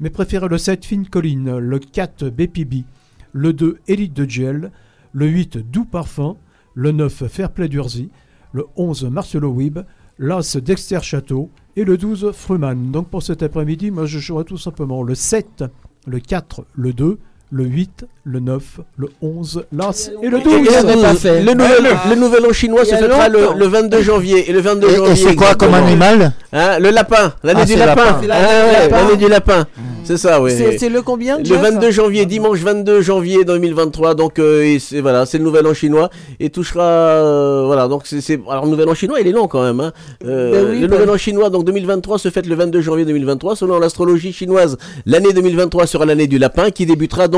Mais préférez le 7 Fine Colline, le 4 BPB, le 2 Élite de Gel, le 8 Doux Parfum, le 9 Fairplay d'Urzy, le 11 Marcelo Wib, l'As Dexter Château et le 12 Fruman. Donc pour cet après-midi, moi je jouerai tout simplement le 7, le 4, le 2, le 8, le 9, le 11, l'As et le 12. Et le, le nouvel, le nouvel an chinois se fêtera le, longtemps. le 22 janvier. Et le 22 Et- et janvier. c'est quoi comme animal Hein, Le lapin. L'année Ah, du lapin. lapin. Ah l'année du ouais, lapin. L'année du lapin. C'est ça, oui. C'est le combien Le Jeff 22 janvier, dimanche 22 janvier 2023, donc euh, et c'est voilà, c'est le nouvel an chinois et touchera euh, voilà donc c'est c'est- alors le nouvel an chinois il est long quand même hein. Euh, Ben oui, le ben- nouvel an chinois donc 2023 se fête le 22 janvier 2023 selon l'astrologie chinoise. L'année 2023 sera l'année du lapin qui débutera donc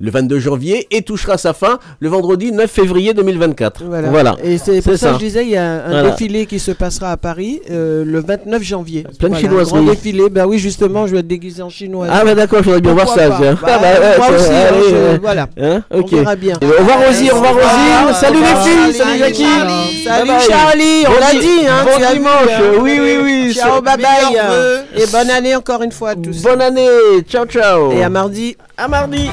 le 22 janvier et touchera sa fin le vendredi 9 février 2024. Voilà. Voilà. Et c'est pour ça, que je disais, il y a un Voilà. défilé qui se passera à Paris euh, le 29 janvier. Plein de Voilà, Chinoises, Un grand défilé. Bah oui, justement, je vais être déguisé en chinois. Ah bah d'accord, je voudrais bien voir ça. Bah, Ah bah ouais, moi aussi, allez, je- euh, voilà. hein, On verra bien. Et ben, au revoir Rosy, au revoir Au revoir, Rosy. Salut les filles, salut Jackie. Salut. Charlie, on l'a di- dit, hein, Bon dimanche, hein. oui oui oui. Ciao, bye bye. Et bonne année encore une fois à tous. Bonne année, ciao ciao. Et à mardi. À mardi.